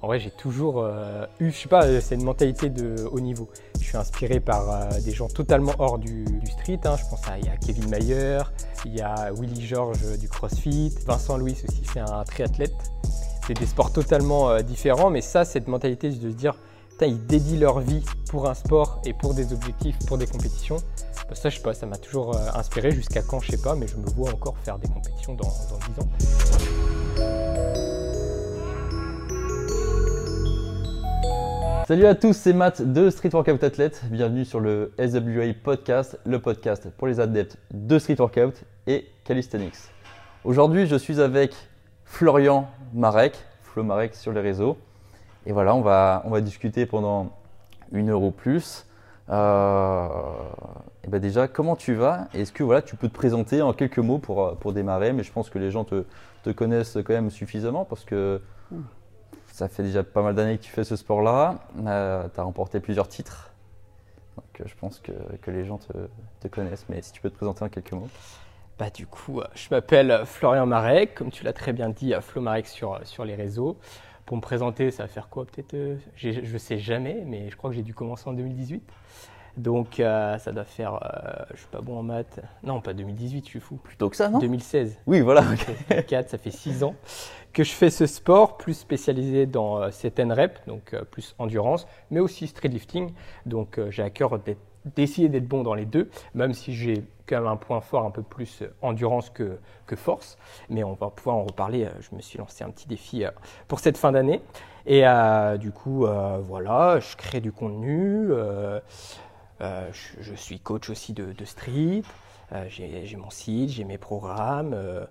en vrai, j'ai toujours euh, eu, je sais pas, euh, c'est une mentalité de haut niveau. Je suis inspiré par euh, des gens totalement hors du, street. hein. Je pense à, y a Kevin Mayer, il y a Willy George du CrossFit, Vincent Louis aussi, c'est un triathlète. C'est des sports totalement différents, mais ça, cette mentalité de se dire, putain, ils dédient leur vie pour un sport et pour des objectifs, pour des compétitions. Bah, ça, je sais pas, ça m'a toujours inspiré jusqu'à quand, je sais pas, mais je me vois encore faire des compétitions dans, dans 10 ans. Salut à tous, c'est Matt de Street Workout Athlete. Bienvenue sur le SWA Podcast, le podcast pour les adeptes de Street Workout et Calisthenics. Aujourd'hui, je suis avec Florian Marek, Flo Marek sur les réseaux. Et voilà, on va, on va discuter pendant une heure ou plus. Euh, et ben déjà, comment tu vas? Est-ce que voilà, tu peux te présenter en quelques mots pour, pour démarrer? Mais je pense que les gens te connaissent quand même suffisamment parce que ça fait déjà pas mal d'années que tu fais ce sport-là. Euh, tu as remporté plusieurs titres. Donc euh, je pense que, que les gens te, connaissent. Mais si tu peux te présenter en quelques mots. Bah, du coup, euh, je m'appelle Florian Marek, comme tu l'as très bien dit, Flo Marek sur, sur les réseaux. Pour me présenter, ça va faire quoi Peut-être, je ne sais jamais, mais je crois que j'ai dû commencer en 2018. Donc, euh, ça doit faire, euh, je suis pas bon en maths. Non, pas 2018, je suis fou. Plutôt que ça, non? 2016. Oui, voilà. Ça fait 4, ça fait 6 ans que je fais ce sport, plus spécialisé dans euh, cet rep, donc euh, plus endurance, mais aussi street lifting. Donc euh, j'ai à cœur d'essayer d'être bon dans les deux, même si j'ai quand même un point fort un peu plus euh, endurance que, que force. Mais on va pouvoir en reparler. Euh, Je me suis lancé un petit défi euh, pour cette fin d'année. Et euh, du coup, euh, voilà, je crée du contenu. Euh, je, suis coach aussi de, street. Euh, j'ai mon site, j'ai mes programmes. euh,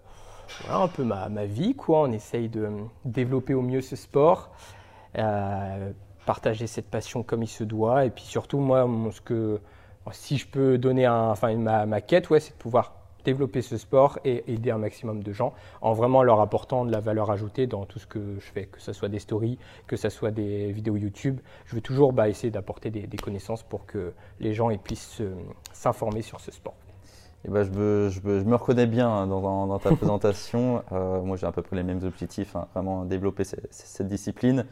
voilà un peu ma, vie, quoi. On essaye de euh, développer au mieux ce sport, partager cette passion comme il se doit. Et puis surtout, moi, ce que, si je peux donner enfin, ma, ma quête, ouais, c'est de pouvoir développer ce sport et aider un maximum de gens en vraiment leur apportant de la valeur ajoutée dans tout ce que je fais, que ce soit des stories, que ce soit des vidéos YouTube. Je veux toujours bah, essayer d'apporter des, des connaissances pour que les gens ils puissent s'informer sur ce sport. Et ben, je, me, je, me, je me reconnais bien hein, dans, dans- dans ta présentation. Euh, moi, j'ai à peu près les mêmes objectifs, hein, vraiment développer cette, cette discipline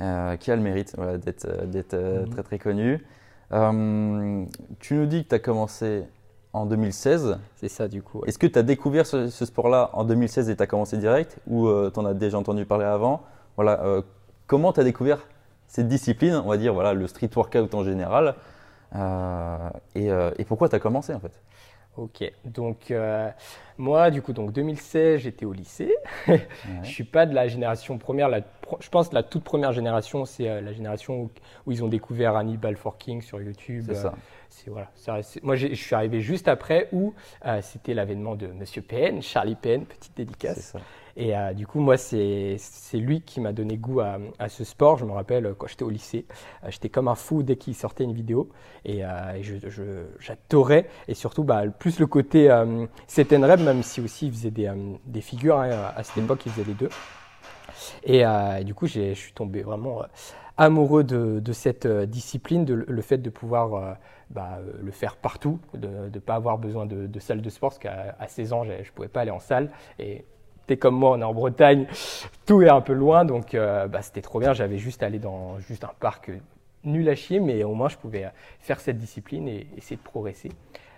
euh, qui a le mérite voilà, d'être euh, d'être, Mhm. très très connue. Euh, tu nous dis que tu as commencé en 2016. C'est ça du coup. ouais. Est-ce que tu as découvert ce, ce sport-là en 2016 et tu as commencé direct ou tu en as déjà entendu parler avant? Voilà, euh, Comment tu as découvert cette discipline, on va dire voilà, le street workout en général euh, et, euh, et pourquoi tu as commencé en fait? Ok, donc euh, moi, du coup, donc 2016, j'étais au lycée. Je suis pas de la génération première. La, je pense que la toute première génération, c'est euh, la génération où, où ils ont découvert Hannibal Forking sur YouTube. C'est ça. Euh, voilà. ça, moi, je suis arrivé juste après où euh, c'était l'avènement de Monsieur PN, Charlie PN, petite dédicace. Et du coup, moi, c'est lui qui m'a donné goût à, à ce sport. Je me rappelle quand j'étais au lycée, j'étais comme un fou dès qu'il sortait une vidéo. Et, j'adorais. Et surtout, bah, plus le côté set and rep, même si aussi il faisait des, euh, des figures. hein, à cette époque, il faisait les deux. Et, euh, du coup, je suis tombé vraiment euh, amoureux de, cette discipline, de, le fait de pouvoir bah, le faire partout, de ne pas avoir besoin de, de salle de sport, parce qu'à à 16 ans, je ne pouvais pas aller en salle. Et t'es comme moi, on est en Bretagne, tout est un peu loin, donc bah, c'était trop bien. J'avais juste à aller dans juste un parc nul à chier, mais au moins je pouvais faire cette discipline et essayer de progresser.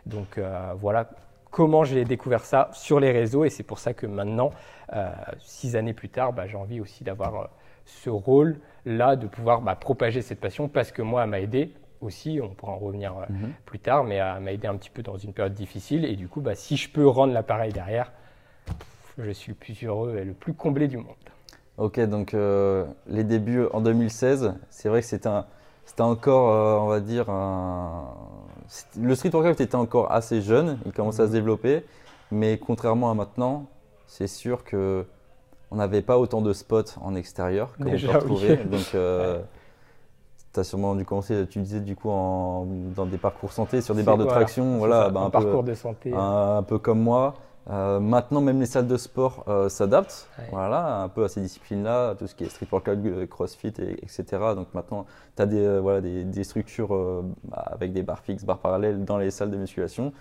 Donc voilà comment j'ai découvert ça sur les réseaux, et c'est pour ça que maintenant, euh, six années plus tard, bah, j'ai envie aussi d'avoir euh, ce rôle-là, de pouvoir bah, propager cette passion, parce que moi, elle m'a aidé aussi, on pourra en revenir euh, Mhm. plus tard, mais elle m'a aidé un petit peu dans une période difficile, et du coup, bah, si je peux rendre l'appareil derrière, je suis le plus heureux et le plus comblé du monde. Ok, donc les débuts en 2016, c'est vrai que c'était un- encore, on va dire, un- le street workout était encore assez jeune, il commençait à se développer, mais contrairement à maintenant, c'est sûr que on n'avait pas autant de spots en extérieur comme Déjà, on peut oui. retrouver. Donc, euh, tu as sûrement dû commencer, tu disais du coup, en- dans des parcours santé, sur des barres de traction, voilà, bah, un un peu- parcours de santé. un, un peu comme moi. Euh, maintenant, même les salles de sport euh, s'adaptent Ouais. voilà, un peu à ces disciplines-là, tout ce qui est street workout, euh, crossfit, et- etc. Donc maintenant, tu as des, euh, voilà, des, des structures bah, avec des barres fixes, barres parallèles dans les salles de musculation.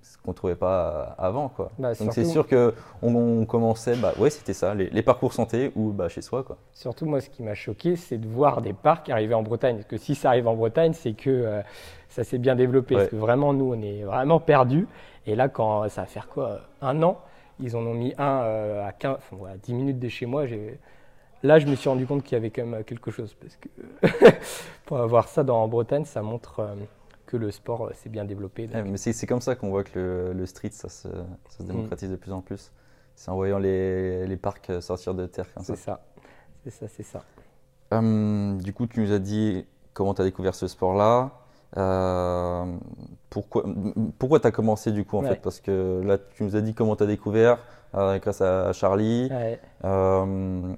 ce qu'on ne trouvait pas avant. Quoi. Bah, Donc c'est sûr qu'on on commençait, bah, ouais, c'était ça, les, les parcours santé ou bah, chez soi. Quoi. Surtout, moi, ce qui m'a choqué, c'est de voir des parcs arriver en Bretagne. Parce que si ça arrive en Bretagne, c'est que ça s'est bien développé. Parce que vraiment, nous, on est vraiment perdus. Et là, quand ça va faire quoi Un an Ils en ont mis un euh, à 15, enfin, voilà, 10 minutes de chez moi. Là, je me suis rendu compte qu'il y avait quand même quelque chose. Parce que pour avoir ça dans, en Bretagne, ça montre euh, que le sport euh, s'est bien développé. Donc, Ouais, mais c'est comme ça qu'on voit que le, le street, ça se, ça se Mm. démocratise de plus en plus. C'est en voyant les, les parcs sortir de terre comme ça. c'est ça. C'est ça, c'est ça. Hum, du coup, tu nous as dit comment tu as découvert ce sport-là. Euh, pourquoi pourquoi tu as commencé du coup en Ouais. fait Parce que là, tu nous as dit comment tu as découvert euh, grâce à Charlie. Ouais. Euh,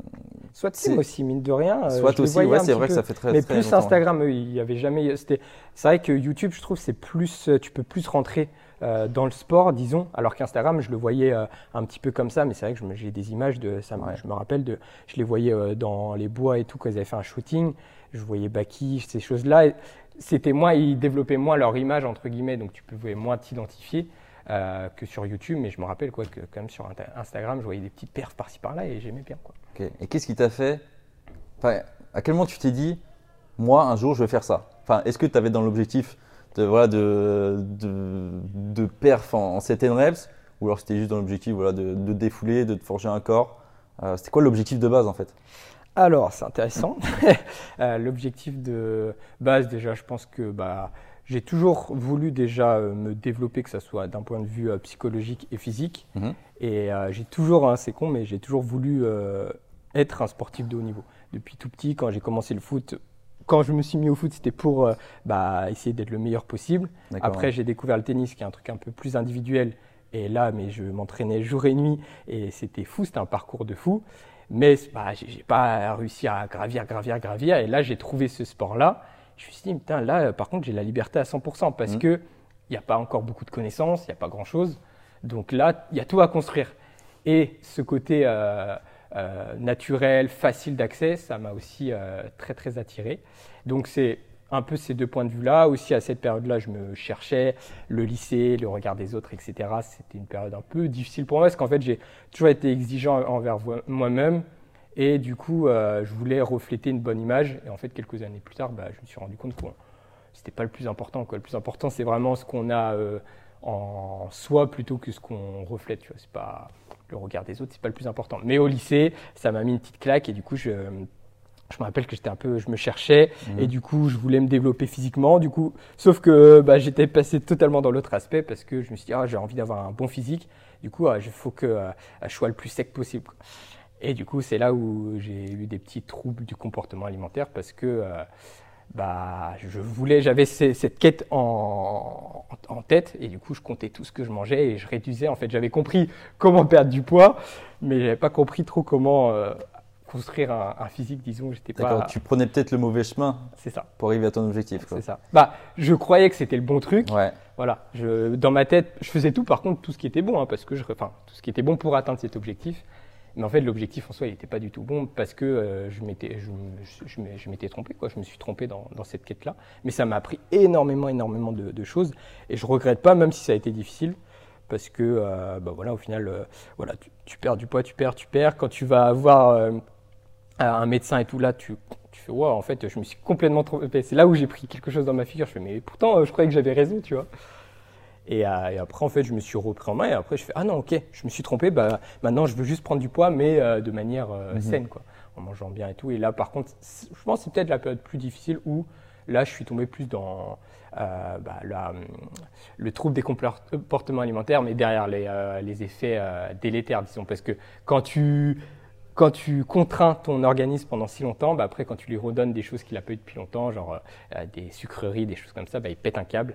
Soit aussi, mine de rien. euh, soit aussi, ouais, c'est vrai peu. que ça fait très, Mais très plus. Instagram, eux, il y avait jamais. C'est vrai que YouTube, je trouve, c'est plus. Tu peux plus rentrer euh, dans le sport, disons. Alors qu'Instagram, je le voyais euh, un petit peu comme ça, mais c'est vrai que j'ai des images de. Ça, Ouais. Je me rappelle de. Je les voyais euh, dans les bois et tout quand ils avaient fait un shooting. Je voyais Baki, ces choses-là. C'était moins, ils développaient moins leur image entre guillemets, donc tu pouvais moins t'identifier. euh, que sur YouTube, mais je me rappelle quoi que quand même sur Insta- Instagram, je voyais des petites perfs par-ci par-là et j'aimais bien. Et qu'est-ce qui t'a fait À quel moment tu t'es dit, moi, un jour, je vais faire ça? Enfin, Est-ce que tu avais dans l'objectif de, voilà, de, de, perf en, en 7 reps? Ou alors c'était juste dans l'objectif voilà, de, de défouler, de te forger un corps? Euh, C'était quoi l'objectif de base en fait? Alors, c'est intéressant. Euh, L'objectif de base, déjà, je pense que bah, j'ai toujours voulu déjà euh, me développer, que ce soit d'un point de vue euh, psychologique et physique. Mhm. Et euh, j'ai toujours, hein, c'est con, mais j'ai toujours voulu euh, être un sportif de haut niveau. Depuis tout petit, quand j'ai commencé le foot, quand je me suis mis au foot, c'était pour euh, bah, essayer d'être le meilleur possible. Après, ouais. j'ai découvert le tennis, qui est un truc un peu plus individuel. Et là, mais je m'entraînais jour et nuit, et c'était fou, c'était un parcours de fou. Mais bah, j'ai j'ai pas réussi à gravir, gravir, gravir. Et là, j'ai trouvé ce sport-là. Je me suis dit, putain, là, par contre, j'ai la liberté à 100% parce Mhm. que il n'y a pas encore beaucoup de connaissances, il n'y a pas grand-chose. Donc là, il y a tout à construire. Et ce côté euh, euh, naturel, facile d'accès, ça m'a aussi euh, très, très attiré. Donc c'est un peu ces deux points de vue-là. Aussi, à cette période-là, je me cherchais, le lycée, le regard des autres, etc. C'était une période un peu difficile pour moi parce qu'en fait, j'ai toujours été exigeant envers moi-même. Et du coup, euh, je voulais refléter une bonne image. Et en fait, quelques années plus tard, bah, je me suis rendu compte que c'était pas le plus important. Quoi. Le plus important, c'est vraiment ce qu'on a euh, en soi plutôt que ce qu'on reflète. Tu vois. C'est pas le regard des autres, c'est pas le plus important. Mais au lycée, ça m'a mis une petite claque et du coup, je, je me rappelle que j'étais un peu, je me cherchais Mhm. et du coup, je voulais me développer physiquement. Du coup, sauf que bah, j'étais passé totalement dans l'autre aspect parce que je me suis dit, ah, j'ai envie d'avoir un bon physique. Du coup, il faut que euh, je sois le plus sec possible. Et du coup, c'est là où j'ai eu des petits troubles du comportement alimentaire parce que euh, bah, je voulais, j'avais ce- cette quête en, en tête et du coup, je comptais tout ce que je mangeais et je réduisais. En fait, j'avais compris comment perdre du poids, mais j'avais pas compris trop comment euh, construire un, un physique. Disons, j'étais D'accord, pas. tu prenais peut-être le mauvais chemin C'est ça, pour arriver à ton objectif. c'est ça. Bah, je croyais que c'était le bon truc. Ouais, Voilà, je, dans ma tête, je faisais tout, par contre, tout ce qui était bon, hein, parce que je, enfin, tout ce qui était bon pour atteindre cet objectif. Mais en fait, l'objectif en soi, il n'était pas du tout bon parce que euh, je m'étais, je, je- m'étais trompé, quoi. Je me suis trompé dans, dans cette quête-là. Mais ça m'a appris énormément, énormément de, de choses, et je regrette pas, même si ça a été difficile, parce que, euh, bah voilà, au final, euh, voilà, tu, tu perds du poids, tu perds, tu perds. Quand tu vas voir euh, un médecin et tout là, tu, tu fais, wow, en fait, je me suis complètement trompé. C'est là où j'ai pris quelque chose dans ma figure. Je fais, mais pourtant, euh, je croyais que j'avais raison, tu vois. Et, euh, et après, en fait, je me suis repris en main et après, je fais Ah non, ok, je me suis trompé, bah, maintenant, je veux juste prendre du poids, mais euh, de manière euh, Mhm. saine, quoi, en mangeant bien et tout. Et là, par contre, je pense que c'est peut-être la période plus difficile où là, je suis tombé plus dans euh, bah, la- le trouble des comportements alimentaires, mais derrière les, les effets délétères, disons. Parce que quand tu, quand tu contrains ton organisme pendant si longtemps, bah, après, quand tu lui redonnes des choses qu'il a pas eu depuis longtemps, genre euh, des sucreries, des choses comme ça, bah, il pète un câble.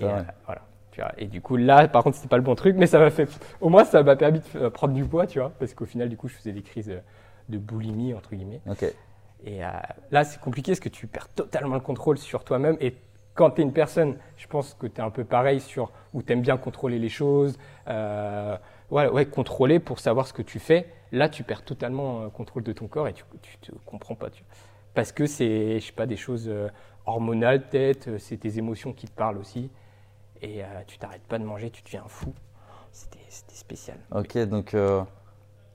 Et, euh, voilà. Tu vois, et du coup, là, par contre, c'était pas le bon truc, mais ça m'a fait. Au moins, ça m'a permis de euh, prendre du poids, tu vois, parce qu'au final, du coup, je faisais des crises euh, de boulimie, entre guillemets. ok. Et euh, là, c'est compliqué parce que tu perds totalement le contrôle sur toi-même. Et quand tu es une personne, je pense que tu es un peu pareil sur où tu aimes bien contrôler les choses, euh, ouais, ouais, contrôler pour savoir ce que tu fais. Là, tu perds totalement le contrôle de ton corps et tu ne te comprends pas. Tu. Parce que c'est, je sais pas, des choses euh, hormonales peut-être, euh, c'est tes émotions qui te parlent aussi. et tu t'arrêtes pas de manger, tu deviens fou. C'était spécial. Ok, donc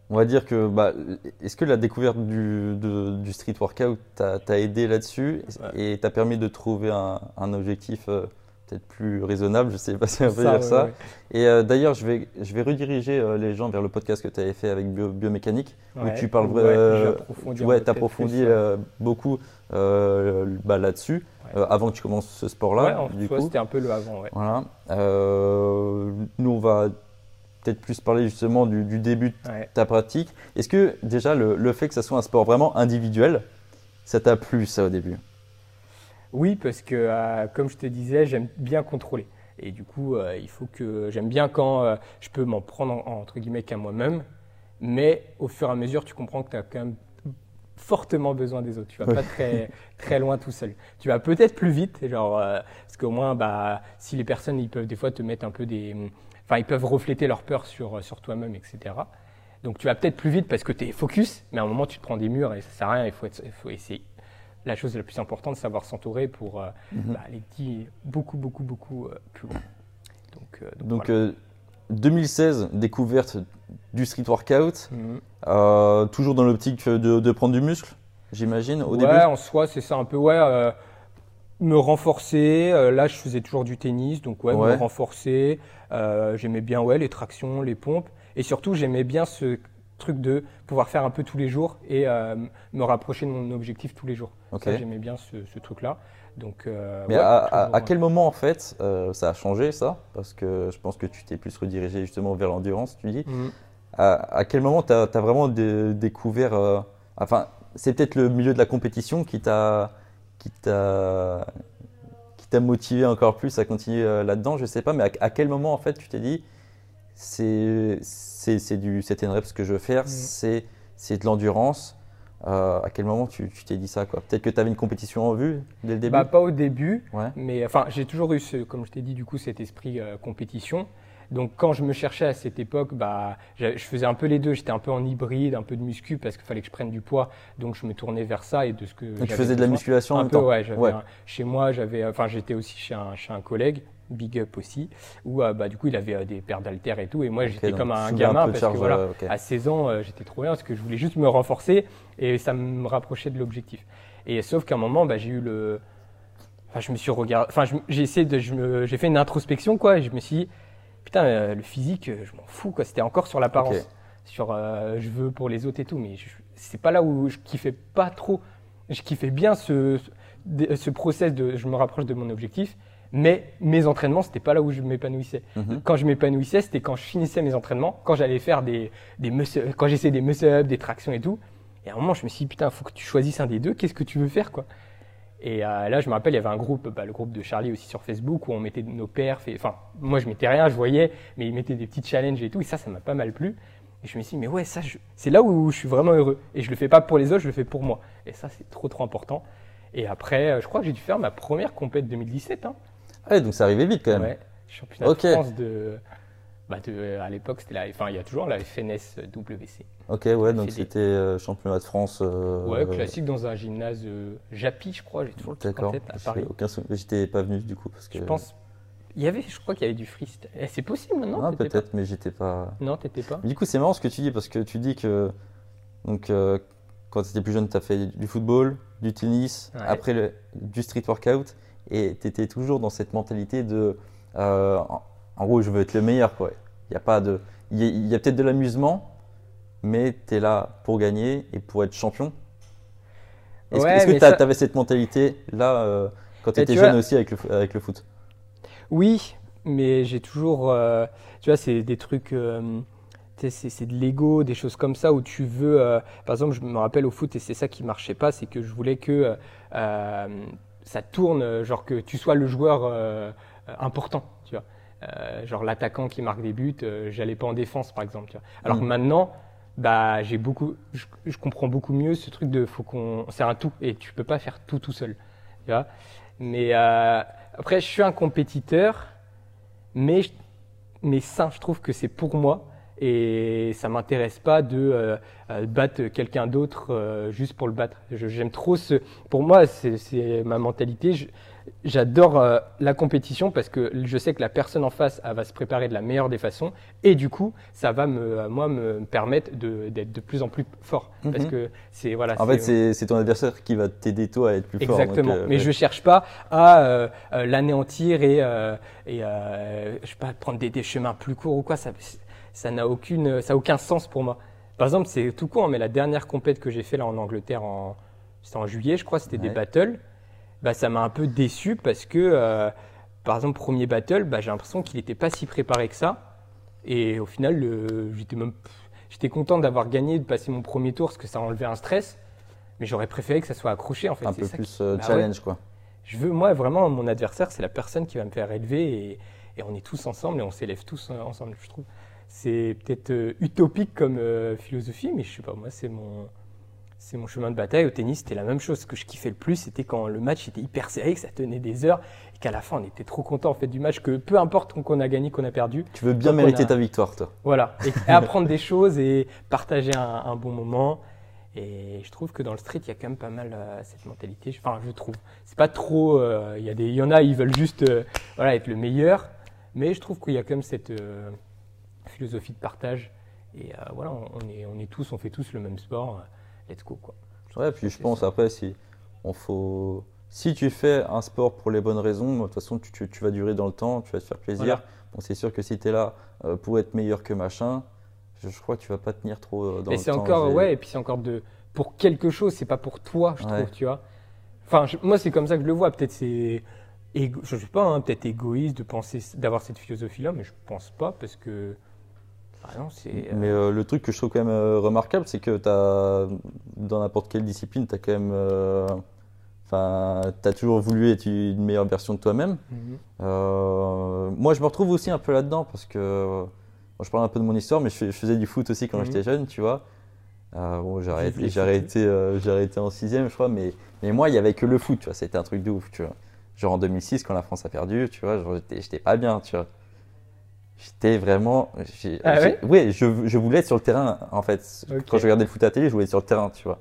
on va dire que, bah, est-ce que la découverte du, du street workout t'a aidé là-dessus? Et t'a permis de trouver un, un objectif euh, peut-être plus raisonnable, je sais pas si on peut dire ça. Et euh, d'ailleurs, je vais, je vais rediriger euh, les gens vers le podcast que tu avais fait avec Biomécanique, où tu parles ouais, approfondis beaucoup bah, là-dessus, avant que tu commences ce sport-là. du coup, c'était un peu le avant. Voilà. nous, on va peut-être plus parler justement du, début de ta pratique. Est-ce que déjà le, fait que ça soit un sport vraiment individuel, ça t'a plu ça au début? Oui, parce que euh, comme je te disais, j'aime bien contrôler. Et du coup, euh, il faut que j'aime bien quand euh, je peux m'en prendre entre guillemets qu'à moi-même. Mais au fur et à mesure, tu comprends que tu as quand même fortement besoin des autres. Tu vas pas très, très loin tout seul. Tu vas peut-être plus vite, genre, parce qu'au moins, bah, si les personnes, ils peuvent des fois te mettre un peu des, Enfin, ils peuvent refléter leur peur sur, sur toi-même, etc. Donc tu vas peut-être plus vite parce que tu es focus, mais à un moment tu te prends des murs et ça sert à rien. Il faut, faut essayer. La chose la plus importante, c'est savoir s'entourer pour euh, mhm. bah, aller beaucoup, beaucoup, beaucoup euh, plus loin. Donc, 2016, euh, découverte du street workout, mhm. toujours dans l'optique de, de, prendre du muscle, j'imagine, au début Ouais, en soi, c'est ça un peu. Ouais, me renforcer. Là, je faisais toujours du tennis, donc ouais, me renforcer. J'aimais bien ouais les tractions, les pompes, et surtout j'aimais bien ce truc de pouvoir faire un peu tous les jours et euh, me rapprocher de mon objectif tous les jours. j'aimais bien ce, truc-là. Donc, Mais à, quel moment en fait ça a changé ça? Parce que je pense que tu t'es plus redirigé justement vers l'endurance, tu dis. Mhm. À, quel moment tu as, vraiment découvert Enfin, c'est peut-être le milieu de la compétition qui t'a qui motivé encore plus à continuer euh, là-dedans Je sais pas, mais à, quel moment en fait tu t'es dit c'est c'est du c'est une ce que je veux faire, mm. c'est c'est de l'endurance. Euh, à quel moment tu t'es dit ça quoi? Peut-être que tu avais une compétition en vue dès le début? Bah, Pas au début, mais enfin j'ai toujours eu, ce, comme je t'ai dit, du coup cet esprit euh, compétition. Donc quand je me cherchais à cette époque, bah, je faisais un peu les deux. J'étais un peu en hybride, un peu de muscu parce qu'il fallait que je prenne du poids. Donc je me tournais vers ça et de ce que. Donc tu faisais de la musculation en un même peu, temps? Ouais, chez moi, j'avais, enfin j'étais aussi chez un, chez un collègue. Big Up aussi, où euh, bah, du coup il avait euh, des paires d'haltères et tout, et moi j'étais comme un gamin parce que voilà, euh, à 16 ans j'étais trop bien parce que je voulais juste me renforcer et ça me rapprochait de l'objectif. Et sauf qu'à un moment bah, j'ai eu le, enfin je me suis regardé, enfin j'ai essayé de, j'ai fait une introspection quoi, et je me suis dit putain, euh, le physique, euh, je m'en fous, quoi. C'était encore sur l'apparence, sur euh, je veux pour les autres et tout, mais c'est pas là où je kiffais pas trop. Je kiffais bien ce, ce process de je me rapproche de mon objectif, mais mes entraînements, c'était pas là où je m'épanouissais. Mhm. Quand je m'épanouissais, c'était quand je finissais mes entraînements, quand j'allais faire des, des quand j'essayais des muscle-up, des tractions et tout. Et à un moment, je me suis dit, putain, faut que tu choisisses un des deux, qu'est-ce que tu veux faire, quoi? Et euh, là, je me rappelle, il y avait un groupe, bah, le groupe de Charlie aussi sur Facebook, où on mettait nos perfs. enfin, moi, je mettais rien, je voyais, mais ils mettaient des petits challenges et tout. Et ça, ça m'a pas mal plu. Et je me suis dit, mais ouais, ça, c'est là où je suis vraiment heureux. Et je le fais pas pour les autres, je le fais pour moi. Et ça, c'est trop, trop important. Et après, euh, je crois que j'ai dû faire ma première compète 2017. Hein. Ah ouais, donc ça arrivait vite quand même. Ouais, championnat de France de, bah à l'époque, c'était la, enfin, il y a toujours la FNS WC. Ok, ouais, donc c'était euh, championnat de France. Euh, ouais, classique dans un gymnase euh, Japi, je crois. J'ai toujours le truc en tête à Paris. Aucun j'étais pas venu du coup parce que. Je pense. Il y avait, je crois qu'il y avait du freestyle. Eh, c'est possible, non Non, peut-être, mais j'étais pas. Non, t'étais pas. du coup, c'est marrant ce que tu dis parce que tu dis que donc quand tu étais plus jeune, tu as fait du football, du tennis, après le, du street workout, et tu étais toujours dans cette mentalité de en gros, je veux être le meilleur. Quoi. Il y a pas de, il y a, peut-être de l'amusement, mais tu es là pour gagner et pour être champion. Est-ce que tu avais cette mentalité-là euh, quand tu étais jeune aussi avec le, avec le foot? Oui, mais j'ai toujours. Euh, tu vois, c'est des trucs. Euh, c'est de l'ego, des choses comme ça où tu veux. par exemple, je me rappelle au foot et c'est ça qui marchait pas, c'est que je voulais que ça tourne, genre que tu sois le joueur important. Tu vois. Euh, genre l'attaquant qui marque des buts, euh, j'allais pas en défense par exemple. Alors que mm. maintenant, bah j'ai beaucoup, je, comprends beaucoup mieux ce truc de faut qu'on, c'est un tout et tu peux pas faire tout tout seul. Tu vois mais euh, après, je suis un compétiteur, mais mais ça, je trouve que c'est pour moi et ça m'intéresse pas de euh, euh, battre quelqu'un d'autre euh, juste pour le battre. J'aime trop ce. Pour moi, c'est ma mentalité. J'adore euh, la compétition parce que je sais que la personne en face elle va se préparer de la meilleure des façons et du coup, ça va me, moi, me permettre d'être de, plus en plus fort parce Mhm. que c'est voilà. En fait, c'est c'est ton adversaire qui va t'aider toi à être plus fort. Exactement. euh, Mais ouais. je cherche pas à l'anéantir et, euh, et euh, je sais pas prendre des, des chemins plus courts ou quoi. Ça ça n'a aucune ça a aucun sens pour moi. Par exemple, c'est tout con, hein, mais la dernière compète que j'ai fait là en Angleterre en c'était en juillet, je crois, c'était des battles. Bah ça m'a un peu déçu parce que euh, par exemple premier battle, bah, j'ai l'impression qu'il n'était pas si préparé que ça. Et au final, j'étais même j'étais content d'avoir gagné, de passer mon premier tour parce que ça enlevait un stress. Mais j'aurais préféré que ça soit accroché en fait. un peu ça plus qui- euh, Bah ouais. challenge quoi. Je veux, moi, vraiment, mon adversaire, c'est la personne qui va me faire élever et, et on est tous ensemble et on s'élève tous euh, ensemble, je trouve. C'est peut-être euh, utopique comme euh, philosophie, mais je sais pas, moi, c'est mon, c'est mon chemin de bataille. Au tennis, c'était la même chose. Ce que je kiffais le plus, c'était quand le match était hyper serré, que ça tenait des heures et qu'à la fin, on était trop content en fait, du match, que peu importe qu'on a gagné, qu'on a perdu, Tu veux bien mériter a- ta victoire toi. voilà, et, et apprendre des choses et partager un, un bon moment. Et je trouve que dans le street, il y a quand même pas mal euh, cette mentalité. Enfin, je trouve. C'est pas trop. euh, Il y, a des- il y en a, ils veulent juste euh, voilà, être le meilleur. Mais je trouve qu'il y a quand même cette philosophie de partage. Et euh, voilà, on, est, on est tous, on fait tous le même sport. euh, Let's go, quoi. Ouais, puis je pense ça. après si on faut si tu fais un sport pour les bonnes raisons, de toute façon tu, tu- tu vas durer dans le temps, tu vas te faire plaisir. Voilà. Bon, c'est sûr que si tu es là euh, pour être meilleur que machin, je, je crois que tu vas pas tenir trop dans Et le c'est temps. encore, ouais, et puis c'est encore de pour quelque chose, c'est pas pour toi, je Ouais. trouve, tu vois. Enfin, je- moi, c'est comme ça que je le vois. Peut-être c'est, je sais pas, hein, peut-être égoïste de penser, d'avoir cette philosophie-là, mais je pense pas parce que, ah c'est. euh, Mais euh, le truc que je trouve quand même euh, remarquable, c'est que as, dans n'importe quelle discipline, tu as quand même. Enfin, tu as toujours voulu être une meilleure version de toi-même. mhm. Moi, je me retrouve aussi un peu là-dedans parce que. je parle un peu de mon histoire, mais je, fais- je faisais du foot aussi quand Mhm. j'étais jeune, tu vois. Euh, bon, j'ai arrêté, j'ai arrêté, euh, arrêté en sixième, je crois, mais, mais moi, il n'y avait que le foot, tu vois. C'était un truc de ouf, tu vois. Genre en 2006, quand la France a perdu, tu vois, j'étais pas bien, tu vois. J'étais vraiment. Ah ouais, je, je voulais être sur le terrain, en fait. Quand je regardais le foot à la télé, je voulais être sur le terrain, tu vois.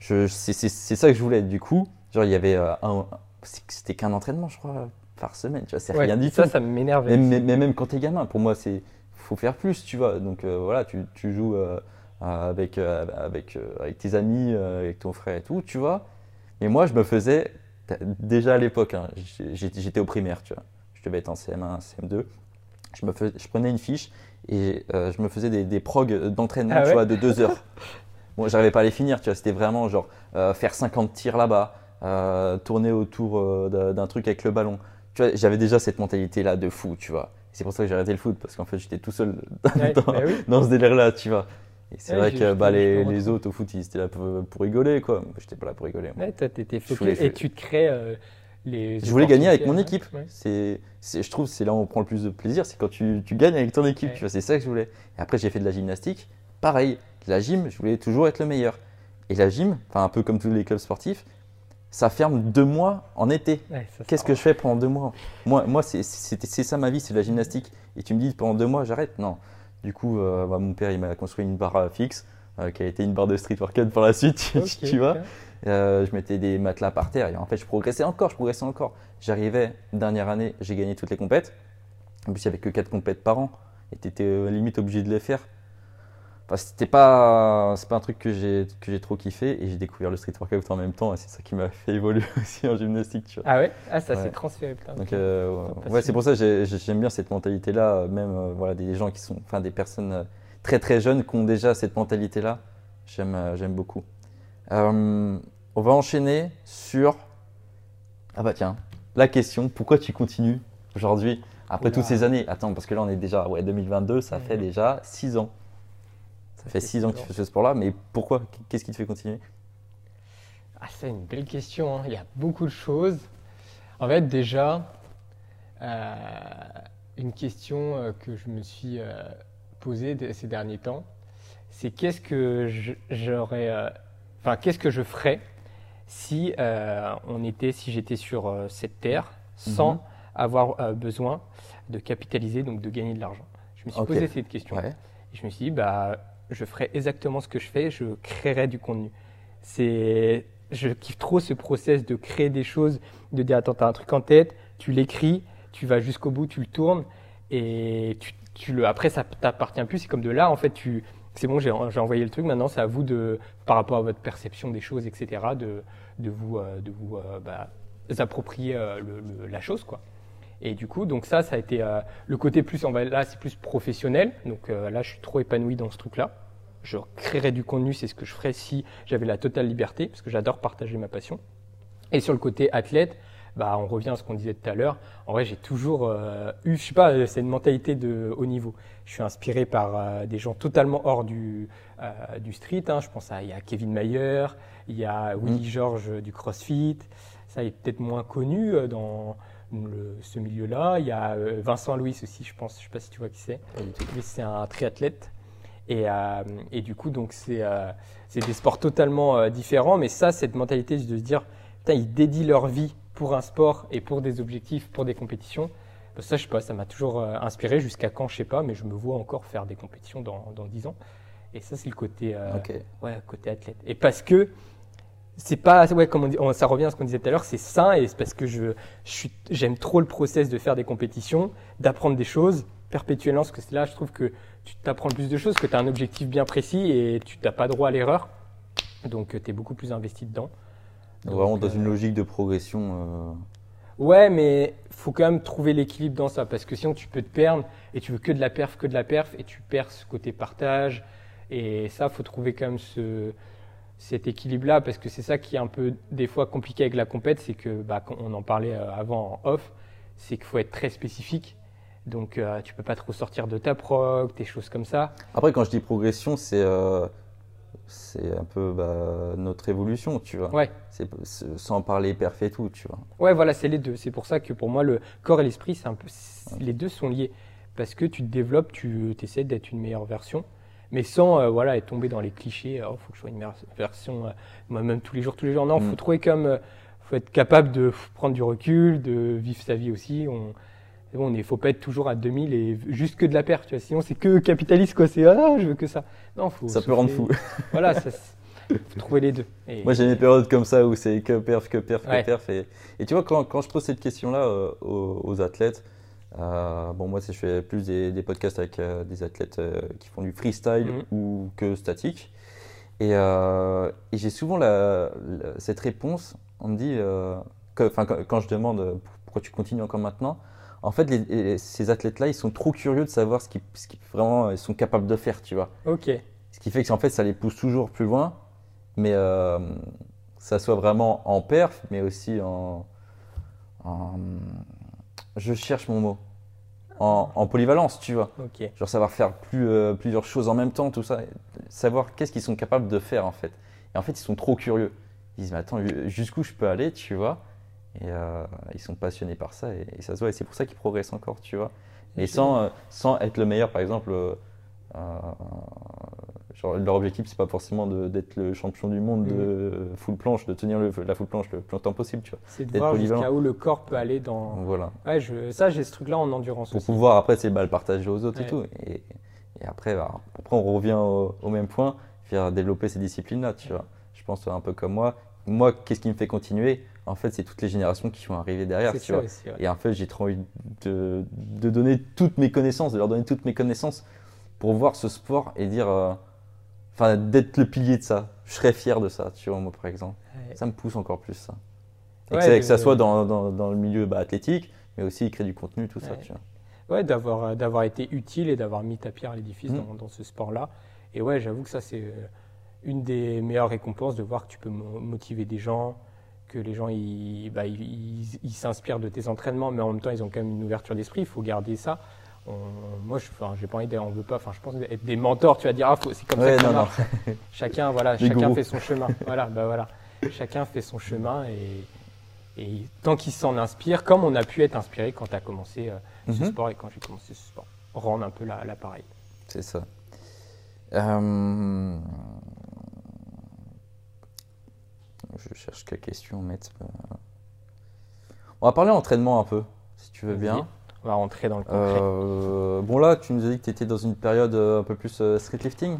Je, c'est, c'est- c'est ça que je voulais. Du coup, genre, il y avait euh, un. C'était qu'un entraînement, je crois, par semaine, tu vois. C'est Ouais, rien du ça, tout. ça m'énerve. Mais, mais- mais même quand t'es gamin, pour moi, c'est faut faire plus, tu vois. Donc euh, voilà, tu, tu joues euh, avec, avec, avec tes amis, avec ton frère et tout, tu vois. Mais moi, je me faisais, déjà à l'époque, hein, j'étais au primaire, tu vois. Je devais être en CM1, CM2. Je, me fais- je prenais une fiche et euh, je me faisais des, des progs d'entraînement, Ah tu ouais vois, de deux heures. Bon, j'arrivais pas à les finir, tu vois. C'était vraiment genre euh, faire 50 tirs là-bas, euh, tourner autour d'un- truc avec le ballon. Tu vois, j'avais déjà cette mentalité-là de fou, tu vois. C'est pour ça que j'ai arrêté le foot, parce qu'en fait, j'étais tout seul Ouais, dans, bah oui. dans ce délire-là, tu vois. Et c'est Ouais, vrai que bah, les, autres au foot, ils étaient là pour, pour rigoler, quoi. J'étais pas là pour rigoler. moi. Toi, focus et tu te crées les. Je voulais gagner avec mon équipe. ouais. C'est, je trouve que c'est là où on prend le plus de plaisir, c'est quand tu, tu gagnes avec ton équipe. Ouais. Tu vois, c'est ça que je voulais. Et après, j'ai fait de la gymnastique. Pareil, la gym, je voulais toujours être le meilleur. Et la gym, enfin un peu comme tous les clubs sportifs, ça ferme deux mois en été. Ouais, Qu'est-ce que je fais pendant deux mois? Moi, moi c'est, ça ma vie, c'est de la gymnastique. Et tu me dis pendant deux mois, j'arrête? Non. Du coup, euh, bah, mon père, il m'a construit une barre fixe, qui a été une barre de street workout par la suite, tu- vois. Euh, je mettais des matelas par terre et en fait je progressais encore, je progressais encore. J'arrivais, dernière année, j'ai gagné toutes les compètes. En plus, il n'y avait que 4 compètes par an et tu étais limite obligé de les faire. Enfin, c'était pas, c'est pas un truc que j'ai, que j'ai trop kiffé et j'ai découvert le street workout en même temps et c'est ça qui m'a fait évoluer aussi en gymnastique. Tu vois. Ah ouais? Ah, ça Ouais. s'est transféré, putain. Donc, euh, ouais, c'est pour ça que j'ai- j'ai- j'aime bien cette mentalité-là, même euh, voilà, des gens qui sont, enfin des personnes euh, très très jeunes qui ont déjà cette mentalité-là. J'aime, euh, j'aime beaucoup. Euh, on va enchaîner sur, ah bah tiens, la question, pourquoi tu continues aujourd'hui après Oula. toutes ces années? Attends, parce que là on est déjà, ouais, 2022, ça fait déjà 6 ans. Ça fait fait 6 ans que tu fais ce sport-là, mais pourquoi? Qu'est-ce qui te fait continuer? Ah, c'est une belle question. hein. Il y a beaucoup de choses. En fait, déjà, euh, une question que je me suis euh, posée de- ces derniers temps, c'est qu'est-ce que j'aurais, euh, enfin, qu'est-ce que je ferais si euh, on était, si j'étais sur euh, cette terre sans Mhm. avoir besoin de capitaliser, donc de gagner de l'argent? Je me suis posé cette question. Ouais. Et je me suis dit, bah, je ferai exactement ce que je fais, je créerai du contenu. C'est, je kiffe trop ce process de créer des choses, de dire, attends, tu as un truc en tête, tu l'écris, tu vas jusqu'au bout, tu le tournes, et tu, après, ça t'appartient plus. C'est comme de là, en fait, tu, c'est bon, j'ai envoyé le truc, maintenant c'est à vous de, par rapport à votre perception des choses, etc., de, de vous, euh, de vous euh, bah, approprier euh, la chose, quoi. Et du coup, donc ça, ça a été le côté plus, on va, là, c'est plus professionnel. Donc là, je suis trop épanoui dans ce truc-là. Je créerais du contenu, c'est ce que je ferais si j'avais la totale liberté, parce que j'adore partager ma passion. Et sur le côté athlète, bah, on revient à ce qu'on disait tout à l'heure. En vrai, j'ai toujours euh, eu, je sais pas, euh, c'est une mentalité de haut niveau. Je suis inspiré par euh, des gens totalement hors du, du street. Hein. Je pense à, il y a Kevin Mayer, il y a Willy mm. George du CrossFit. Ça est peut-être moins connu dans le, ce milieu-là. Il y a Vincent Louis aussi, je pense. Je sais pas si tu vois qui c'est. Lui, c'est un triathlète. Et, et, du coup, donc c'est des sports totalement différents. Mais ça, cette mentalité de se dire, putain, ils dédient leur vie pour un sport et pour des objectifs, pour des compétitions, bah, ça, je sais pas, ça m'a toujours euh, inspiré jusqu'à quand, je sais pas, mais je me vois encore faire des compétitions dans, dans 10 ans. Et ça, c'est le côté, euh, ouais, côté athlète. Et parce que c'est pas, ouais, comme on ça revient à ce qu'on disait tout à l'heure, c'est sain et c'est parce que je, j'aime trop le process de faire des compétitions, d'apprendre des choses perpétuellement, parce que là, je trouve que tu t'apprends plus de choses, que tu as un objectif bien précis et tu n'as pas droit à l'erreur. Donc, euh, tu es beaucoup plus investi dedans. Vraiment dans une euh, logique de progression. Euh. Ouais, mais faut quand même trouver l'équilibre dans ça parce que sinon tu peux te perdre et tu veux que de la perf, que de la perf et tu perds ce côté partage. Et ça, faut trouver quand même ce, cet équilibre-là parce que c'est ça qui est un peu des fois compliqué avec la compète, c'est que, bah, on en parlait euh, avant en off, c'est qu'il faut être très spécifique. Donc tu peux pas trop sortir de ta prog, des choses comme ça. Après, quand je dis progression, c'est c'est un peu bah, notre évolution, tu vois. Ouais. C'est, sans parler parfait tout, tu vois. Ouais, voilà, c'est les deux. C'est pour ça que pour moi, le corps et l'esprit, c'est un peu, les deux sont liés. Parce que tu te développes, tu essaies d'être une meilleure version, mais sans euh, voilà, être tombé dans les clichés. Il oh, faut que je sois une meilleure version, euh, moi-même tous les jours, tous les jours. Non, il faut mm. trouver comme. Euh, faut être capable de prendre du recul, de vivre sa vie aussi. On, bon, il faut pas être toujours à 2000 et juste que de la perte, tu vois. Sinon, c'est que capitaliste, quoi. C'est ah, je veux que ça. Non, faut. Ça peut rendre fou. voilà, ça, faut trouver les deux. Moi, j'ai des périodes comme ça où c'est que perf, que perf, que perf. Et, et, tu vois, quand, quand, je pose cette question-là euh, aux, athlètes, euh, bon, moi, je fais plus des, podcasts avec euh, des athlètes qui font du freestyle mhm. ou que statique. Et, et j'ai souvent la, cette réponse. On me dit, que, quand, quand je demande pourquoi tu continues encore maintenant, en fait, ces athlètes-là, ils sont trop curieux de savoir ce qu'ils vraiment ils sont capables de faire, tu vois. Ok. Ce qui fait que en fait, ça les pousse toujours plus loin, mais euh, ça soit vraiment en perf, mais aussi en, je cherche mon mot, en, polyvalence, tu vois. Ok. Genre savoir faire plus, euh, plusieurs choses en même temps, tout ça, savoir qu'est-ce qu'ils sont capables de faire en fait. Et en fait, ils sont trop curieux. Ils disent mais attends, jusqu'où je peux aller, tu vois? Et euh, ils sont passionnés par ça et, ça se voit. Et c'est pour ça qu'ils progressent encore, tu vois. Et sans, euh, sans être le meilleur, par exemple, euh, genre, leur objectif, c'est pas forcément d'être le champion du monde de mm. full planche, de tenir le, la full planche le plus longtemps possible, tu vois. C'est de voir jusqu'à où le corps peut aller dans. Voilà. Ouais, je, ça, j'ai ce truc-là en endurance Pour pouvoir, après, c'est bah, le partager aux autres et tout. Et, et après, bah, après, on revient au, au même point, faire développer ces disciplines-là, tu vois. Je pense un peu comme moi. Moi, qu'est-ce qui me fait continuer? En fait, c'est toutes les générations qui vont arriver derrière. Tu vois. Et en fait, j'ai trop envie de, de, donner toutes mes connaissances, de leur donner toutes mes connaissances pour voir ce sport et dire, euh, enfin, d'être le pilier de ça. Je serais fier de ça, tu vois, moi, par exemple. Ça me pousse encore plus, ça. Et que, ça, soit dans, dans, dans, le milieu bah, athlétique, mais aussi créer du contenu, tout ça, tu vois. Ouais, d'avoir, euh, d'avoir été utile et d'avoir mis ta pierre à l'édifice mmh. dans, dans, ce sport-là. Et ouais, j'avoue que ça, c'est euh, une des meilleures récompenses de voir que tu peux motiver des gens, que les gens bah, ils, ils, s'inspirent de tes entraînements, mais en même temps ils ont quand même une ouverture d'esprit. Il faut garder ça. moi, je j'ai pas envie d'être, on veut pas. Enfin, je pense être des mentors. Tu vas dire, ah, c'est comme ça que ça marche. Chacun, voilà, chacun fait son chemin. voilà, bah voilà. Chacun fait son chemin et, et tant qu'il s'en inspire, comme on a pu être inspiré quand tu as commencé euh, ce mhm. sport et quand j'ai commencé ce sport, rendre un peu l'appareil. C'est ça. Euh, je cherche quelle question mettre. On va parler entraînement un peu, si tu veux bien. On va rentrer dans le concret. Euh, bon là, tu nous as dit que tu étais dans une période euh, un peu plus euh, street lifting.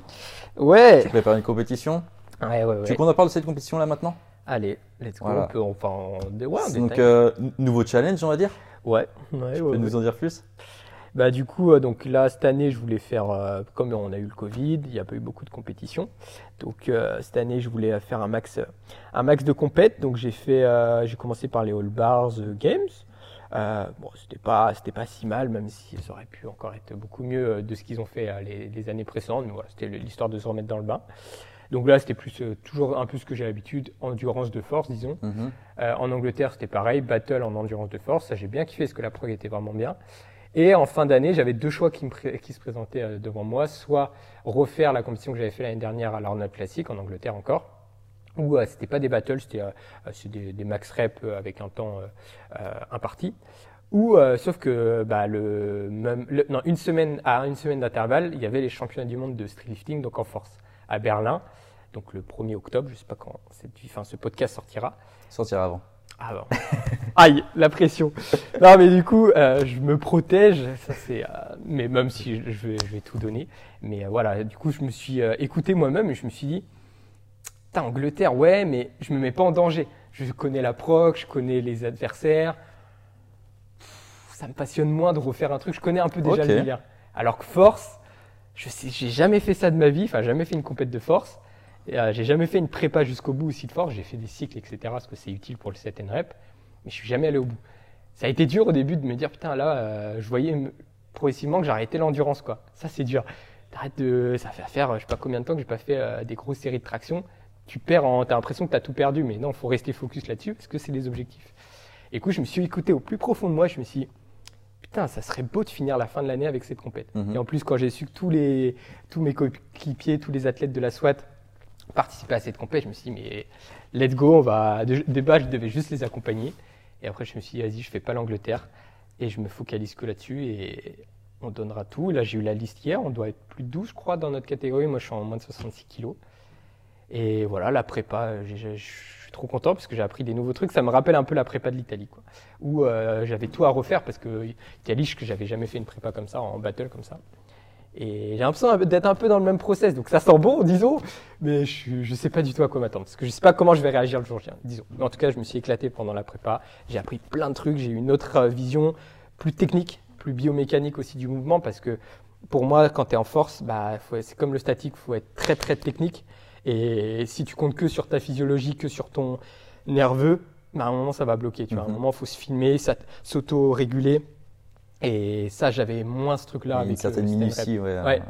Ouais. Tu prépares une compétition. Ouais, ouais, Tu ouais. veux qu'on en parle de cette compétition là maintenant? Allez, let's go. Voilà. On peut, enfin, en dé- ouais, en Donc euh, nouveau challenge, on va dire? ouais, ouais, ouais, Tu peux ouais. nous en dire plus? Bah du coup, euh, donc là cette année, je voulais faire, euh, comme on a eu le Covid, il n'y a pas eu beaucoup de compétitions. Donc euh, cette année, je voulais faire un max, un max de compètes. Donc j'ai fait, euh, j'ai commencé par les All Bars Games. Euh, bon, c'était pas, c'était pas si mal, même si ça aurait pu encore être beaucoup mieux de ce qu'ils ont fait euh, les, les années précédentes. Mais voilà, c'était l'histoire de se remettre dans le bain. Donc là, c'était plus euh, toujours un peu ce que j'ai l'habitude, endurance de force, disons. Euh, en Angleterre, c'était pareil, battle en endurance de force. Ça, j'ai bien kiffé parce que la prog était vraiment bien. Et en fin d'année, j'avais deux choix qui, me qui se présentaient euh, devant moi. Soit refaire la compétition que j'avais fait l'année dernière à l'Arnold Classic en Angleterre encore. Ou euh, c'était pas des battles, c'était euh, euh, des, des max reps euh, avec un temps imparti. Ou sauf que bah, le, même, le- non, une semaine à une semaine d'intervalle, il y avait les championnats du monde de streetlifting donc en force à Berlin. Donc le 1er octobre, je sais pas quand cette, enfin, ce podcast sortira. Sortira avant. Ah bon. Aïe, la pression. Non, mais du coup, euh, je me protège. Ça, c'est. euh, mais même si je je vais, je vais tout donner. Mais euh, voilà, du coup, je me suis euh, écouté moi-même et je me suis dit, putain, Angleterre, ouais, mais je me mets pas en danger. Je connais la proc, je connais les adversaires. Ça me passionne moins de refaire un truc. Je connais un peu déjà le délire. Alors que force, je sais, j'ai jamais fait ça de ma vie. Enfin, jamais fait une compète de force. Euh, j'ai jamais fait une prépa jusqu'au bout aussi de force. J'ai fait des cycles, etc. Parce que c'est utile pour le set and rep. Mais je suis jamais allé au bout. Ça a été dur au début de me dire putain là, euh, je voyais me- progressivement que j'arrêtais l'endurance quoi. Ça c'est dur. T'arrêtes de, ça fait faire, euh, je sais pas combien de temps que j'ai pas fait euh, des grosses séries de traction. Tu perds, en, t'as l'impression que t'as tout perdu, mais non, faut rester focus là-dessus parce que c'est les objectifs. Et du coup, je me suis écouté au plus profond de moi. Je me suis dit, putain, ça serait beau de finir la fin de l'année avec cette compète. Mhm. Et en plus, quand j'ai su que tous les, tous mes coéquipiers, tous les athlètes de la SWAT participaient à cette compète, je me suis dit, mais let's go, on va. De, de base, je devais juste les accompagner. Et après, je me suis dit, vas-y, je fais pas l'Angleterre et je me focalise que là-dessus et on donnera tout. Là, j'ai eu la liste hier, on doit être plus de 12, je crois, dans notre catégorie. Moi, je suis en moins de 66 kilos. Et voilà, la prépa, je suis trop content parce que j'ai appris des nouveaux trucs. Ça me rappelle un peu la prépa de l'Italie, quoi. Où euh, j'avais tout à refaire parce que Italie, je- que j'avais jamais fait une prépa comme ça, en battle comme ça. Et j'ai l'impression d'être un peu dans le même process. Donc ça sent bon, disons, mais je, je sais pas du tout à quoi m'attendre. Parce que je sais pas comment je vais réagir le jour J, disons. Mais en tout cas, je me suis éclaté pendant la prépa. J'ai appris plein de trucs. J'ai eu une autre euh, vision plus technique, plus biomécanique aussi du mouvement. Parce que pour moi, quand tu es en force, bah, c'est comme le statique, il faut être très très technique. Et si tu comptes que sur ta physiologie, que sur ton nerveux, bah, à un moment ça va bloquer. Tu vois. À un Mhm. moment, il faut se filmer, s'auto-réguler. Et ça, j'avais moins ce truc-là avec une certaine le stand-rep. minutie, ouais. Ouais.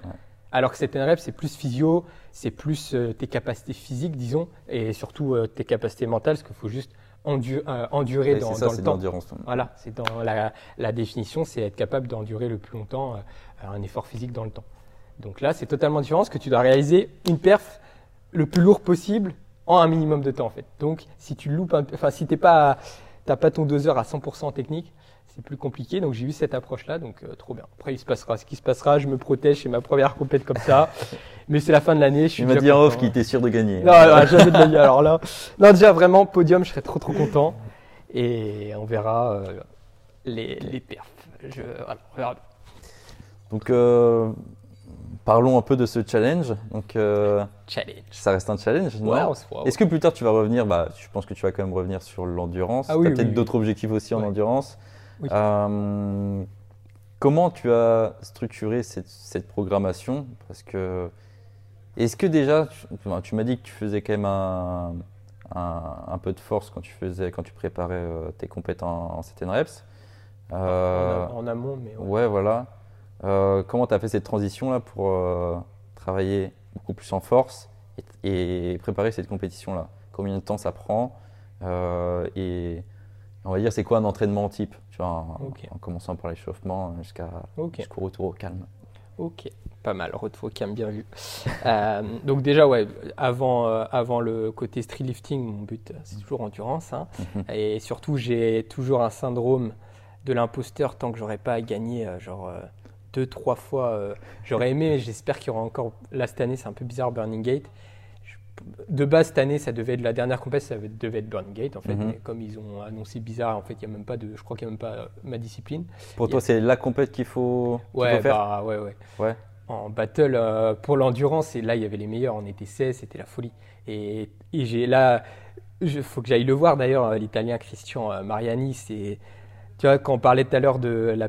Alors que cette rep, c'est plus physio, c'est plus euh, tes capacités physiques, disons, et surtout euh, tes capacités mentales, parce qu'il faut juste endu- euh, endurer Ouais, dans, ça, dans c'est le temps. Voilà, c'est dans la, la définition, c'est être capable d'endurer le plus longtemps euh, un effort physique dans le temps. Donc là, c'est totalement différent, parce que tu dois réaliser une perf le plus lourd possible en un minimum de temps, en fait. Donc, si tu loupes, un- enfin, si t'es pas, t'as pas ton 2 heures à 100% en technique, c'est plus compliqué. Donc, j'ai eu cette approche-là, donc euh, trop bien. Après, il se passera ce qui se passera. Je me protège, c'est ma première compète comme ça. Mais c'est la fin de l'année. Je suis m'as déjà dit en off qu'il était sûr de gagner. Non, non, jamais de vie. Alors là, non, déjà vraiment podium, je serais trop trop content. Et on verra euh, les, les perfs. Je, voilà, on verra. Donc, euh, parlons un peu de ce challenge. Donc, Challenge. ça reste un challenge, non Ouais. Est-ce que plus tard tu vas revenir? Bah, Je pense que tu vas quand même revenir sur l'endurance. Ah tu as oui, peut-être oui. d'autres objectifs aussi en endurance. Oui. Euh, comment tu as structuré cette, cette programmation? Parce que est-ce que déjà, tu, enfin, tu m'as dit que tu faisais quand même un, un- un peu de force quand tu faisais, quand tu préparais euh, tes compétences en, CTN reps. Euh, en, en amont, mais ouais. Ouais, voilà. Euh, comment tu as fait cette transition-là pour euh, travailler beaucoup plus en force et, et préparer cette compétition-là? Combien de temps ça prend? Et on va dire, c'est quoi un entraînement type tu vois, en, commençant par l'échauffement jusqu'à, Ok. jusqu'au retour au calme. Ok, pas mal, retour au cam bien vu. Euh, donc déjà, ouais, avant, euh, avant le côté street lifting, mon but, euh, c'est toujours endurance. hein. Mhm. Et surtout, j'ai toujours un syndrome de l'imposteur tant que j'aurais pas gagné, euh, genre deux, trois fois. j'aurais aimé, j'espère qu'il y aura encore, là cette année, c'est un peu bizarre, Burning Gate. De base cette année, ça devait être la dernière compétition, ça devait être Burning Gate en fait. Mhm. Mais comme ils ont annoncé bizarre, en fait, il y a même pas de, je crois qu'il y a même pas euh, ma discipline. Pour toi, c'est la compète qu'il faut, faire bah ouais, ouais. Ouais. En battle euh, pour l'endurance, et là il y avait les meilleurs, on était 16, c'était la folie. Et, et j'ai là, il faut que j'aille le voir d'ailleurs, euh, l'italien Christian Mariani, c'est. Tu vois, quand on parlait tout à l'heure de la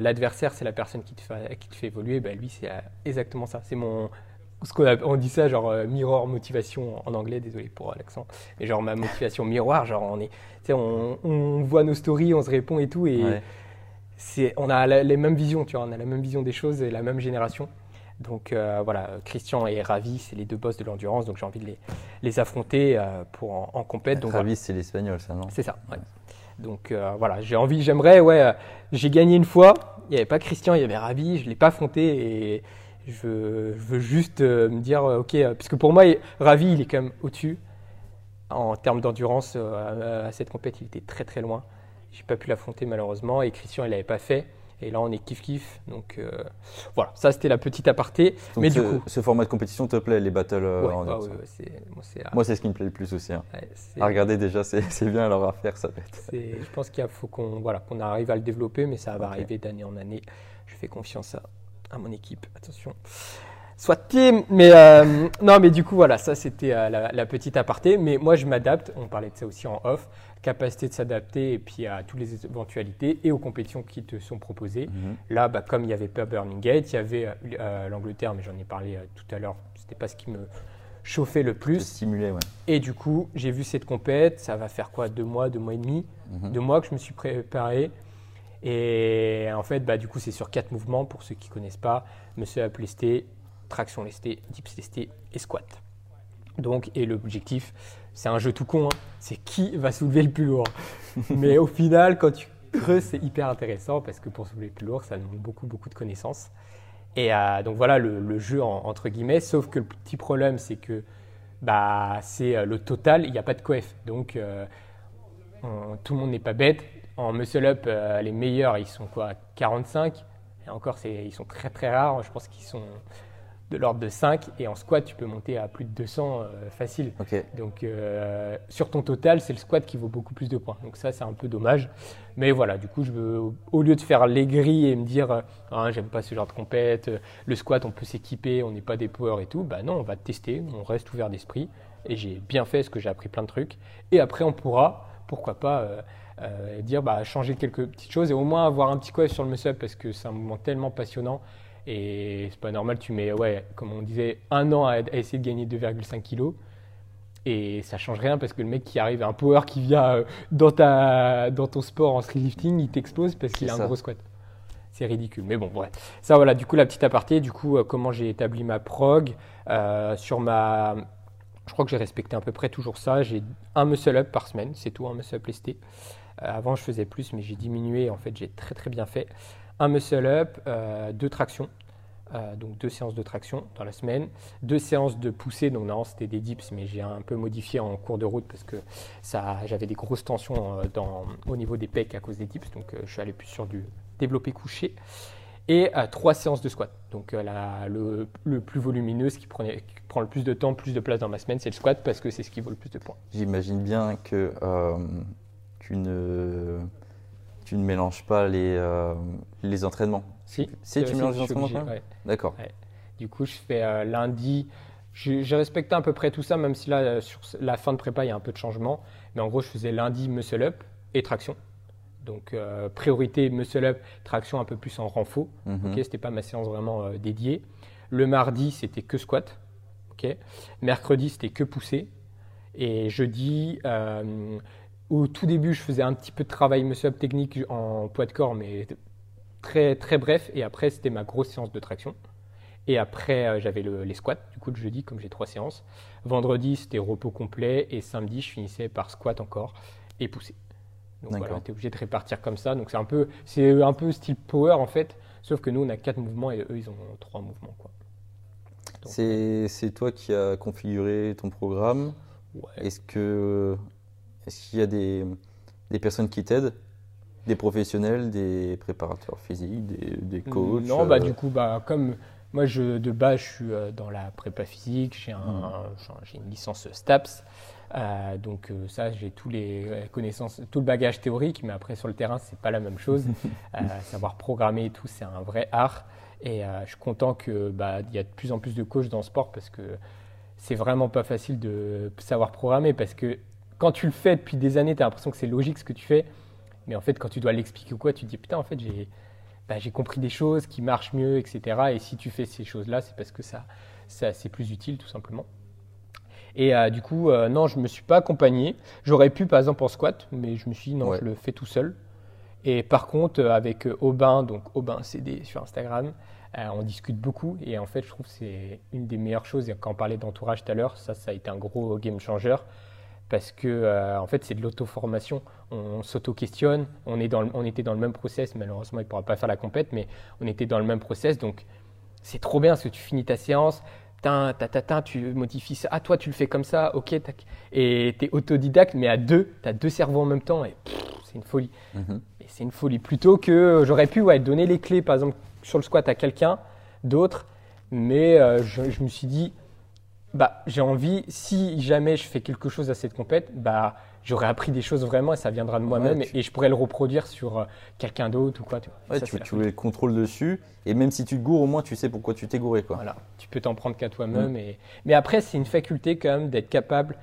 l'adversaire, c'est la personne qui te fait, qui te fait évoluer, bah, lui c'est exactement ça. C'est mon. Ce qu'on on dit ça genre euh, mirror motivation en anglais, désolé pour euh, l'accent. Mais genre ma motivation miroir, genre on est. On, on voit nos stories, on se répond et tout. Et, Ouais. c'est, on a la- les mêmes visions, tu vois, on a la même vision des choses et la même génération. Donc euh, voilà, Christian et Ravi, c'est les deux boss de l'endurance, donc j'ai envie de les, les affronter euh, pour en, en compète. Donc voilà. Travis, c'est l'espagnol, ça, non? C'est ça. ouais. Donc voilà, j'ai envie, j'aimerais, ouais, j'ai gagné une fois. Il n'y avait pas Christian, il y avait Ravi, je l'ai pas affronté et je veux, juste euh, me dire, euh, ok, euh, parce que pour moi, Ravi, il est quand même au-dessus en termes d'endurance à, cette compète, il était très très loin. J'ai pas pu l'affronter malheureusement et Christian, il l'avait pas fait. Et là, on est kiff kiff. Donc euh, voilà, ça c'était la petite aparté. Donc Mais ce, du coup, ce format de compétition te plaît, les battles euh, ouais, en ouais, ouais, moi, c'est, ce qui me plaît le plus aussi. hein. À regarder déjà, c'est bien alors à faire, ça va être. C'est- je pense qu'il faut qu'on voilà, qu'on arrive à le développer, mais ça va arriver d'année en année. Je fais confiance à, à mon équipe. Attention. Soit team, mais euh, non, mais du coup voilà, ça c'était euh, la, la petite aparté. Mais moi je m'adapte. On parlait de ça aussi en off. Capacité de s'adapter et puis à toutes les éventualités et aux compétitions qui te sont proposées. Mhm. Là, bah, comme il n'y avait pas Burning Gate, il y avait euh, l'Angleterre, mais j'en ai parlé tout à l'heure. C'était pas ce qui me chauffait le plus. stimuler, ouais. Et du coup, j'ai vu cette compète. Ça va faire quoi? Deux mois, deux mois et demi? Mhm. deux mois que je me suis préparé. Et en fait, bah, du coup, c'est sur quatre mouvements pour ceux qui ne connaissent pas. Muscle up lesté, traction lestée, dips lesté et squat. Donc, et l'objectif, c'est un jeu tout con, hein. c'est qui va soulever le plus lourd. Mais au final, quand tu creuses, c'est hyper intéressant parce que pour soulever le plus lourd, ça demande beaucoup, beaucoup de connaissances. Et euh, donc voilà le, le jeu en- entre guillemets, sauf que le petit problème, c'est que bah, c'est euh, le total, il n'y a pas de coef. Donc, euh, on- tout le monde n'est pas bête. En muscle up, euh, les meilleurs, ils sont quoi 45 Et encore, ils sont très très rares. Je pense qu'ils sont de l'ordre de 5. Et en squat, tu peux monter à plus de 200 euh, facile. Donc, euh, sur ton total, c'est le squat qui vaut beaucoup plus de points. Donc, ça, c'est un peu dommage. Mais voilà, du coup, je veux, au lieu de faire l'aigri et me dire, euh, Ah, j'aime pas ce genre de compète, le squat, on peut s'équiper, on n'est pas des powers et tout, bah non, on va tester, on reste ouvert d'esprit. Et j'ai bien fait parce que j'ai appris plein de trucs. Et après, on pourra, pourquoi pas, euh, euh, dire, bah, changer quelques petites choses et au moins avoir un petit coef sur le muscle parce que c'est un mouvement tellement passionnant. Et c'est pas normal, tu mets, ouais, comme on disait, un an à, à essayer de gagner 2,5 kilos. Et ça change rien parce que le mec qui arrive, un power qui vient euh, dans, ta, dans ton sport en streetlifting, il t'explose parce qu'il a un gros squat. C'est ridicule. Mais bon, bref. Ça, voilà, du coup, la petite aparté. Du coup, euh, comment j'ai établi ma prog euh, sur ma. Je crois que j'ai respecté à peu près toujours ça. J'ai un muscle up par semaine, c'est tout, un muscle up lesté. Euh, avant, je faisais plus, mais j'ai diminué. En fait, j'ai très très bien fait. Un muscle up, euh, deux tractions. Euh, donc deux séances de traction dans la semaine, deux séances de poussée, donc non c'était des dips, mais j'ai un peu modifié en cours de route parce que ça, j'avais des grosses tensions au niveau des pecs à cause des dips, donc je suis allé plus sur du développé couché. Et trois séances de squat. Donc la- le, plus volumineux, ce qui, prenait- prend le plus de temps, plus de place dans ma semaine, c'est le squat parce que c'est ce qui vaut le plus de points. J'imagine bien que tu, ne, tu ne mélanges pas les, euh, les entraînements. Si, Si, tu mélanges les entraînements obligé, quand même ouais. D'accord. Du coup, je fais euh, lundi. J'ai respecté à peu près tout ça, même si là, euh, sur la fin de prépa, il y a un peu de changement. Mais en gros, je faisais lundi muscle up et traction. Donc, euh, priorité muscle up, traction un peu plus en renfort. Mhm. Ok, c'était pas ma séance vraiment dédiée. Le mardi, c'était que squat. Mercredi, c'était que poussée. Et jeudi, euh, au tout début, je faisais un petit peu de travail muscle-up technique en poids de corps, mais très, très bref. Et après, c'était ma grosse séance de traction. Et après, euh, j'avais le- les squats, du coup, le jeudi, comme j'ai trois séances. Vendredi, c'était repos complet. Et samedi, je finissais par squat encore et pousser. Donc voilà, tu es obligé de répartir comme ça. Donc c'est un peu, c'est un peu style power en fait. Sauf que nous, on a quatre mouvements et eux, ils ont trois mouvements. Quoi. Donc, C'est c'est toi qui as configuré ton programme. ouais. Est-ce que est-ce qu'il y a des, des personnes qui t'aident? Des professionnels, des préparateurs physiques, des, des coachs Non, bah euh, du coup, bah comme Moi, je, de base, je suis euh, dans la prépa physique, j'ai un, j'ai une licence STAPS. Euh, donc euh, ça, j'ai tous les connaissances, tout le bagage théorique, mais après sur le terrain, c'est pas la même chose. Euh, savoir programmer et tout, c'est un vrai art. Et je suis content que bah, y a de plus en plus de coachs dans le sport parce que c'est vraiment pas facile de savoir programmer parce que quand tu le fais depuis des années, tu as l'impression que c'est logique ce que tu fais, mais en fait, quand tu dois l'expliquer ou quoi, tu te dis putain, en fait, j'ai bah, compris des choses qui marchent mieux, etc. Et si tu fais ces choses-là, c'est parce que ça, ça c'est plus utile, tout simplement. Et euh, du coup, euh, non, je me suis pas accompagné. J'aurais pu, par exemple, en squat, mais je me suis dit non, Ouais. je le fais tout seul. Et par contre, euh, avec Aubin, donc Aubin CD sur Instagram, euh, on discute beaucoup. Et en fait, je trouve que c'est une des meilleures choses. Et quand on parlait d'entourage tout à l'heure, ça, ça a été un gros game changer. Parce que, euh, en fait, c'est de l'auto-formation. On, on s'auto-questionne. On, est dans le- on était dans le même process. Malheureusement, il ne pourra pas faire la compète, mais on était dans le même process. Donc, c'est trop bien parce que tu finis ta séance. Tin, ta, ta, ta, tu modifies ça. Ah, toi, tu le fais comme ça. Ok, tac. Et tu es autodidacte, mais à deux. Tu as deux cerveaux en même temps. Et c'est une folie. Mhm. Et c'est une folie. Plutôt que j'aurais pu ouais, donner les clés, par exemple, sur le squat à quelqu'un d'autre. Mais euh, je, je me suis dit, bah, j'ai envie, si jamais je fais quelque chose à cette compète, bah, j'aurais appris des choses vraiment et ça viendra de moi-même Ouais, tu- et, je pourrais le reproduire sur euh, quelqu'un d'autre ou quoi. Tu, vois. Ouais, Ça, tu, le contrôle dessus, et même si tu te gourres, au moins tu sais pourquoi tu t'es gouré. Quoi. Voilà, tu peux t'en prendre qu'à toi-même. Et... Mais après, c'est une faculté quand même d'être capable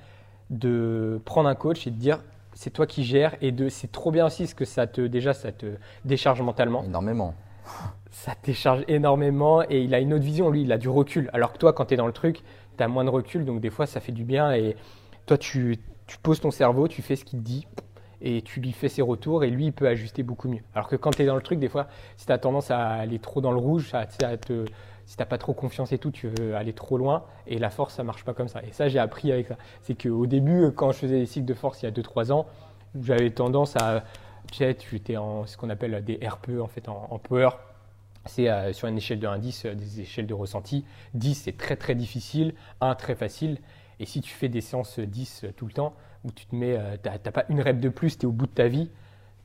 de prendre un coach et de dire c'est toi qui gères et de c'est trop bien aussi parce que ça te déjà ça te décharge mentalement. Énormément. ça te décharge énormément et il a une autre vision, lui, il a du recul. Alors que toi, quand tu es dans le truc, tu as moins de recul, donc des fois, ça fait du bien. Et toi, tu, tu poses ton cerveau, tu fais ce qu'il te dit et tu lui fais ses retours et lui, il peut ajuster beaucoup mieux. Alors que quand tu es dans le truc, des fois, si tu as tendance à aller trop dans le rouge, à, à te, si pas trop confiance et tout, tu veux aller trop loin et la force, ça marche pas comme ça. Et ça, j'ai appris avec ça. C'est qu'au début, quand je faisais des cycles de force il y a 2-3 ans, j'avais tendance à. Tu sais, tu étais en ce qu'on appelle des RPE, en fait, en, en power. C'est euh, sur une échelle de 1 10, euh, des échelles de ressenti. 10, c'est très très difficile, 1 très facile. Et si tu fais des séances 10 euh, tout le temps, où tu te mets, euh, t'as pas une rep de plus, tu es au bout de ta vie,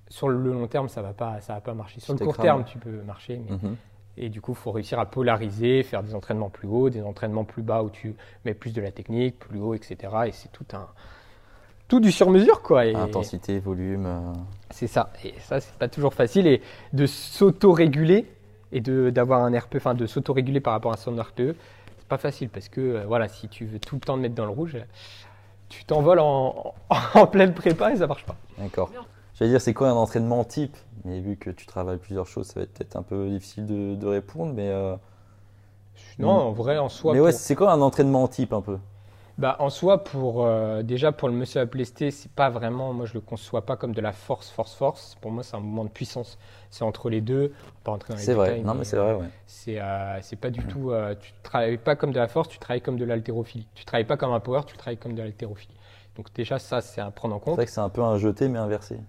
sur le long terme, ça va pas, ça va pas marcher. Sur le court terme, tu peux marcher, mais Mhm. et du coup, il faut réussir à polariser, faire des entraînements plus hauts, des entraînements plus bas où tu mets plus de la technique, plus haut, etc. Et c'est tout un tout du sur-mesure, quoi. Et Intensité, volume. c'est ça. Et ça, c'est pas toujours facile. Et de s'auto-réguler et de d'avoir un RPE, enfin de s'auto-réguler par rapport à son RPE, c'est pas facile parce que euh, voilà, si tu veux tout le temps te mettre dans le rouge, tu t'envoles en, en pleine prépa et ça marche pas. D'accord. J'allais dire, c'est quoi un entraînement type? Mais vu que tu travailles plusieurs choses, ça va être peut-être un peu difficile de, de répondre. Mais, euh, Non, en vrai, en soi, mais ouais, pour- c'est quoi un entraînement type un peu? Bah, en soi, pour, euh, déjà pour le muscle up lesté, c'est pas vraiment, moi je le conçois pas comme de la force, force, force. Pour moi, c'est un mouvement de puissance. C'est entre les deux. On rentrer dans les C'est vrai. Non, mais c'est vrai, ouais. C'est euh, c'est pas du tout. euh, tu travailles pas comme de la force, tu travailles comme de l'haltérophilie. Tu travailles pas comme un power, tu travailles comme de l'haltérophilie. Donc déjà, ça, c'est à prendre en C'est compte. vrai que c'est un peu un jeté, mais inversé.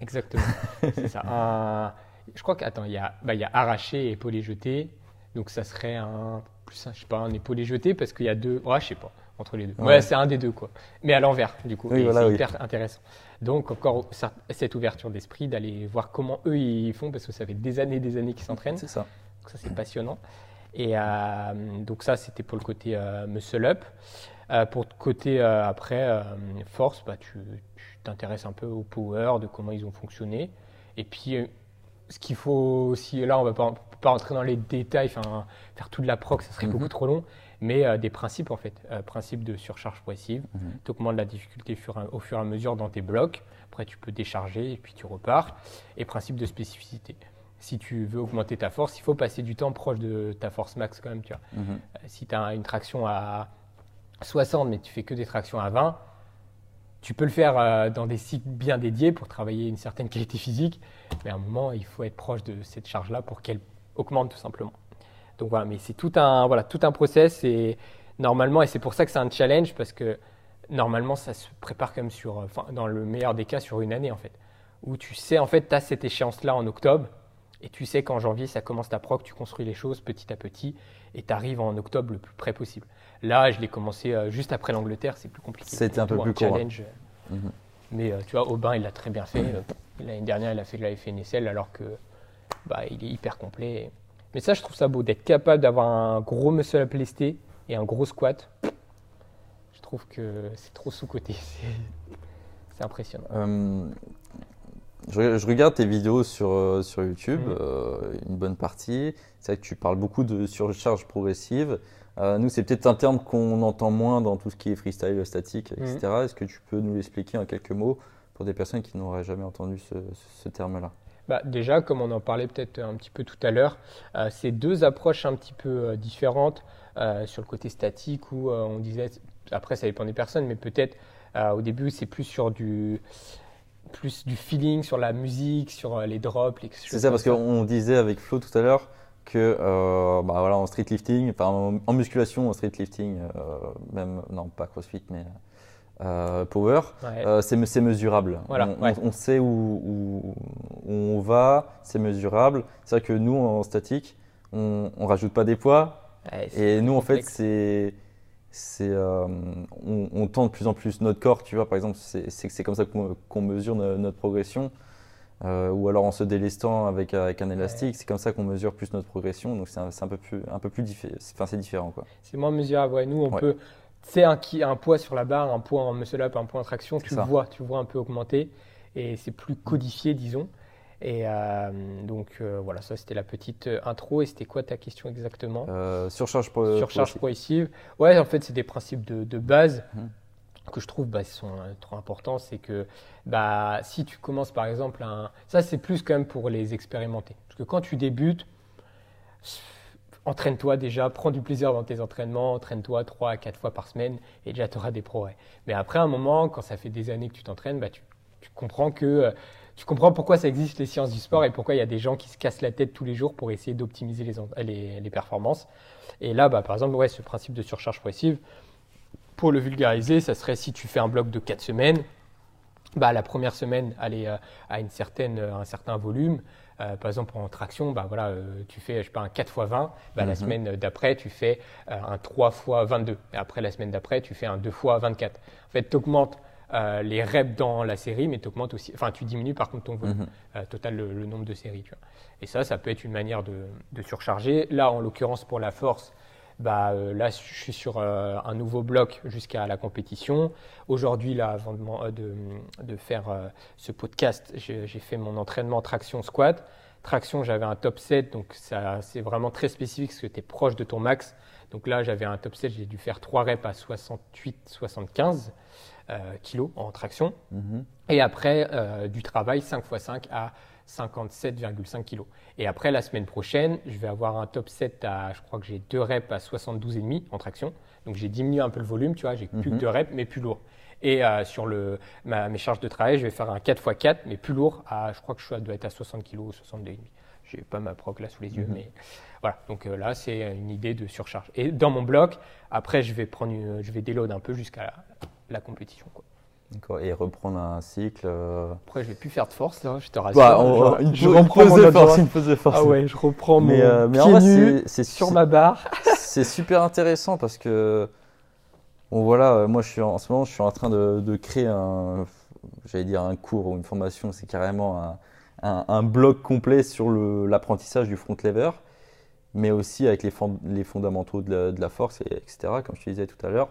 Exactement. c'est ça. Un- Je crois qu'attends, il y a, bah, il y a arraché et épaulé jeté. Donc ça serait un plus, un, je sais pas, un épaulé jeté parce qu'il y a deux. Ouais, je sais pas entre les deux. Ouais, Ouais. c'est un des deux quoi. Mais à l'envers du coup. Oui, Et voilà, c'est oui. hyper intéressant. Donc encore ça- cette ouverture d'esprit d'aller voir comment eux ils font parce que ça fait des années, des années qu'ils s'entraînent. C'est ça. Donc ça, c'est passionnant. Et euh, donc ça, c'était pour le côté euh, muscle up. Euh, pour le côté après force, bah, tu t'intéresses un peu au power, de comment ils ont fonctionné. Et puis, ce qu'il faut aussi, là, on va pas, pas rentrer dans les détails, faire toute la proc, ça serait Mhm. beaucoup trop long. Mais euh, des principes, en fait. Euh, principe de surcharge progressive. Mhm. Tu augmentes la difficulté au fur et à mesure dans tes blocs. Après, tu peux décharger et puis tu repars. Et principe de spécificité si tu veux augmenter ta force, il faut passer du temps proche de ta force max quand même. Tu vois. Mhm. Euh, Si tu as une traction à 60 mais tu fais que des tractions à 20, tu peux le faire euh, dans des cycles bien dédiés pour travailler une certaine qualité physique, mais à un moment, il faut être proche de cette charge-là pour qu'elle augmente tout simplement. Donc voilà, mais c'est tout un, voilà, tout un process et normalement, et c'est pour ça que c'est un challenge parce que normalement, ça se prépare quand même sur, euh, enfin, dans le meilleur des cas, sur une année en fait, où tu sais, en fait, tu as cette échéance-là en octobre et tu sais qu'en janvier, ça commence ta proc, tu construis les choses petit à petit et tu arrives en octobre le plus près possible. Là, je l'ai commencé euh, juste après l'Angleterre, c'est plus compliqué. C'était un peu plus court, hein. challenge. Mhm. Mais tu vois, Aubin, il l'a très bien fait. L'année dernière, il a fait de la FNSL alors que bah, il est hyper complet. Mais ça, je trouve ça beau d'être capable d'avoir un gros muscle up lesté et un gros squat. Je trouve que c'est trop sous-côté. C'est- C'est impressionnant. Euh, je, je regarde tes vidéos sur, euh, sur YouTube, Mhm. euh, une bonne partie. C'est vrai que tu parles beaucoup de surcharge progressive. Euh, nous, c'est peut-être un terme qu'on entend moins dans tout ce qui est freestyle statique, etc. Est-ce que tu peux nous l'expliquer en quelques mots pour des personnes qui n'auraient jamais entendu ce, ce terme-là? Bah, déjà, comme on en parlait peut-être un petit peu tout à l'heure, euh, c'est deux approches un petit peu euh, différentes euh, sur le côté statique où euh, on disait, après ça dépend des personnes, mais peut-être au début c'est plus sur du, plus du feeling, sur la musique, sur les drops, les C'est ça, parce qu'on disait avec Flo tout à l'heure que euh, bah voilà, en street lifting, enfin en, en musculation, en street lifting, euh, même, non pas crossfit, mais euh, power, Ouais. euh, c'est me- c'est mesurable. Voilà, on, ouais. on- on sait où, où- où on va, c'est mesurable. C'est vrai que nous, en statique, on ne rajoute pas des poids. Ouais, Et nous, en fait, c'est. c'est, euh, on, on tend de plus en plus notre corps, tu vois, par exemple, c'est comme ça qu'on mesure no- notre progression. Euh, ou alors en se délestant avec, avec un élastique, c'est comme ça qu'on mesure plus notre progression. Donc c'est un, un peu plus, un peu plus diffé- enfin, c'est différent. Quoi. C'est moins mesurable. Ouais, nous, on Ouais. peut. C'est un, poids sur la barre, un poids en muscle up, un poids en traction. Tu le vois, tu le vois un peu augmenter. Et c'est plus codifié, disons. Et euh, donc, euh, voilà, ça, c'était la petite euh, intro. Et c'était quoi ta question exactement? Euh, surcharge pro- Surcharge progressive. Ouais, en fait, c'est des principes de, de base Mhm. que je trouve bah, sont trop importants. C'est que bah, si tu commences par exemple un. Ça, c'est plus quand même pour les expérimenter. Parce que quand tu débutes, entraîne-toi déjà, prends du plaisir dans tes entraînements, entraîne-toi 3 à 4 fois par semaine et déjà tu auras des progrès. Mais après un moment, quand ça fait des années que tu t'entraînes, bah, tu, comprends que. euh, tu comprends pourquoi ça existe les sciences du sport et pourquoi il y a des gens qui se cassent la tête tous les jours pour essayer d'optimiser les, performances. Et là, bah, par exemple, ouais, ce principe de surcharge progressive, pour le vulgariser, ça serait si tu fais un bloc de 4 semaines, bah, la première semaine, aller euh, à une certaine, euh, un certain volume. Euh, par exemple, en traction, bah, voilà, euh, tu fais je sais pas, un 4 x 20. Bah, La Mhm. semaine d'après, tu fais euh, un 3 x 22. Et après, la semaine d'après, tu fais un 2 x 24. En fait, tu augmentes les reps dans la série, mais augmentes aussi, enfin, tu diminues par contre ton volume Mhm. total, le, le nombre de séries. Tu vois. Et ça, ça peut être une manière de, de surcharger. Là, en l'occurrence, pour la force, bah, euh, là, je suis sur euh, un nouveau bloc jusqu'à la compétition. Aujourd'hui, là, avant de, euh, de, de faire euh, ce podcast, j'ai fait mon entraînement traction squat. Traction, j'avais un top 7, donc ça, c'est vraiment très spécifique parce que tu es proche de ton max. Donc là, j'avais un top 7, j'ai dû faire 3 reps à 68-75 euh, kilos en traction. Mhm. Et après, euh, du travail 5 x 5 à 57,5 kg. Et après, la semaine prochaine, je vais avoir un top 7 à, je crois que j'ai 2 reps à 72,5 en traction. Donc j'ai diminué un peu le volume, tu vois, j'ai plus Mhm. que 2 reps, mais plus lourd. Et euh, sur le, ma- mes charges de travail, je vais faire un 4 x 4, mais plus lourd, à, je crois que je dois être à 60 kg ou 62,5 J'ai pas ma prog là sous les yeux, Mhm. mais voilà. Donc euh, là, c'est une idée de surcharge. Et dans mon bloc, après, je vais, prendre une- je vais déload un peu jusqu'à la, la compétition. Quoi. Et reprendre un cycle. euh, Après, je vais plus faire de force, là, je te rassure. bah, on- Je- reprends mon force. Une pause de force. Ah ouais, je reprends Mais, mon euh, mais en pied vrai, nu c'est- sur ma barre. c'est super intéressant parce que bon voilà euh, moi je suis en, en ce moment je suis en train de, de créer un j'allais dire un cours ou une formation c'est carrément un, un, un bloc complet sur l'apprentissage du front lever mais aussi avec les, fond- les fondamentaux de la, de la force et, etc comme je te disais tout à l'heure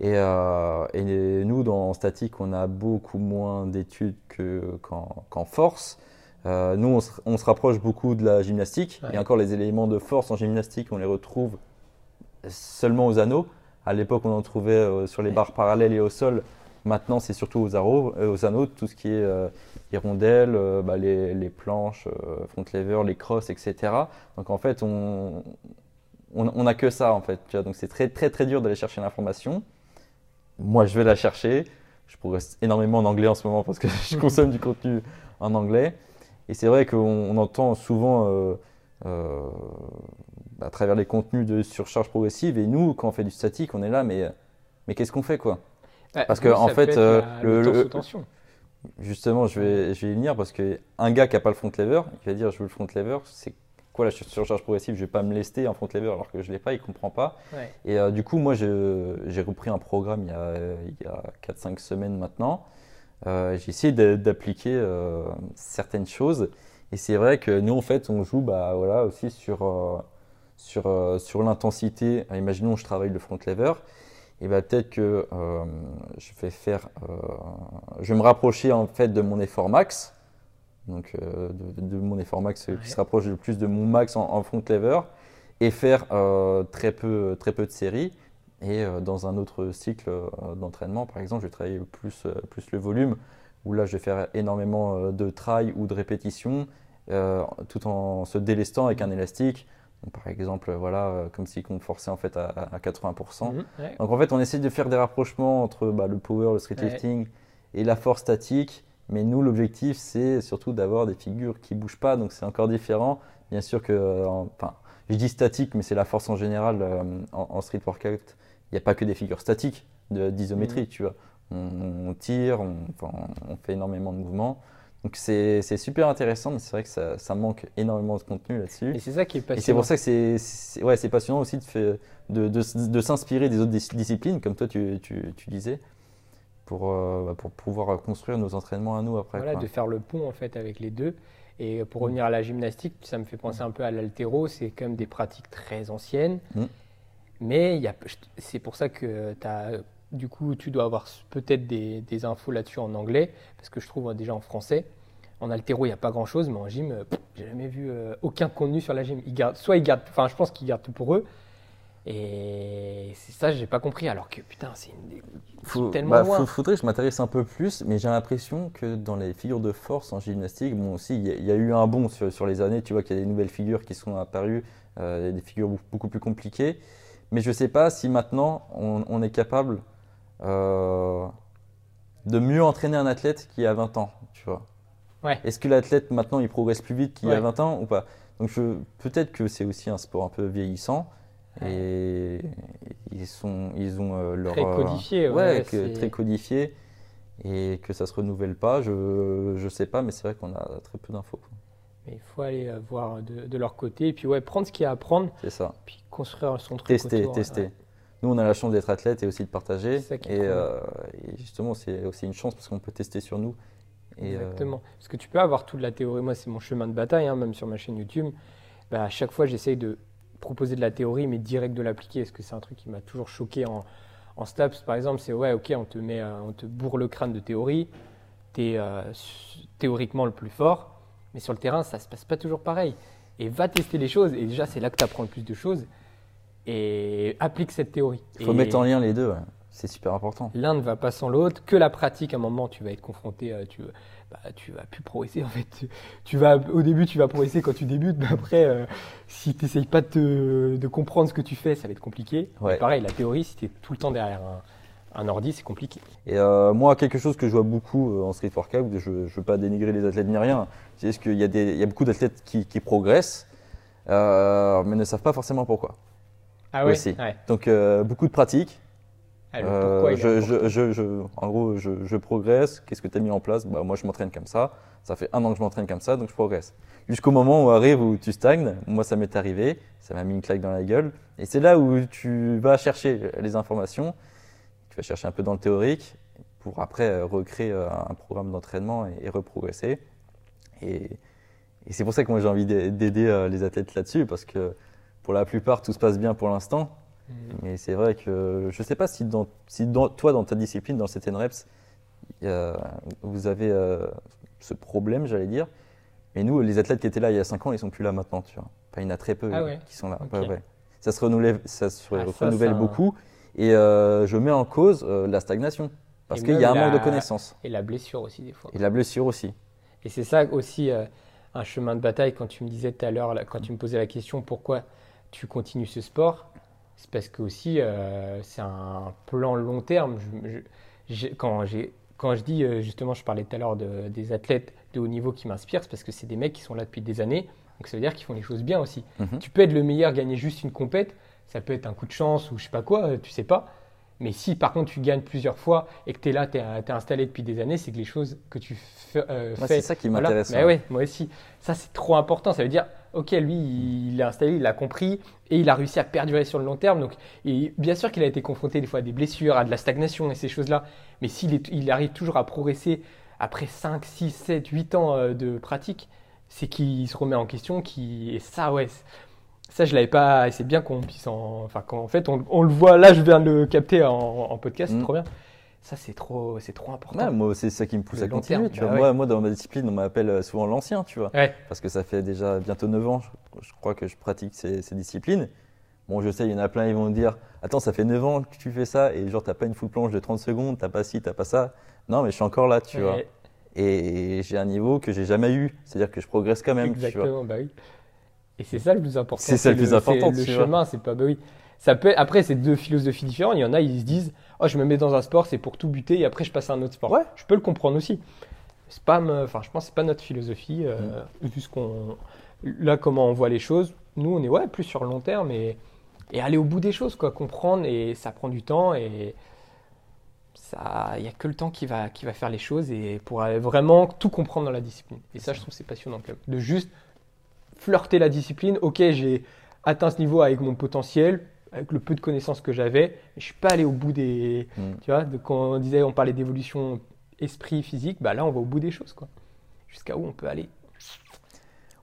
et, euh, et nous dans statique on a beaucoup moins d'études que- qu'en qu'en force Euh, nous on se, on se rapproche beaucoup de la gymnastique Ouais. et encore les éléments de force en gymnastique on les retrouve seulement aux anneaux. À l'époque, on en trouvait euh, sur les barres parallèles et au sol. Maintenant, c'est surtout aux, arrows, aux anneaux, tout ce qui est les rondelles, euh, bah, les, les planches, front lever, les crosses, etc. Donc en fait, on on on n'a que ça en fait. tu vois. Donc c'est très très très dur d'aller chercher l'information. Moi, je vais la chercher. Je progresse énormément en anglais en ce moment parce que je consomme du contenu en anglais. Et c'est vrai qu'on on entend souvent euh, euh, à travers les contenus de surcharge progressive. Et nous, quand on fait du statique, on est là, mais, mais qu'est-ce qu'on fait quoi? Parce que, en fait, euh, la- le- le temps le- sous tension. Justement, je vais, je vais y venir parce qu'un gars qui n'a pas le front lever, il va dire je veux le front lever, c'est quoi la surcharge progressive Je vais pas me lester en front lever alors que je l'ai pas, il comprend pas. Ouais. Et euh, du coup, moi, j'ai repris un programme il y a, il y a 4-5 semaines maintenant. Euh, j'ai essayé d'a- d'appliquer euh, certaines choses. Et c'est vrai que nous, en fait, on joue bah, voilà, aussi sur, euh, sur, sur l'intensité. Imaginons que je travaille le front lever. Et bah, peut-être que je vais faire, je vais me rapprocher en fait de mon effort max, donc de, de, mon effort max qui se rapproche le plus de mon max en, front lever, et faire très peu, très peu de séries. Et dans un autre cycle d'entraînement, par exemple, je vais travailler plus, plus le volume où là je vais faire énormément euh, de try ou de répétitions euh, tout en se délestant avec un élastique. par exemple, voilà, euh, comme si on forçait en fait à, 80%. Mhm, Donc en fait, on essaie de faire des rapprochements entre bah, le power, le street lifting et la force statique. Mais nous, l'objectif, c'est surtout d'avoir des figures qui bougent pas. Donc c'est encore différent. Bien sûr que, enfin, je dis statique, mais c'est la force en général en, street workout. Il n'y a pas que des figures statiques d'isométrie, mhm. tu vois on, tire, on, fait énormément de mouvements. Donc c'est super intéressant, mais c'est vrai que ça, manque énormément de contenu là-dessus. Et c'est ça qui est passionnant. Et c'est pour ça que c'est ouais, passionnant aussi de, de, de, s'inspirer des autres disciplines, comme toi tu, tu, disais, pour, euh, bah, pour pouvoir construire nos entraînements à nous après. Voilà, de faire le pont en fait avec les deux. Et pour revenir à la gymnastique, ça me fait penser un peu à l'altéro, c'est quand même des pratiques très anciennes. Mm. Mais c'est pour ça que tu as du coup, tu dois avoir peut-être des, infos là-dessus en anglais, parce que je trouve déjà en français. En altéro, il n'y a pas grand-chose, mais en gym, euh, j'ai jamais vu euh, aucun contenu sur la gym. Ils gardent, soit ils gardent, enfin, je pense qu'ils gardent tout pour eux. Et c'est ça, j'ai pas compris. Alors que putain, c'est tellement bah, loin. faudrait que je m'intéresse un peu plus, mais j'ai l'impression que dans les figures de force en gymnastique, bon aussi, il y, a eu un bond sur, les années. Tu vois qu'il y a des nouvelles figures qui sont apparues, euh, des figures beaucoup plus compliquées. Mais je sais pas si maintenant on est capable euh, de mieux entraîner un athlète qui a 20 ans, tu vois. Est-ce que l'athlète maintenant il progresse plus vite qu'il y a 20 ans ou pas? Donc peut-être que c'est aussi un sport un peu vieillissant et ils sont ils ont euh, leur très euh, codifié, ouais, très codifié et que ça se renouvelle pas. Je je sais pas, mais c'est vrai qu'on a très peu d'infos. Mais il faut aller voir de, leur côté et puis ouais prendre ce qu'il y a à prendre. C'est ça. Puis construire son truc. Tester, tester nous, on a la chance d'être athlète et aussi de partager. Euh, et, justement, c'est aussi une chance parce qu'on peut tester sur nous. Et euh, Exactement. Parce que tu peux avoir toute la théorie. Moi, c'est mon chemin de bataille, hein, même sur ma chaîne YouTube. Bah, à chaque fois, j'essaye de proposer de la théorie, mais direct de l'appliquer. Parce que c'est un truc qui m'a toujours choqué en, en STAPS, par exemple? C'est ouais, ok, on te, met, euh, on te bourre le crâne de théorie. Tu es théoriquement le plus fort. Mais sur le terrain, ça ne se passe pas toujours pareil. Et va tester les choses. Et déjà, c'est là que tu apprends le plus de choses et applique cette théorie. Il faut mettre en lien les deux, c'est super important. L'un ne va pas sans l'autre, que la pratique, à un moment, tu vas être confronté, euh, tu, bah, tu vas plus progresser en fait. Tu, vas, au début, tu vas progresser quand tu débutes, mais après, euh, si tu n'essayes pas de, de, comprendre ce que tu fais, ça va être compliqué. Pareil, la théorie, si tu es tout le temps derrière un, un ordi, c'est compliqué. Et euh, moi, quelque chose que je vois beaucoup en street workout, je ne veux pas dénigrer les athlètes ni rien, c'est qu'il y, a y a beaucoup d'athlètes qui, qui, progressent, mais ne savent pas forcément pourquoi. Ah aussi. Donc euh, beaucoup de pratiques. Euh, je, en gros, je, progresse. Qu'est-ce que tu as mis en place? Bah, Moi, je m'entraîne comme ça. Ça fait un an que je m'entraîne comme ça, donc je progresse. Jusqu'au moment où arrive où tu stagnes. Moi, ça m'est arrivé. Ça m'a mis une claque dans la gueule. Et c'est là où tu vas chercher les informations. Tu vas chercher un peu dans le théorique pour après euh, recréer un programme d'entraînement et, reprogresser. Et, et c'est pour ça que moi, j'ai envie d'aider les athlètes là-dessus parce que pour la plupart, tout se passe bien pour l'instant. Mm. Mais c'est vrai que je ne sais pas si, dans, si dans, toi, dans ta discipline, dans cette NREPS, vous avez euh, ce problème, j'allais dire. Mais nous, les athlètes qui étaient là il y a 5 ans, ils sont plus là maintenant. Tu vois. Enfin, il y en a très peu ah qui sont là. Ça se renouvelle, ça se ah, renouvelle beaucoup. Et euh, je mets en cause euh, la stagnation. Parce qu'il y a un manque de connaissances. Et la blessure aussi, des fois. Et la blessure aussi. Et c'est ça aussi un chemin de bataille quand tu me disais tout à l'heure, quand tu me posais la question pourquoi tu continues ce sport, c'est parce que aussi euh, c'est un plan long terme. quand, quand je dis, euh, justement, je parlais tout à l'heure de, des athlètes de haut niveau qui m'inspirent, c'est parce que c'est des mecs qui sont là depuis des années, donc ça veut dire qu'ils font les choses bien aussi. Mhm. Tu peux être le meilleur, gagner juste une compète, ça peut être un coup de chance ou je sais pas quoi, tu sais pas. Mais si par contre tu gagnes plusieurs fois et que tu es là, tu es, installé depuis des années, c'est que les choses que tu euh, fais. c'est ça qui m'intéresse. Voilà. ouais, moi aussi. Ça, c'est trop important. Ça veut dire, ok, lui, il est installé, il a compris et il a réussi à perdurer sur le long terme. Donc, et bien sûr qu'il a été confronté des fois à des blessures, à de la stagnation et ces choses-là. Mais s'il il arrive toujours à progresser après 5, 6, 7, 8 ans euh, de pratique, c'est qu'il se remet en question, qui et ça, ouais, ça je l'avais pas. et C'est bien qu'on puisse en, enfin, qu'en fait, on, on le voit. Là, je viens de le capter en, en podcast, Mm. c'est trop bien. Ça, c'est trop, c'est trop important. Ouais, moi, c'est ça qui me pousse Le à continuer. terme, tu bah vois. ouais. moi, moi, dans ma discipline, on m'appelle souvent l'ancien, tu vois. Ouais. Parce que ça fait déjà bientôt 9 ans, je, je crois que je pratique ces, ces disciplines. Bon, je sais, il y en a plein, ils vont me dire Attends, ça fait 9 ans que tu fais ça, et genre, t'as pas une full planche de 30 secondes, t'as pas ci, t'as pas ça. Non, mais je suis encore là, tu vois. Et j'ai un niveau que j'ai jamais eu. C'est-à-dire que je progresse quand même, tu vois. Exactement, bah oui. Et c'est ça le plus important. C'est ça le plus important, tu Le vois. chemin, c'est pas. Bah oui. Ça peut, après, c'est deux philosophies différentes. Il y en a, ils se disent Oh, je me mets dans un sport, c'est pour tout buter, et après, je passe à un autre sport. Ouais. Je peux le comprendre aussi. C'est pas, enfin, je pense que c'est pas notre philosophie. euh, Mm. Vu ce qu'on. Là, comment on voit les choses, nous, on est ouais, plus sur le long terme et, et aller au bout des choses, quoi. Comprendre, et ça prend du temps, et. ça, Il n'y a que le temps qui va, qui va faire les choses et pour vraiment tout comprendre dans la discipline. Et ça, je trouve c'est passionnant quand même. De juste flirter la discipline. Ok, j'ai atteint ce niveau avec mon potentiel, avec le peu de connaissances que j'avais, je suis pas allé au bout des. Mm. Tu vois, de, quand on disait, on parlait d'évolution esprit, physique, bah là, on va au bout des choses, quoi. Jusqu'à où on peut aller.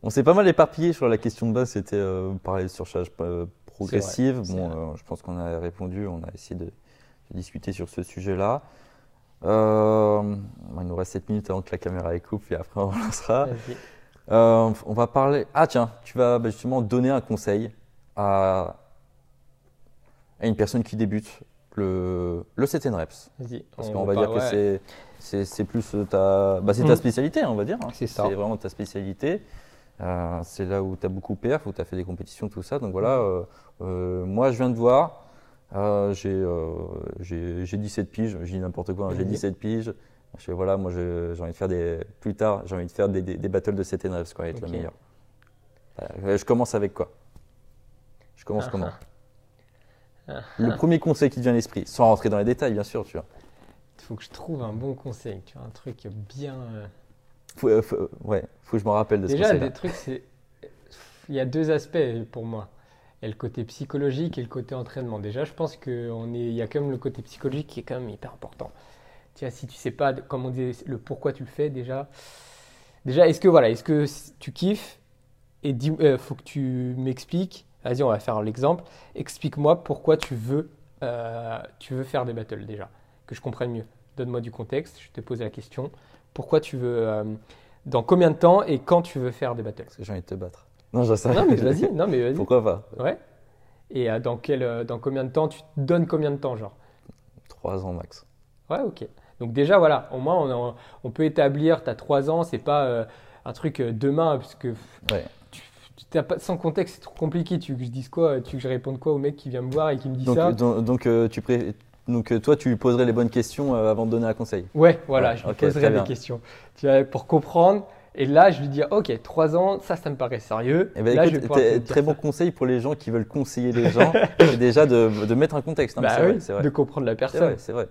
On s'est pas mal éparpillé sur la question de base, c'était euh, parler de surcharge euh, progressive. Bon, euh, je pense qu'on a répondu, on a essayé de, de discuter sur ce sujet-là. Euh, bon, il nous reste 7 minutes avant que la caméra coupe et après on. Euh, on va parler. Ah tiens, tu vas bah, justement donner un conseil à, à une personne qui débute le, le 7 reps. Parce On qu'on va dire que ouais. c'est- c'est c'est plus ta, bah, c'est ta Mm. spécialité, on va dire. hein. C'est ça. C'est vraiment ta spécialité. Euh, c'est là où tu as beaucoup perf, où tu as fait des compétitions, tout ça. Donc voilà, euh, euh, moi je viens de voir, j'ai euh, j'ai- j'ai 17 piges, je dis n'importe quoi, hein, j'ai Mhm. 17 piges. Je fais voilà, moi j'ai envie de faire des. Plus tard, j'ai envie de faire des, des, des battles de 7 reps, quoi, être Ok. le meilleur. Je commence avec quoi? Je commence Ah, comment? ah. Le premier conseil qui te vient à l'esprit, sans rentrer dans les détails, bien sûr, tu vois. Il faut que je trouve un bon conseil, tu vois, un truc bien. euh, Faut, euh, faut- ouais, faut que je me rappelle de ce Déjà, des trucs, c'est. Il y a deux aspects pour moi. Il y a le côté psychologique et le côté entraînement. Déjà, je pense qu'il est... y a quand même le côté psychologique qui est quand même hyper important. Tu vois, si tu sais pas, comme on disait, le pourquoi tu le fais, déjà. Déjà, est-ce que voilà, est-ce que tu kiffes? Et dis, euh, faut que tu m'expliques. Vas-y, on va faire l'exemple. Explique-moi pourquoi tu veux, euh, tu veux faire des battles déjà, que je comprenne mieux. Donne-moi du contexte. Je te pose la question. Pourquoi tu veux, euh, dans combien de temps et quand tu veux faire des battles? Parce que j'ai envie de te battre. Non, je sais. Non, mais vas-y. Non, mais vas-y. Pourquoi pas? Ouais. Et euh, dans quel, dans combien de temps tu te donnes combien de temps, genre? Trois ans max. Ouais, ok. Donc déjà, voilà, au moins, on, en- on peut établir, tu as 3 ans, c'est pas un truc demain, parce que Ouais. tu, sans contexte, c'est trop compliqué. Tu veux que je dise quoi Tu veux que je réponde quoi au mec qui vient me voir et qui me dit Donc, ça donc, donc, euh, tu pré- donc euh, toi, tu lui poserais les bonnes questions euh, avant de donner un conseil. Ouais, voilà, Ouais, je lui ok, poserai très des questions tu vois, pour comprendre. Et là, je lui dis, ok, 3 ans, ça, ça me paraît sérieux. Eh ben, là, je écoute, vais dire très bon ça. conseil pour les gens qui veulent conseiller les gens, c'est déjà de, de mettre un contexte. hein, Bah c'est vrai, oui, c'est vrai. de comprendre la personne. vrai, c'est vrai.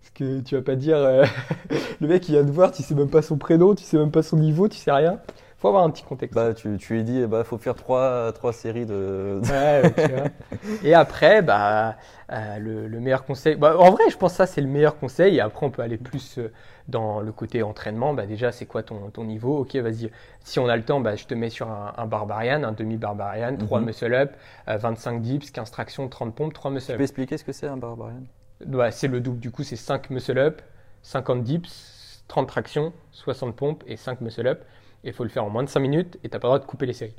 Parce que tu vas pas dire, euh, le mec il vient te voir, tu sais même pas son prénom, tu sais même pas son niveau, tu sais rien. Faut avoir un petit contexte. Bah, tu, tu lui dis, bah, faut faire trois, trois séries de. Ouais, tu vois. Et après, bah, euh, le, le meilleur conseil. Bah, en vrai, je pense que ça, c'est le meilleur conseil. Et après, on peut aller plus euh, dans le côté entraînement. Bah, déjà, c'est quoi ton, ton niveau? Ok, vas-y. Si on a le temps, bah, je te mets sur un, un barbarian, un demi-barbarian, 3 Mhm. muscle-up, euh, 25 dips, 15 tractions, 30 pompes, 3 Tu peux muscle-up. expliquer ce que c'est un barbarian? Bah, c'est le double. Du coup, c'est 5 muscle-up, 50 dips, 30 tractions, 60 pompes et 5 muscle-up. Et il faut le faire en moins de 5 minutes et tu n'as pas le droit de couper les séries.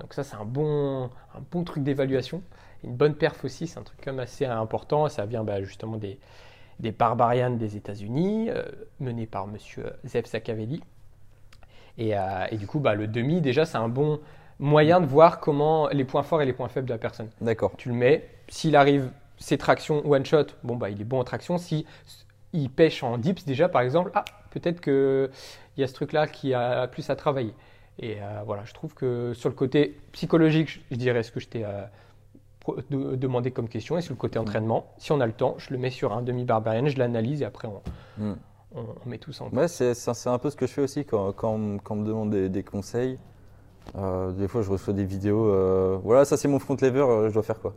Donc ça, c'est un bon, un bon truc d'évaluation. Une bonne perf aussi, c'est un truc quand même assez important. Ça vient bah, justement des, des Barbarians des États-Unis, euh, menés par monsieur Zev Sakavelli. Et, euh, et du coup, bah, le demi, déjà, c'est un bon moyen de voir comment les points forts et les points faibles de la personne. D'accord. Tu le mets, s'il arrive, ses tractions one shot, bon, bah, il est bon en traction. Si il pêche en dips, déjà, par exemple, ah, peut-être qu'il y a ce truc-là qui a plus à travailler. Et euh, voilà, je trouve que sur le côté psychologique, je- dirais ce que je t'ai euh, de- demandé comme question. Et sur le côté entraînement, si on a le temps, je le mets sur un demi-barbarian, je l'analyse et après on, on- on met tout ça en Ouais, c'est un peu ce que je fais aussi quand, quand, on, quand on me demande des, des conseils. Euh, des fois, je reçois des vidéos. euh, voilà, ça c'est mon front lever, je dois faire quoi?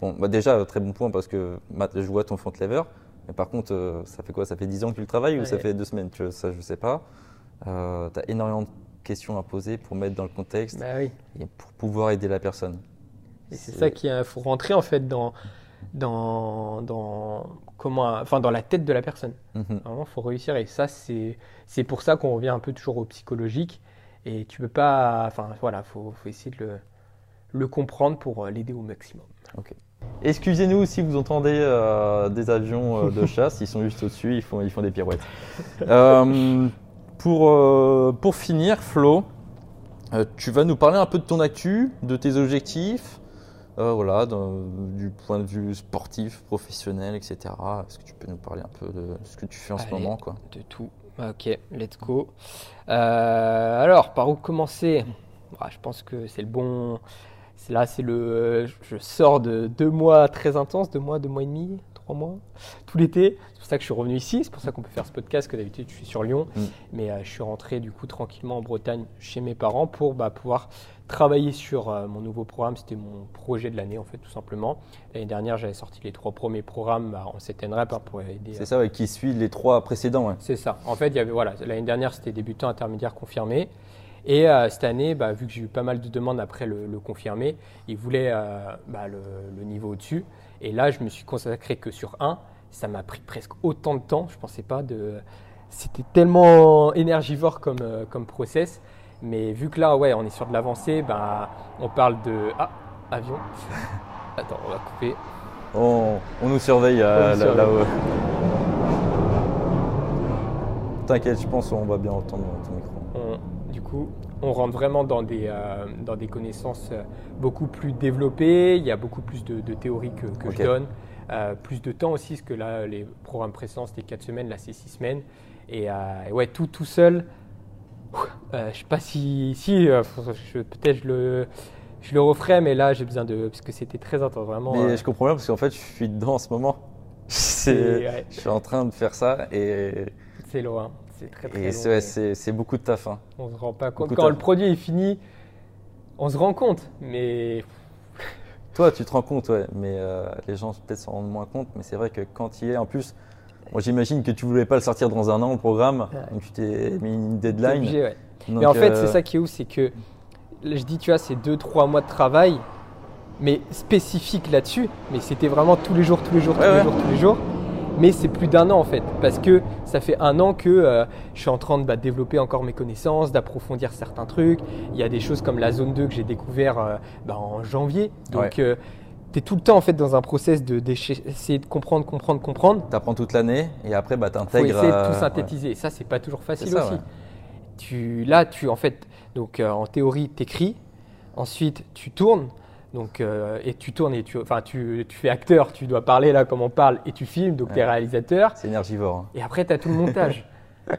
Bon, bah déjà, très bon point parce que Matt, je vois ton front lever. Mais par contre, euh, ça fait quoi? Ça fait 10 ans que tu le travailles ou ça fait deux semaines? Tu vois, Ça, je sais pas. Euh, tu as énormément de questions à poser pour mettre dans le contexte Bah oui. et pour pouvoir aider la personne. Et c'est ça qu'il faut rentrer en fait dans, dans, dans, comment, enfin, dans la tête de la personne. Mhm. Vraiment, faut réussir. Et ça, c'est c'est pour ça qu'on revient un peu toujours au psychologique. Et tu peux pas. Enfin, voilà, faut, faut essayer de le, le comprendre pour euh, l'aider au maximum. Excusez-nous si vous entendez euh, des avions euh, de chasse, ils sont juste au-dessus, ils font, ils font des pirouettes. Euh, pour, pour finir, Flo, tu vas nous parler un peu de ton actu, de tes objectifs, voilà, du point de vue sportif, professionnel, etc. Est-ce que tu peux nous parler un peu de ce que tu fais en ce moment quoi? De tout. Ok, let's go. Alors, par où commencer? Ah, Je pense que c'est le bon. Là, c'est le. Je sors de deux mois très intenses, deux mois, deux mois et demi, trois mois, tout l'été. C'est pour ça que je suis revenu ici. C'est pour ça qu'on peut faire ce podcast. Que d'habitude, je suis sur Lyon, Mm. mais euh, je suis rentré du coup tranquillement en Bretagne chez mes parents pour bah, pouvoir travailler sur euh, mon nouveau programme. C'était mon projet de l'année en fait, tout simplement. L'année dernière, j'avais sorti les trois premiers programmes bah, en 7 rep hein, pour aider. C'est ça ouais, qui suit les trois précédents. ouais. C'est ça. En fait, il y avait voilà, l'année dernière c'était débutant intermédiaire confirmé, et euh, cette année, bah, vu que j'ai eu pas mal de demandes après le, le confirmé, ils voulaient euh, bah, le, le niveau au-dessus. Et là, je me suis consacré que sur un. Ça m'a pris presque autant de temps. Je pensais pas de. C'était tellement énergivore comme euh, comme process. Mais vu que là, ouais, on est sur de l'avancée, bah, on parle de ah avion. Attends, on va couper. On, on nous surveille. là-haut. T'inquiète, je pense qu'on va bien entendre ton micro. On- du coup, on rentre vraiment dans des, euh, dans des connaissances euh, beaucoup plus développées. Il y a beaucoup plus de, de théories que, je donne. Euh, plus de temps aussi, parce que là, les programmes précédents, c'était 4 semaines, là, c'est 6 semaines. Et, euh, et ouais, tout, tout seul. Euh, je sais pas si. si Peut-être je le, je le referai, mais là, j'ai besoin de. Parce que c'était très intense, vraiment. Mais je comprends bien parce qu'en fait, je suis dedans en ce moment. ouais, Je suis en train de faire ça et, c'est loin. C'est très, très et c'est beaucoup de taf. hein. On se rend pas compte. Beaucoup Quand le produit est fini, on se rend compte. Mais Toi, tu te rends compte, ouais, mais euh, les gens peut-être s'en rendent moins compte. Mais c'est vrai que quand il est, en plus, moi j'imagine que tu voulais pas le sortir dans un an le programme, Ouais. donc tu t'es mis une deadline. obligé, ouais. Donc, mais en fait, euh, c'est ça qui est ouf, c'est que je dis, tu vois, c'est 2-3 mois de travail, mais spécifique là-dessus. Mais c'était vraiment tous les jours, tous les jours, tous les jours, tous les jours. Mais c'est plus d'un an en fait, parce que ça fait un an que euh, je suis en train de bah, développer encore mes connaissances, d'approfondir certains trucs. Il y a des choses comme la zone 2 que j'ai découvert euh, bah, en janvier. Donc, tu es tout le temps en fait dans un process de d'essayer de comprendre, comprendre, comprendre. T'apprends toute l'année et après, bah, Il faut t'intègres. essayer de euh, tout ouais. synthétiser. Et ça, c'est pas toujours facile ça, aussi. ouais. Tu, là, tu en fait, donc euh, en théorie, tu écris. Ensuite, tu tournes. Donc, euh, et tu tournes et tu, enfin, tu, tu fais acteur, tu dois parler là comme on parle et tu filmes, donc tu es réalisateur. C'est énergivore. hein. Et après, tu as tout le montage.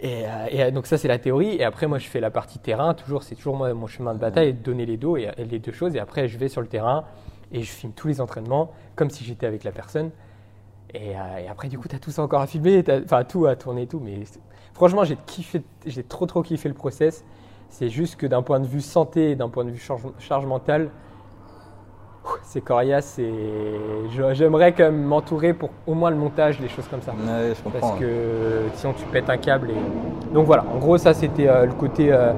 et, euh, et, euh, donc ça, c'est la théorie. Et après, moi, je fais la partie terrain. Toujours, c'est toujours moi, mon chemin de bataille, de donner les dos et, et les deux choses. Et après, je vais sur le terrain et je filme tous les entraînements comme si j'étais avec la personne. Et, et après, du coup, tu as tout ça encore à filmer, enfin tout à tourner et tout. Mais franchement, j'ai kiffé, j'ai trop trop kiffé le process. C'est juste que d'un point de vue santé et d'un point de vue charge, charge mentale, c'est coriace et j'aimerais quand même m'entourer pour au moins le montage, les choses comme ça. Ouais, je comprends. Parce ouais. que sinon tu pètes un câble. Et... Donc voilà, en gros, ça c'était euh, le côté, euh,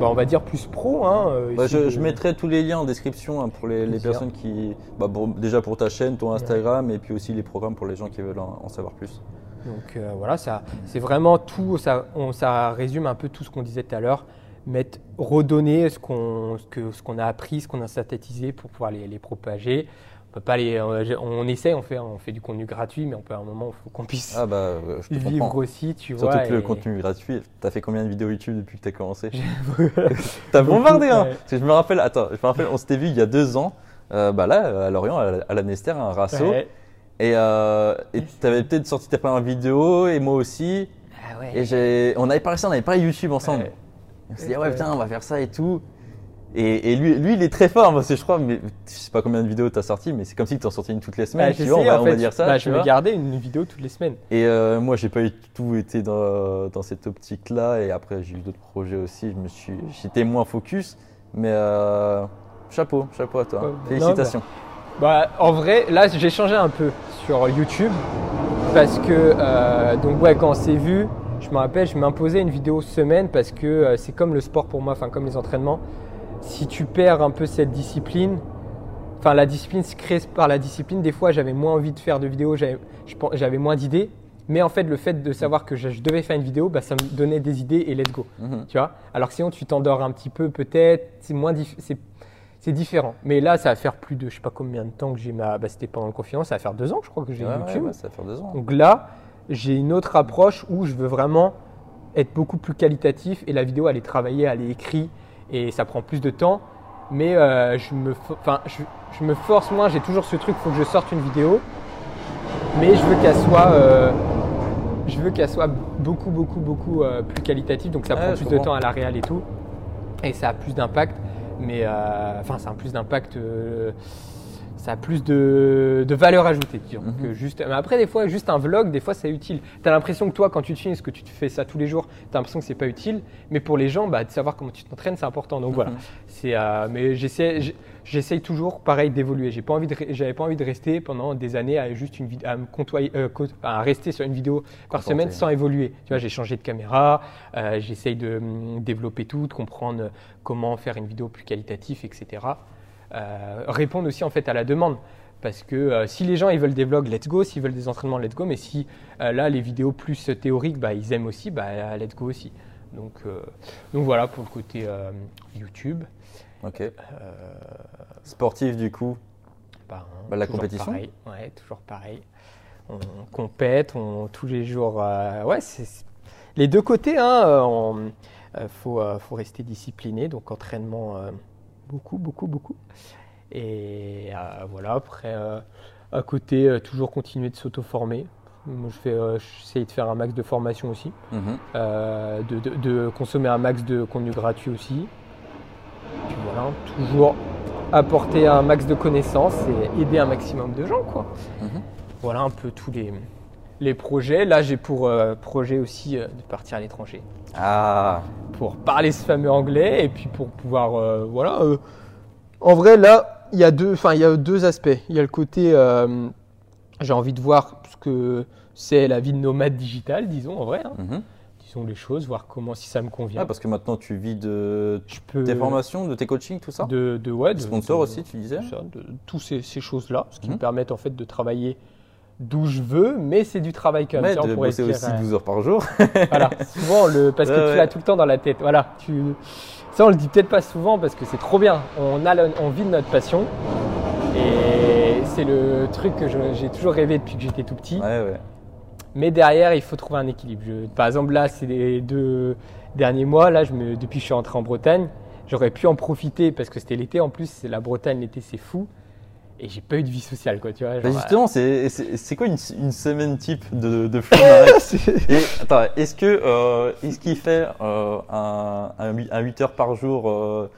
bah, on va dire, plus pro. Hein, euh, Bah, je, de- je mettrai tous les liens en description hein, pour les, personnes qui. bah, pour- déjà pour ta chaîne, ton Instagram et puis aussi les programmes pour les gens qui veulent en, en savoir plus. Donc euh, voilà, ça, c'est vraiment tout, ça, on- ça résume un peu tout ce qu'on disait tout à l'heure, mettre, redonner ce qu'on, ce que, ce qu'on a appris, ce qu'on a synthétisé pour pouvoir les, les propager. On peut pas les, on, essaie, on fait, on fait du contenu gratuit, mais on peut à un moment, il faut qu'on puisse Ah bah, je te vivre comprends. aussi, tu Surtout vois. que le contenu gratuit. T'as fait combien de vidéos YouTube depuis que t'as commencé T'as bombardé, hein ouais. Parce que je me rappelle, attends, je me rappelle, on s'était vu il y a deux ans, euh, bah là, à Lorient, à la- Nester, un rasso. Ouais. Et euh, t'avais peut-être sorti ta première vidéo, et moi aussi. Ah ouais. Et on avait parlé ça, on avait parlé YouTube ensemble. On s'est dit, ouais, putain, on va faire ça et tout. Et, et lui, lui, il est très fort, parce que je crois, mais je sais pas combien de vidéos t'as sorti, mais c'est comme si t'en sortais une toutes les Bah, semaines, tu j'essaie, vois, on va, en on va fait, dire ça. bah, tu je vais garder une vidéo toutes les semaines. Et euh, moi, j'ai pas du tout été dans, dans cette optique-là. Et après, j'ai eu d'autres projets aussi. Je me suis, j'étais moins focus. Mais euh, chapeau, chapeau à toi. Bah, Félicitations. Bah, en vrai, là, j'ai changé un peu sur YouTube parce que, euh, donc, ouais, quand on s'est vu, je me rappelle, je m'imposais une vidéo semaine parce que euh, c'est comme le sport pour moi, enfin comme les entraînements. Si tu perds un peu cette discipline, enfin la discipline se crée par la discipline. Des fois, j'avais moins envie de faire de vidéos, j'avais moins d'idées. Mais en fait, le fait de savoir que je, devais faire une vidéo, bah, ça me donnait des idées et let's go. Mhm. Tu vois? Alors que sinon, tu t'endors un petit peu, peut-être. C'est moins c'est, différent. Mais là, ça va faire plus de, je sais pas combien de temps que j'ai ma. Bah, c'était pendant le confinement, ça va faire deux ans, je crois que j'ai Ouais, YouTube. ouais, ça va faire deux ans. Donc là, j'ai une autre approche où je veux vraiment être beaucoup plus qualitatif et la vidéo, elle est travaillée, elle est écrite et ça prend plus de temps. Mais euh, je, me, fo- enfin, je, je me force moins, j'ai toujours ce truc, il faut que je sorte une vidéo. Mais je veux qu'elle soit, euh, je veux qu'elle soit beaucoup, beaucoup, beaucoup euh, plus qualitative. Donc ça prend plus de temps à la réal et tout. Et ça a plus d'impact. Mais euh, enfin, ça a plus d'impact. Euh, ça a plus de, de valeur ajoutée, disons, Mhm. que juste. Mais après, des fois, juste un vlog, des fois, c'est utile. Tu as l'impression que toi, quand tu te filmes, parce que tu te fais ça tous les jours, tu as l'impression que c'est pas utile. Mais pour les gens, bah, de savoir comment tu t'entraînes, c'est important. Donc voilà. Mhm. C'est, euh, mais j'essaie, j'essaye toujours, pareil, d'évoluer. J'ai pas envie de, re- j'avais pas envie de rester pendant des années à juste une à me euh, à rester sur une vidéo par semaine sans évoluer. Tu vois, j'ai changé de caméra, euh, j'essaye de hum, développer tout, de comprendre comment faire une vidéo plus qualitative, etc. Euh, répondre aussi en fait à la demande. Parce que euh, si les gens ils veulent des vlogs, let's go. S'ils veulent des entraînements, let's go. Mais si euh, là les vidéos plus théoriques, bah, ils aiment aussi, bah, let's go aussi. Donc, euh, donc voilà pour le côté YouTube. Ok. Sportif du coup. bah, hein, Bah, la compétition pareil. Ouais, toujours pareil. On, compète, on, tous les jours. ouais, c'est les deux côtés. Hein, on- euh, faut, faut rester discipliné. Donc entraînement, beaucoup, beaucoup, beaucoup. Et euh, voilà. Après, euh, à côté, euh, toujours continuer de s'auto-former. Moi, je fais, j'essaye de faire un max de formation aussi, Mhm. de, de- de consommer un max de contenu gratuit aussi. Puis voilà, toujours apporter un max de connaissances et aider un maximum de gens, quoi. Mhm. Voilà un peu tous les, les projets. Là, j'ai pour euh, projet aussi euh, de partir à l'étranger Ah. pour parler ce fameux anglais et puis pour pouvoir, euh, voilà. euh, En vrai, là, il y a deux, enfin, il y a deux aspects. Il y a le côté, euh, j'ai envie de voir ce que c'est la vie de nomade digital, disons en vrai. hein. Mhm. Disons les choses, voir comment si ça me convient. Ah, parce que maintenant tu vis de je peux tes formations, de tes coachings, tout ça de, de ouais, de- Sponsors de- aussi, tu disais tout ça, de tous ces, ces choses-là, ce qui Mhm. me permettent en fait de travailler d'où je veux, mais c'est du travail quand même. Pourrait bosser dire, aussi euh, 12 heures par jour. Voilà, souvent le parce que Ouais, tu ouais. l'as tout le temps dans la tête. Voilà, tu ça on le dit peut-être pas souvent parce que c'est trop bien. On a le- on vit de notre passion et c'est le truc que j'ai toujours rêvé depuis que j'étais tout petit. Ouais. Mais derrière, il faut trouver un équilibre. Je- par exemple, là, c'est les deux derniers mois. Là, je me, depuis que je suis rentré en Bretagne, j'aurais pu en profiter parce que c'était l'été. En plus, la Bretagne, l'été, c'est fou. Et j'ai pas eu de vie sociale, quoi. Tu vois, Bah, justement, c'est c'est- quoi une, une semaine type de, de euh, Et attends, est-ce que euh, est-ce qu'il fait euh, un, un, huit- un 8 heures par jour euh,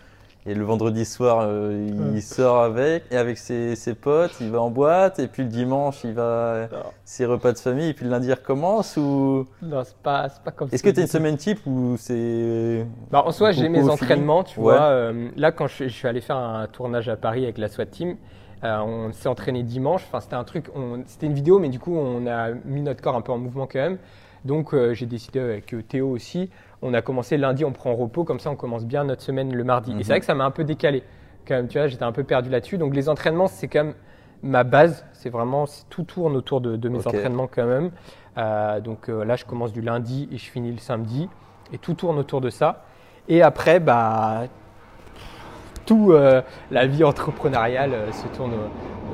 et le vendredi soir euh, il Ouais. sort avec et avec ses, ses potes, il va en boîte et puis le dimanche il va Non. ses repas de famille et puis le lundi il recommence ou non, c'est pas, c'est pas comme est-ce que tu as une semaine type ou c'est Bah, en soi, j'ai mes entraînements, tu Ouais. vois. euh, là, quand je, je suis allé faire un tournage à Paris avec la SWAT Team, euh, on s'est entraîné dimanche. Enfin, c'était un truc, on- c'était une vidéo, mais du coup, on a mis notre corps un peu en mouvement quand même. Donc, euh, j'ai décidé avec euh, Théo aussi. On a commencé lundi, on prend repos, comme ça, on commence bien notre semaine le mardi. Mhm. Et c'est vrai que ça m'a un peu décalé. Quand même, tu vois, j'étais un peu perdu là-dessus. Donc, les entraînements, c'est quand même ma base. C'est vraiment, tout tourne autour de, de mes entraînements quand même. Euh, donc euh, là, je commence du lundi et je finis le samedi. Et tout tourne autour de ça. Et après, bah, tout euh, la vie entrepreneuriale euh, se tourne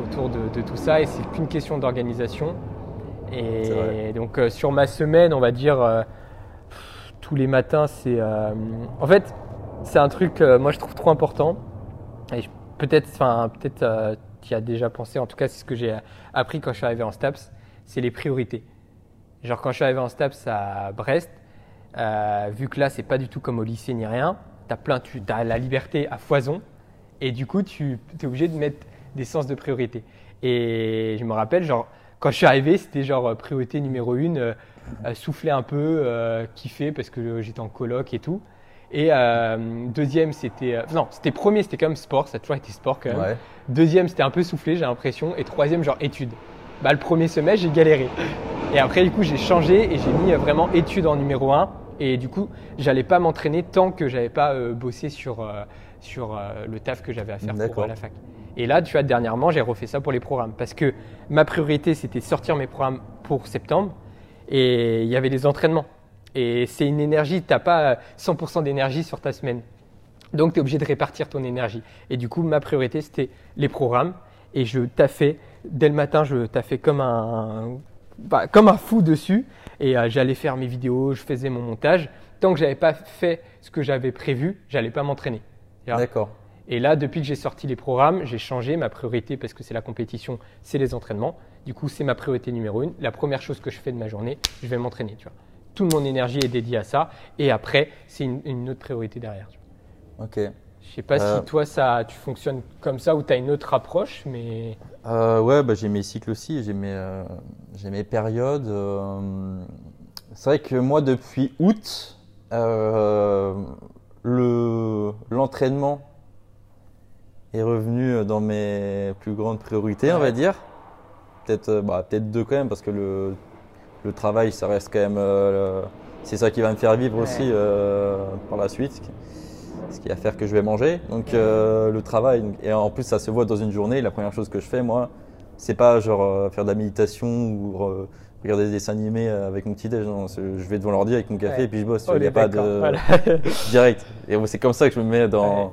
autour de, de tout ça et c'est qu'une question d'organisation. Et donc euh, sur ma semaine, on va dire tous les matins, c'est en fait c'est un truc moi je trouve trop important. Et peut-être, enfin peut-être tu as déjà pensé. En tout cas, c'est ce que j'ai appris quand je suis arrivé en STAPS, c'est les priorités. Genre quand je suis arrivé en STAPS à Brest, vu que là c'est pas du tout comme au lycée ni rien, plein, tu as la liberté à foison et du coup tu es obligé de mettre des sens de priorité. Et je me rappelle, genre quand je suis arrivé, c'était genre euh, priorité numéro une, euh, euh, souffler un peu, euh, kiffer parce que j'étais en coloc et tout. Et euh, deuxième, c'était. non, c'était premier, c'était quand même sport, ça a toujours été sport quand même. Ouais. Deuxième, c'était un peu soufflé, j'ai l'impression. Et troisième, genre études. Bah, le premier semestre, j'ai galéré. Et après, du coup, j'ai changé et j'ai mis vraiment études en numéro 1. Et du coup, j'allais pas m'entraîner tant que j'avais pas euh, bossé sur, euh, sur euh, le taf que j'avais à faire pour la fac. Et là, tu vois, dernièrement, j'ai refait ça pour les programmes parce que ma priorité, c'était sortir mes programmes pour septembre et il y avait les entraînements. Et c'est une énergie, tu n'as pas euh, 100% d'énergie sur ta semaine. Donc, tu es obligé de répartir ton énergie. Et du coup, ma priorité, c'était les programmes. Et je taffais, dès le matin, je taffais comme un, bah, comme un fou dessus. Et euh, j'allais faire mes vidéos, je faisais mon montage. Tant que j'avais pas fait ce que j'avais prévu, j'allais pas m'entraîner. D'accord. Et là, depuis que j'ai sorti les programmes, j'ai changé ma priorité parce que c'est la compétition, c'est les entraînements. Du coup, c'est ma priorité numéro une. La première chose que je fais de ma journée, je vais m'entraîner. Tu vois. Toute mon énergie est dédiée à ça. Et après, c'est une, une autre priorité derrière. tu vois. Ok. Je sais pas Euh. si toi, ça, tu fonctionnes comme ça ou tu as une autre approche, mais Euh, ouais, bah, j'ai mes cycles aussi, j'ai mes, euh, mes périodes. euh, c'est vrai que moi, depuis août, euh, le, l'entraînement est revenu dans mes plus grandes priorités, on va dire. Peut-être, euh, bah, peut-être deux quand même, parce que le, le travail, ça reste quand même. euh, c'est ça qui va me faire vivre Ouais. aussi euh, par la suite. Ce qui va faire que je vais manger. Donc euh, le travail, et en plus ça se voit dans une journée. La première chose que je fais, moi, c'est pas genre euh, faire de la méditation ou euh, regarder des dessins animés avec mon petit déj. Je vais devant l'ordi avec mon café Ouais. et puis je bosse. on Il n'y a pas de Voilà. direct. Et c'est comme ça que je me mets dans. Ouais.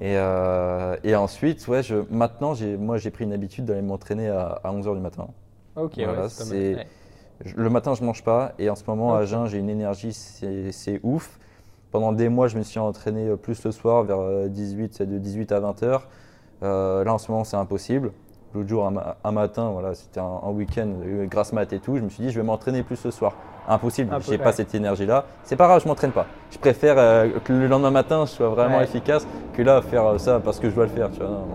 Et, euh, et ensuite, ouais, je, maintenant, moi, j'ai pris une habitude d'aller m'entraîner à, 11h du matin. ok, Voilà, ouais, c'est. Ouais. Le matin, je mange pas. Et en ce moment, à jeun, j'ai une énergie, c'est ouf. Pendant des mois, je me suis entraîné euh, plus le soir, vers euh, 18, de 18 à 20 heures. Euh, là, en ce moment, c'est impossible. L'autre jour, un, ma- un matin, voilà, c'était un, un week-end, euh, grasse mat et tout. Je me suis dit, je vais m'entraîner plus le soir. Impossible, peu, j'ai ouais. pas cette énergie-là. C'est pas grave, je m'entraîne pas. Je préfère euh, que le lendemain matin, je sois vraiment Ouais. efficace que là, faire euh, ça parce que je dois le faire. Tu vois. Non.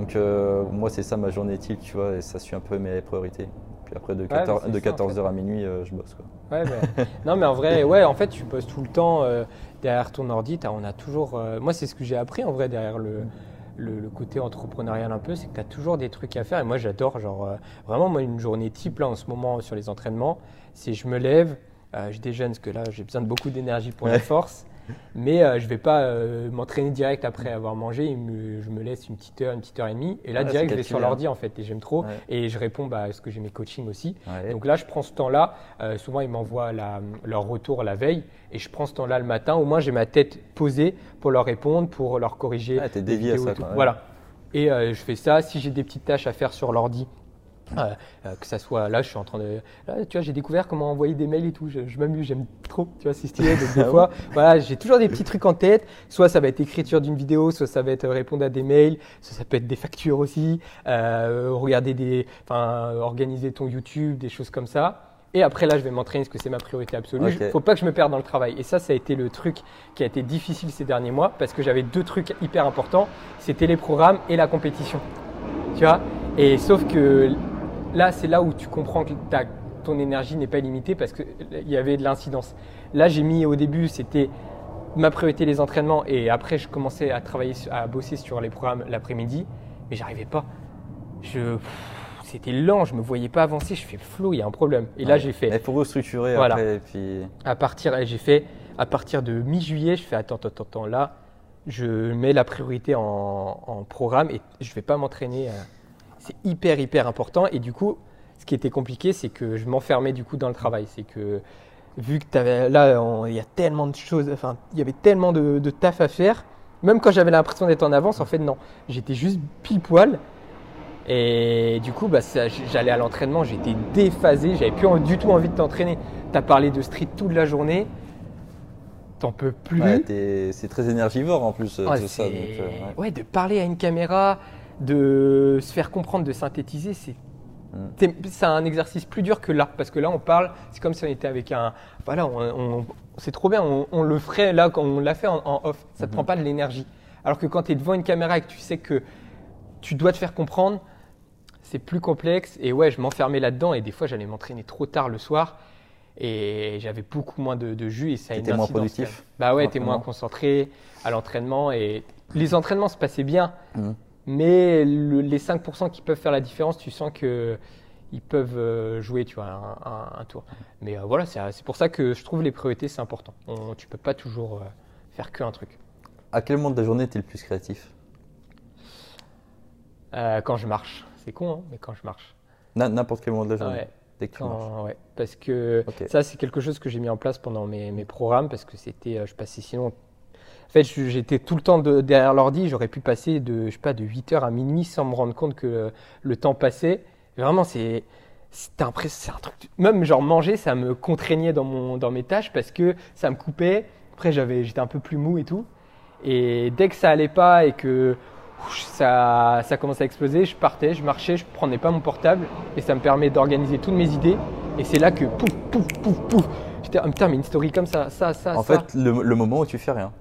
Donc, euh, moi, c'est ça ma journée type, tu vois, et ça suit un peu mes priorités. Puis après, de, 14, mais de c'est ça, en 14h fait. à minuit, euh, je bosse. Quoi. Ouais, bah, non, mais en vrai, ouais, en fait, tu bosses tout le temps euh, derrière ton ordi. On a toujours. euh, moi, c'est ce que j'ai appris en vrai derrière le, le, le côté entrepreneurial un peu, c'est que tu as toujours des trucs à faire. Et moi, j'adore, genre, euh, vraiment, moi, une journée type là en ce moment sur les entraînements, c'est je me lève, euh, je déjeune parce que là, j'ai besoin de beaucoup d'énergie pour la force. Mais euh, je vais pas euh, m'entraîner direct après avoir mangé. Me- je me laisse une petite heure, une petite heure et demie. Et là, Ouais, direct, je vais sur calculé, hein. l'ordi en fait. Et j'aime trop. Ouais. Et je réponds bah, à ce que j'ai mes coachings aussi. Ouais. Donc là, je prends ce temps-là. Euh, souvent, ils m'envoient leur retour la veille et je prends ce temps-là le matin. Au moins, j'ai ma tête posée pour leur répondre, pour leur corriger. Ah, t'es des dédié à ça, quoi, ouais. Voilà. Et je fais ça. Si j'ai des petites tâches à faire sur l'ordi, euh, euh, que ça soit là, je suis en train de. Là, tu vois, j'ai découvert comment envoyer des mails et tout. Je, je m'amuse, j'aime trop. Tu vois, c'est stylé. Donc, des Ah fois, voilà, j'ai toujours des petits trucs en tête. Soit ça va être écriture d'une vidéo, soit ça va être répondre à des mails, soit ça peut être des factures aussi, euh, regarder des, enfin, euh, organiser ton YouTube, des choses comme ça. Et après là, je vais m'entraîner parce que c'est ma priorité absolue. Il faut pas que je me perde dans le travail. Et ça, ça a été le truc qui a été difficile ces derniers mois parce que j'avais deux trucs hyper importants. C'était les programmes et la compétition. Tu vois? Et sauf que là, c'est là où tu comprends que ta- ton énergie n'est pas limitée parce qu'il y avait de l'incidence. Là, j'ai mis au début, c'était ma priorité les entraînements et après, je commençais à travailler, à bosser sur les programmes l'après-midi, mais j'arrivais pas. Je, c'était lent, je me voyais pas avancer. Je fais flou, il y a un problème. Et là, j'ai fait Il faut restructurer Voilà. après. Et puis... à partir, j'ai fait à partir de mi-juillet, je fais attends, attends, attends, là, je mets la priorité en, en programme et je vais pas m'entraîner. euh, C'est hyper, hyper important. Et du coup, ce qui était compliqué, c'est que je m'enfermais du coup dans le travail. C'est que vu que t'avais, là, il y a tellement de choses, enfin, il y avait tellement de, de taf à faire. Même quand j'avais l'impression d'être en avance, en fait, non. J'étais juste pile poil. Et du coup, bah, j'allais à l'entraînement, j'étais déphasé, j'avais plus du tout envie de t'entraîner. Tu as parlé de street toute la journée, t'en peux plus. Ouais, c'est très énergivore en plus, euh, tout ça. donc, euh, ouais. ouais, de parler à une caméra, de se faire comprendre, de synthétiser, c'est Mm. c'est- un exercice plus dur que là, parce que là on parle, c'est comme si on était avec un, voilà, on, on- c'est trop bien, on, on le ferait là quand on l'a fait en, en off, ça te Mhm. prend pas de l'énergie. Alors que quand tu es devant une caméra et que tu sais que tu dois te faire comprendre, c'est plus complexe. Et ouais, je m'enfermais là-dedans et des fois j'allais m'entraîner trop tard le soir et j'avais beaucoup moins de, de jus et ça a une moins productif. Bah ouais, t'es moins concentré à l'entraînement et les entraînements se passaient bien, Mhm. Mais le- les 5% qui peuvent faire la différence, tu sens que ils peuvent euh, jouer, tu vois, un, un- un tour. Mais euh, voilà, c'est c'est pour ça que je trouve les priorités, c'est important. On, tu peux pas toujours euh, faire qu'un truc. À quel moment de la journée tu es le plus créatif? Euh, quand je marche, c'est con, hein, mais quand je marche. N'importe quel moment de la journée. Ouais. Dès que tu marches. Quand- ouais, parce que ça, c'est quelque chose que j'ai mis en place pendant mes, mes programmes, parce que c'était, euh, je passais sinon. En fait, j'étais tout le temps de- derrière l'ordi, j'aurais pu passer de, je sais pas, de 8h à minuit sans me rendre compte que le, le temps passait. Vraiment, c'est. Un, un truc. Même genre manger, ça me contraignait dans, mon, dans mes tâches parce que ça me coupait. Après, j'avais, j'étais un peu plus mou et tout. Et dès que ça allait pas et que ça, ça commençait à exploser, je partais, je marchais, je prenais pas mon portable et ça me permet d'organiser toutes mes idées. Et c'est là que pouf, pouf, pouf, pouf. J'étais, ah, putain, mais une story comme ça, ça, ça, En ça. fait, le, le moment où tu fais rien.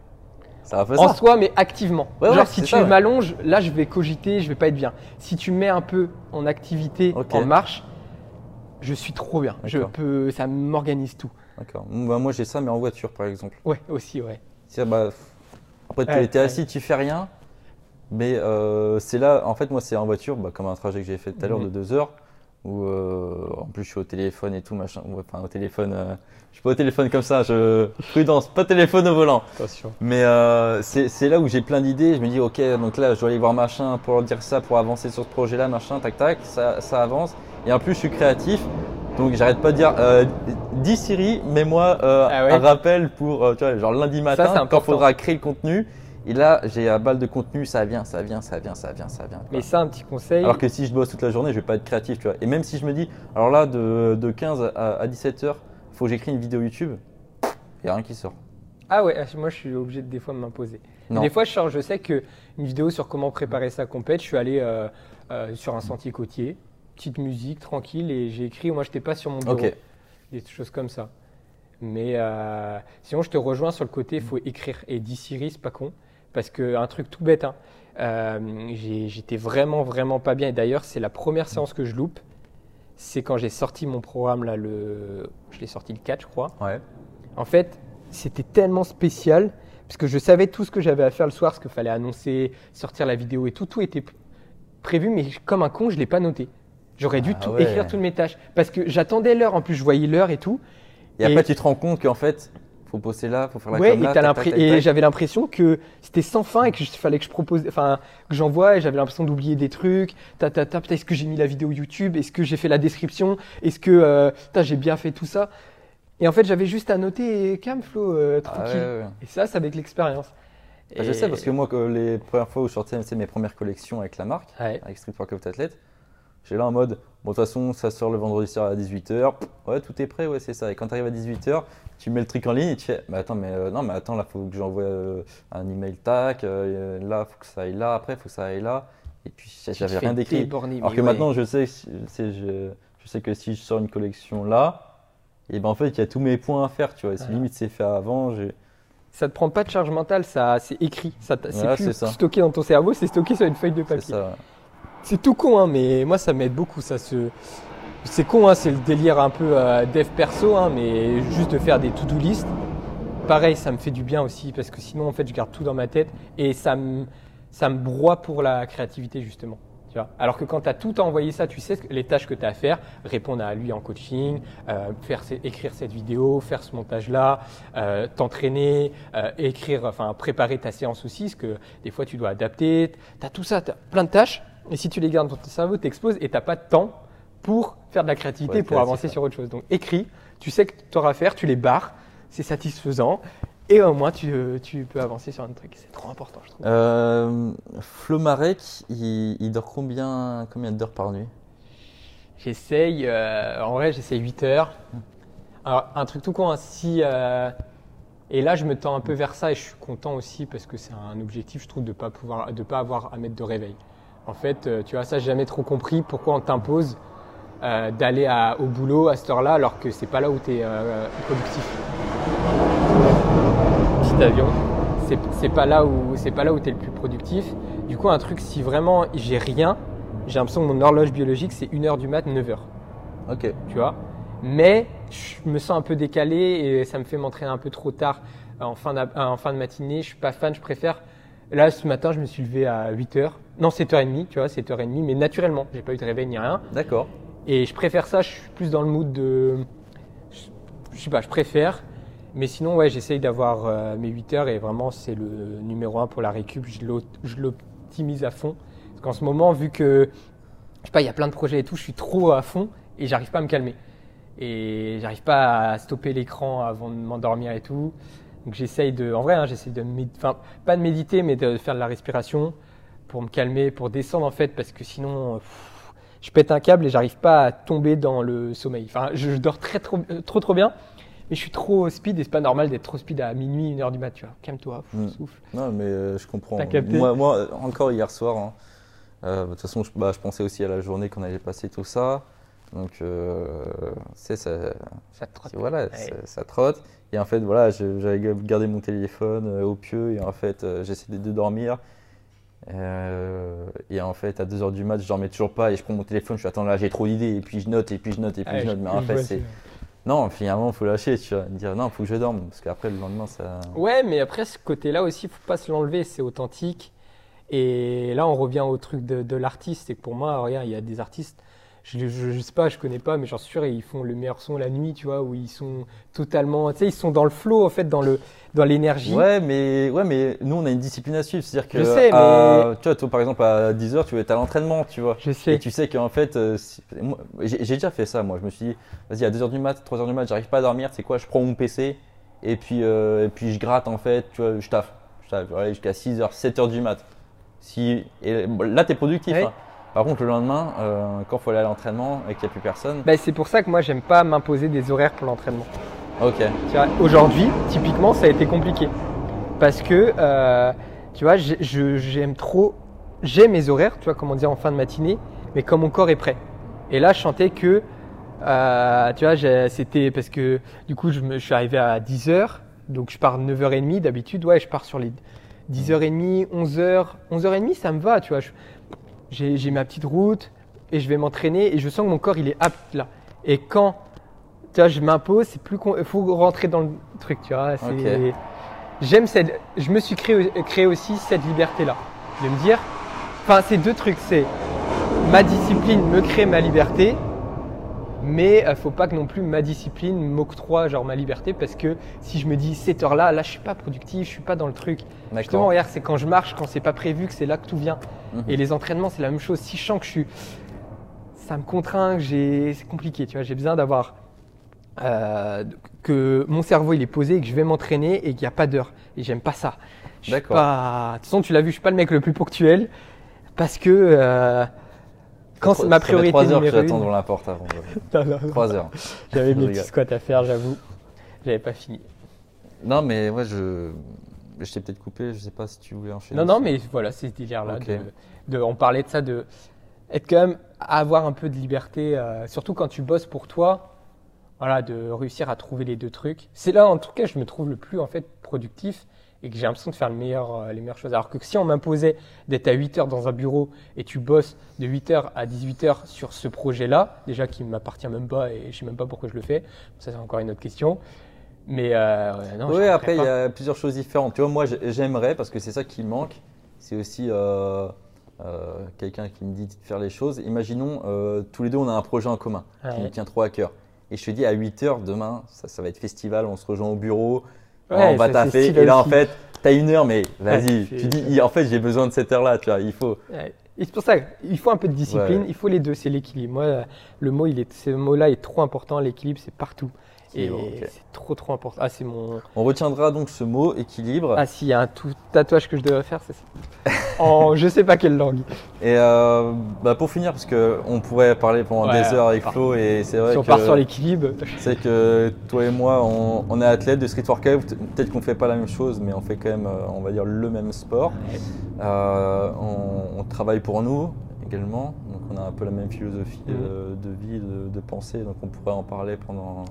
En soi, mais activement. Ouais, Genre, ouais, si tu ça, ouais. m'allonges, là, je vais cogiter, je vais pas être bien. Si tu me mets un peu en activité, Ok. en marche, je suis trop bien. Je D'accord. peux, ça m'organise tout. D'accord. Bah, moi j'ai ça, mais en voiture par exemple. Ouais, aussi, ouais. Bah, pff, après, tu Ouais, es ouais. assis, tu fais rien. Mais euh, c'est là, en fait, moi, c'est en voiture, bah, comme un trajet que j'ai fait tout à l'heure Mhm. de deux heures, où euh, en plus je suis au téléphone et tout, machin. Enfin, au téléphone, euh, je suis pas au téléphone comme ça, je... prudence, pas téléphone au volant. Attention. Mais euh, c'est là où j'ai plein d'idées. Je me dis, ok, donc là, je dois aller voir machin pour leur dire ça, pour avancer sur ce projet-là, machin, tac, tac, ça, ça avance. Et en plus, je suis créatif. Donc, j'arrête pas de dire, euh, dis Siri, mets-moi euh, Ah ouais un rappel pour, euh, tu vois, genre lundi matin, c'est quand faudra créer le contenu. Et là, j'ai à balle de contenu, ça vient, ça vient, ça vient, ça vient, ça vient. Mais ça, un petit conseil. Alors que si je bosse toute la journée, je vais pas être créatif, tu vois. Et même si je me dis, alors là, de, de 15 à, à 17 heures, il faut que j'écris une vidéo YouTube, il n'y a rien qui sort. Ah ouais, moi, je suis obligé de des fois de m'imposer. Des fois, je, je sais que une vidéo sur comment préparer sa compète, je suis allé euh, euh, sur un sentier côtier, petite musique, tranquille, et j'ai écrit. Moi, je n'étais pas sur mon bureau. Ok. Des choses comme ça. Mais euh, sinon, je te rejoins sur le côté, il faut écrire. Et Siri, c'est pas con. Parce que un truc tout bête, hein, euh, j'étais vraiment, vraiment pas bien. Et d'ailleurs, c'est la première séance que je loupe. C'est quand j'ai sorti mon programme, là, le... je l'ai sorti le 4, je crois. Ouais. En fait, c'était tellement spécial parce que je savais tout ce que j'avais à faire le soir, ce qu'il fallait annoncer, sortir la vidéo et tout. Tout était prévu, mais comme un con, je ne l'ai pas noté. J'aurais dû Ah tout ouais. écrire toutes mes tâches parce que j'attendais l'heure. En plus, je voyais l'heure et tout. Et, après, tu te rends compte qu'en fait, faut là, faut faire la Ouais, et, et j'avais l'impression que c'était sans fin et qu'il fallait que je propose, enfin, que j'envoie et j'avais l'impression d'oublier des trucs. Ta, ta, ta, est-ce que j'ai mis la vidéo YouTube? Est-ce que j'ai fait la description? Est-ce que euh, j'ai bien fait tout ça? Et en fait, j'avais juste à noter, calme Flo, euh, Ah tranquille. ouais, ouais. Et ça, c'est avec l'expérience. Ah, Je Et- sais parce que moi, que les premières fois où je sortais mes premières collections avec la marque, avec Street Workout Athlete, j'ai là en mode, bon, de toute façon, ça sort le vendredi soir à 18h. Ouais, tout est prêt, ouais, c'est ça. Et quand tu arrives à 18h, tu mets le truc en ligne et tu fais, mais attends, mais euh, non, mais attends, là, faut que j'envoie euh, un email tac, euh, là, faut que ça aille là, après, faut que ça aille là. Et puis, j'avais rien d'écrit. Alors que ouais. maintenant, je sais, que si- c'est- je, je sais que si je sors une collection là, et ben en fait, il y a tous mes points à faire, tu vois. Voilà. limite, c'est fait avant. j'ai- ça te prend pas de charge mentale, ça, c'est écrit. Ça, c'est plus stocké dans ton cerveau, c'est stocké sur une feuille de papier. C'est tout con, hein, mais moi ça m'aide beaucoup. Ça. C'est con, hein, c'est le délire un peu euh, dev perso, hein, mais juste de faire des to-do list. Pareil, ça me fait du bien aussi parce que sinon en fait je garde tout dans ma tête et ça me, ça me broie pour la créativité justement. Tu vois? Alors que quand tu as tout envoyé ça, tu sais ce les tâches que tu as à faire, répondre à lui en coaching, euh, faire, écrire cette vidéo, faire ce montage-là, euh, t'entraîner, euh, écrire, enfin préparer ta séance aussi, parce que des fois tu dois adapter. Tu as tout ça, tu as plein de tâches et si tu les gardes dans ton cerveau, t'exploses et t'as pas de temps pour faire de la créativité, Ouais, pour avancer sur autre chose. Donc écris, tu sais que tu auras à faire, tu les barres, c'est satisfaisant et au moins tu, tu peux avancer sur un truc. C'est trop important, je trouve. Euh, Flo Marek, il, il dort combien, combien d'heures par nuit? J'essaye, euh, en vrai, j'essaye 8 heures. Alors, un truc tout con, hein, si. euh, et là, je me tends un peu vers ça et je suis content aussi parce que c'est un objectif, je trouve, de ne pas, pouvoir, de pas avoir à mettre de réveil. En fait, euh, tu vois, ça, j'ai jamais trop compris pourquoi on t'impose euh, d'aller au boulot à cette heure-là alors que c'est pas là où tu es productif. Petit avion. C'est- pas là où c'est pas là où tu es le plus productif. Du coup, un truc, si vraiment j'ai rien, j'ai l'impression que mon horloge biologique, c'est 1h du mat, 9h Ok. tu vois? Mais je me sens un peu décalé et ça me fait m'entraîner un peu trop tard euh, en fin, d'ap- euh, en fin de matinée. Je suis pas fan, je préfère. Là, ce matin, je me suis levé à 8h. Non, 7h30, tu vois, 7h30, mais naturellement. J'ai pas eu de réveil ni rien. D'accord. Et je préfère ça, je suis plus dans le mood de. Je, sais pas, je préfère. Mais sinon, ouais, j'essaye d'avoir euh, mes 8 heures et vraiment, c'est le numéro un pour la récup. Je l'op- je l'optimise à fond. Parce qu'en ce moment, vu que, je sais pas, il y a plein de projets et tout, je suis trop à fond et j'arrive pas à me calmer. Et j'arrive pas à stopper l'écran avant de m'endormir et tout. Donc j'essaye de, en vrai, hein, j'essaye de, enfin, pas de méditer, mais de faire de la respiration pour me calmer, pour descendre en fait, parce que sinon, je pète un câble et j'arrive pas à tomber dans le sommeil. Enfin, je, je dors très trop, euh, trop trop bien, mais je suis trop speed et c'est pas normal d'être trop speed à minuit, une heure du mat, tu vois. Calme-toi, pff, Mm. souffle. Non, mais euh, je comprends. Moi, moi, encore hier soir, hein, euh, de toute façon, je, bah, je pensais aussi à la journée qu'on avait passé tout ça. Donc, euh, c'est ça, Ça te trotte. voilà, Ouais. ça trotte. Et en fait, voilà, j'avais gardé mon téléphone au pieu et en fait, j'essayais de dormir. Euh, et en fait, à 2h du mat, je dormais toujours pas et je prends mon téléphone, je suis attends là, j'ai trop d'idées et puis je note et puis je note et puis je note. Mais en fait, c'est. Non, finalement, il faut lâcher, tu vois. Dire non, il faut que je dorme parce qu'après, le lendemain, ça. Ouais, mais après, ce côté-là aussi, faut pas se l'enlever, c'est authentique. Et là, on revient au truc de, de l'artiste. Que pour moi, regarde, il y a des artistes, je, je, je sais pas, je connais pas, mais j'en suis sûr, ils font le meilleur son la nuit, tu vois, où ils sont totalement, tu sais, ils sont dans le flow, en fait, dans le, dans l'énergie. Ouais, mais, ouais, mais nous, on a une discipline à suivre. C'est-à-dire que, Je sais, à- tu vois, toi, par exemple, à 10h, tu vas être à l'entraînement, tu vois. Je Et sais. tu sais qu'en fait, euh, si- j'ai déjà fait ça, moi. Je me suis dit, vas-y, à 2h du mat, 3h du mat, j'arrive pas à dormir, c'est quoi Je prends mon PC et puis, euh, et puis je gratte, en fait, tu vois, je taffe. Je taffe, je vais aller jusqu'à 6h, 7h du mat. Si, et là, t'es productif. Ouais. hein. Par contre, le lendemain, euh, quand il faut aller à l'entraînement et qu'il n'y a plus personne, Ben, c'est pour ça que moi, j'aime pas m'imposer des horaires pour l'entraînement. ok. Aujourd'hui, typiquement, ça a été compliqué. Parce que, euh, tu vois, j'aime trop. J'ai mes horaires, tu vois, comment dire, en fin de matinée, mais quand mon corps est prêt. Et là, je sentais que, euh, tu vois, c'était parce que, du coup, je, me, je suis arrivé à 10h, donc je pars 9h30 d'habitude, ouais, je pars sur les 10h30, 11h. 11h30, ça me va, tu vois. je- J'ai ma petite route et je vais m'entraîner et je sens que mon corps, il est apte là. Et quand tu vois, je m'impose, c'est plus il faut rentrer dans le truc, tu vois. c'est- Ok. J'aime cette, je me suis créé, créé aussi cette liberté-là, de me dire, enfin, c'est deux trucs, c'est ma discipline me crée ma liberté, mais euh, faut pas que non plus ma discipline m'octroie genre ma liberté parce que si je me dis cette heure-là, là, je suis pas productif, je suis pas dans le truc. Justement, regarde, c'est quand je marche, quand c'est pas prévu, que c'est là que tout vient. Mhm. Et les entraînements, c'est la même chose. Si je sens que je suis, ça me contraint, que j'ai, c'est compliqué. Tu vois, j'ai besoin d'avoir euh, que mon cerveau il est posé, et que je vais m'entraîner et qu'il n'y a pas d'heure. Et j'aime pas ça. D'accord. pas- De toute façon, tu l'as vu, je suis pas le mec le plus ponctuel parce que euh, quand ma priorité 3 heures que j'attends une- devant la porte avant. Non, non, non. 3 heures. J'avais mes petits squats à faire, j'avoue. J'avais pas fini. Non, mais ouais, je. Je t'ai peut-être coupé, je sais pas si tu voulais enchaîner. Non, non, mais voilà, c'est ce délire-là. De- on parlait de ça, de être quand même, avoir un peu de liberté, euh, surtout quand tu bosses pour toi, voilà, de réussir à trouver les deux trucs. C'est là, en tout cas, je me trouve le plus en fait productif et que j'ai l'impression de faire le meilleur, euh, les meilleures choses. Alors que si on m'imposait d'être à 8 heures dans un bureau et tu bosses de 8 heures à 18 heures sur ce projet-là, déjà qui ne m'appartient même pas et je sais même pas pourquoi je le fais, ça c'est encore une autre question. Mais euh, non, Oui, après, il y a plusieurs choses différentes. Tu vois, moi, j'ai- j'aimerais, parce que c'est ça qui me manque, c'est aussi euh, quelqu'un qui me dit de faire les choses. Imaginons, tous les deux, on a un projet en commun qui Ouais. nous tient trop à cœur. Et je te dis, à 8 heures demain, ça, ça va être festival, on se rejoint au bureau, Ouais, on va taffer. Et là, en fait, tu as une heure, mais vas-y. Tu dis, en fait, j'ai besoin de cette heure-là, tu vois, il faut. Et c'est pour ça qu'il faut un peu de discipline, il faut les deux, c'est l'équilibre. Moi, le mot, il est, ce mot-là est trop important, l'équilibre, c'est partout. Et c'est trop, trop important. Ah, c'est mon. On retiendra donc ce mot, équilibre. Ah, s'il y a un tout tatouage que je devrais faire, c'est ça. en je sais pas quelle langue. Et euh, bah, pour finir, parce qu'on pourrait parler pendant Ouais, des heures avec on Flo, et c'est vrai Si on que. part sur l'équilibre. C'est que toi et moi, on, on est athlètes de street workout. Peut-être qu'on fait pas la même chose, mais on fait quand même, euh, on va dire, le même sport. Euh, on, on travaille pour nous également, donc on a un peu la même philosophie euh, de vie, de, de pensée, donc on pourrait en parler pendant,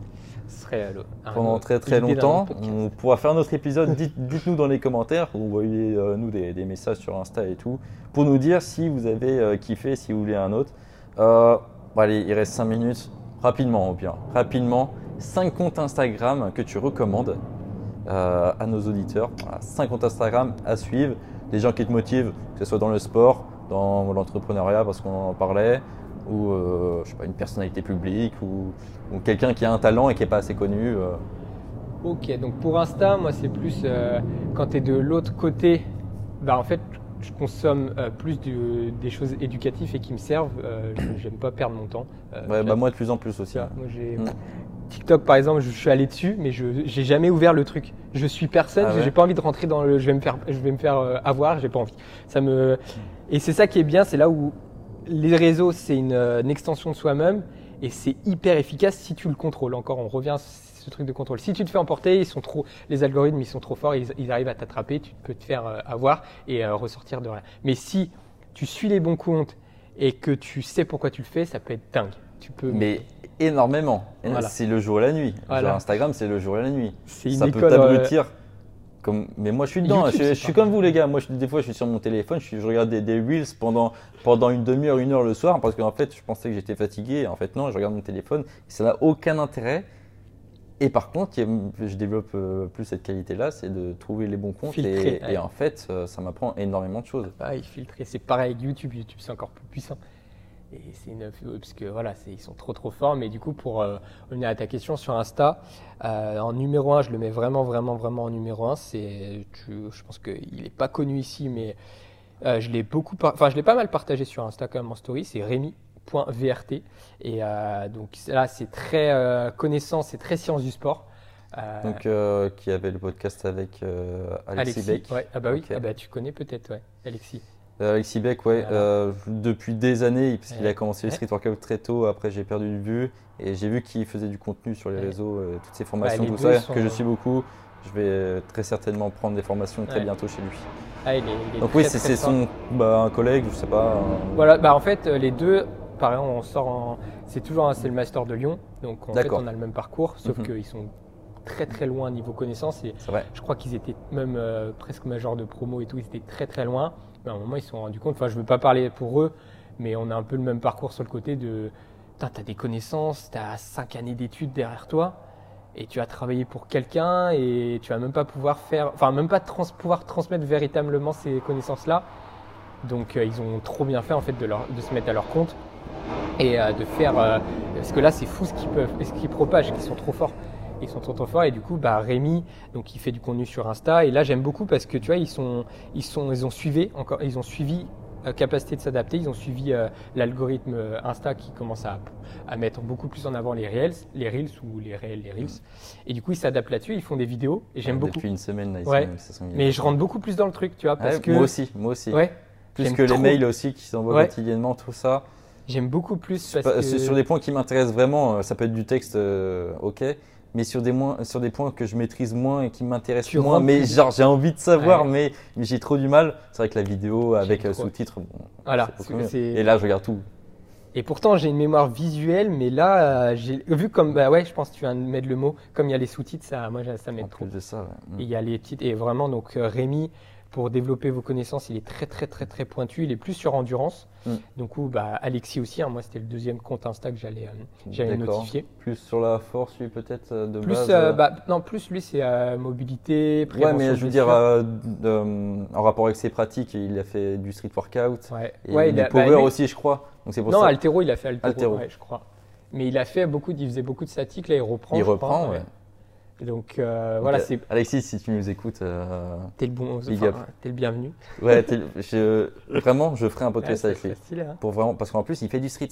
serait euh, pendant très très longtemps. On pourra faire notre épisode. Dites- Dites-nous dans les commentaires, ou envoyez-nous des, des messages sur Insta et tout, pour nous dire si vous avez euh, kiffé, si vous voulez un autre. Euh, bon, allez, il reste 5 minutes. Rapidement, au pire. Rapidement, 5 comptes Instagram que tu recommandes euh, à nos auditeurs. 5 comptes Instagram à suivre. Des gens qui te motivent, que ce soit dans le sport, dans l'entrepreneuriat, parce qu'on en parlait, ou euh, je sais pas, une personnalité publique ou, ou quelqu'un qui a un talent et qui n'est pas assez connu. euh. Ok, donc pour Insta, moi c'est plus euh, quand tu es de l'autre côté, bah en fait je consomme euh, plus du- des choses éducatives et qui me servent. Euh, J'aime pas perdre mon temps. Ouais, bah moi de plus en plus aussi. moi, j'ai Mm. TikTok par exemple, je suis allé dessus, mais je j'ai jamais ouvert le truc. Je suis personne, Ah ouais? j'ai pas envie de rentrer dans le. Je vais me faire, je vais me faire avoir, j'ai pas envie. Ça me et c'est ça qui est bien, c'est là où les réseaux c'est une, euh, une extension de soi-même et c'est hyper efficace si tu le contrôles. Encore, on revient à ce truc de contrôle. Si tu te fais emporter, ils sont trop, les algorithmes ils sont trop forts, ils, ils arrivent à t'attraper, tu peux te faire euh, avoir et euh, ressortir de rien. Mais si tu suis les bons comptes et que tu sais pourquoi tu le fais, ça peut être dingue. Tu peux. Mais énormément. Voilà. C'est le jour et la nuit. Voilà. Genre Instagram, c'est le jour et la nuit. Ça peut euh, t'abrutir. Comme... Mais moi, je suis dedans. YouTube, je, suis comme vous, les gars. Moi, je- des fois, je suis sur mon téléphone. Je, je regarde des, des reels pendant, pendant une demi-heure, une heure le soir. Parce qu'en fait, je pensais que j'étais fatigué. En fait, non, je regarde mon téléphone. Ça n'a aucun intérêt. Et par contre, je développe euh, plus cette qualité-là, c'est de trouver les bons comptes. Filtrer, et, ouais. et en fait, ça m'apprend énormément de choses. Ah, il filtre et c'est pareil avec YouTube. YouTube, c'est encore plus puissant. Et c'est une, parce que voilà, ils sont trop trop forts. Mais du coup, pour euh, revenir à ta question sur Insta, euh, en numéro 1, je le mets vraiment vraiment vraiment en numéro 1. C'est, je pense qu'il n'est pas connu ici, mais euh, je l'ai beaucoup, enfin je l'ai pas mal partagé sur Insta quand même en story. C'est Rémi.vrt et euh, donc là c'est très connaissance, c'est très science du sport. Donc, euh, qui avait le podcast avec euh, Alexis, Beck. ouais. Ah bah oui, ah bah tu connais peut-être, ouais, Alexis. Euh, Alexis Beck, ouais, Voilà. euh, depuis des années, parce qu'il a commencé le street workout très tôt, après j'ai perdu de vue, et j'ai vu qu'il faisait du contenu sur les réseaux, euh, toutes ces formations, tout ça, sont- que je suis beaucoup. Je vais très certainement prendre des formations très Ouais. bientôt chez lui. Ah, il est- il est Donc oui, c'est son bah, un collègue, je sais pas. un- Voilà, bah en fait, les deux, pareil, on sort en. C'est toujours un, c'est le Master de Lyon, donc en fait, on a le même parcours, sauf Mhm. qu'ils sont très très loin niveau connaissance. Et C'est vrai. je crois qu'ils étaient même euh, presque major de promo et tout, ils étaient très très loin. Mais à un moment, ils se sont rendus compte, enfin, je ne veux pas parler pour eux, mais on a un peu le même parcours sur le côté de. T'as des connaissances, t'as cinq années d'études derrière toi. Et tu as travaillé pour quelqu'un et tu vas même pas pouvoir faire, enfin même pas pouvoir transmettre véritablement ces connaissances-là. Donc euh, ils ont trop bien fait en fait de, se mettre à leur compte et euh, de faire euh, parce que là c'est fou ce qu'ils peuvent ce qu'ils propagent ils sont trop forts ils sont trop trop forts. Et du coup bah Rémi donc il fait du contenu sur Insta. Et là j'aime beaucoup parce que tu vois ils sont ils sont ils ont suivi encore ils ont suivi euh, capacité de s'adapter. Ils ont suivi euh, l'algorithme euh, Insta qui commence à, à mettre beaucoup plus en avant les reels les reels ou les réels les reels. Et du coup ils s'adaptent là-dessus. Ils font des vidéos. Et j'aime beaucoup. Depuis une semaine, là, ils Ouais. sont- mais je rentre beaucoup plus dans le truc tu vois parce Ouais, que Moi aussi, moi aussi. ouais. Plus que les mails aussi qui s'envoient Ouais. quotidiennement, tout ça. j'aime beaucoup plus Sur- parce que sur- Sur des points qui m'intéressent vraiment, ça peut être du texte, euh, ok. Mais sur des, moins, sur des points que je maîtrise moins et qui m'intéressent moins, mais genre j'ai envie de savoir, Ouais. mais, mais j'ai trop du mal. C'est vrai que la vidéo avec euh, sous-titres, bon, Voilà, Et là, je regarde tout. Et pourtant, j'ai une mémoire visuelle, mais là, euh, j'ai vu comme, bah ouais, je pense que tu viens de mettre le mot, comme il y a les sous-titres, ça, moi, ça m'aide trop. de ça, ouais. Et il y a les titres, et vraiment, donc euh, Rémi, pour développer vos connaissances, il est très, très, très, très pointu. Il est plus sur endurance. Mm. Donc, où, bah, Alexis aussi, hein, moi, c'était le deuxième compte Insta que j'allais euh, notifier. Plus sur la force, lui, peut-être, euh, de Plus, base. euh, euh, bah, non, plus lui, c'est euh, mobilité, prévention. Ouais, mais je veux dire, en rapport avec ses pratiques, il a fait du street workout. ouais. Et Ouais, du a- bah, power lui- aussi, je crois. Donc c'est pour Non, ça. Altero, il a fait Altero, Altero. ouais, je crois. Mais il a fait beaucoup, il faisait beaucoup de statiques, là, il reprend. il reprend, ouais. Donc, euh, voilà, c'est Alexis, si tu nous écoutes, euh, T'es le bon, Big enfin, up. t'es le bienvenu. ouais, je- vraiment, je ferai un podcast Ouais, avec c'est lui. stylé, hein. Pour vraiment, parce qu'en plus, il fait du street.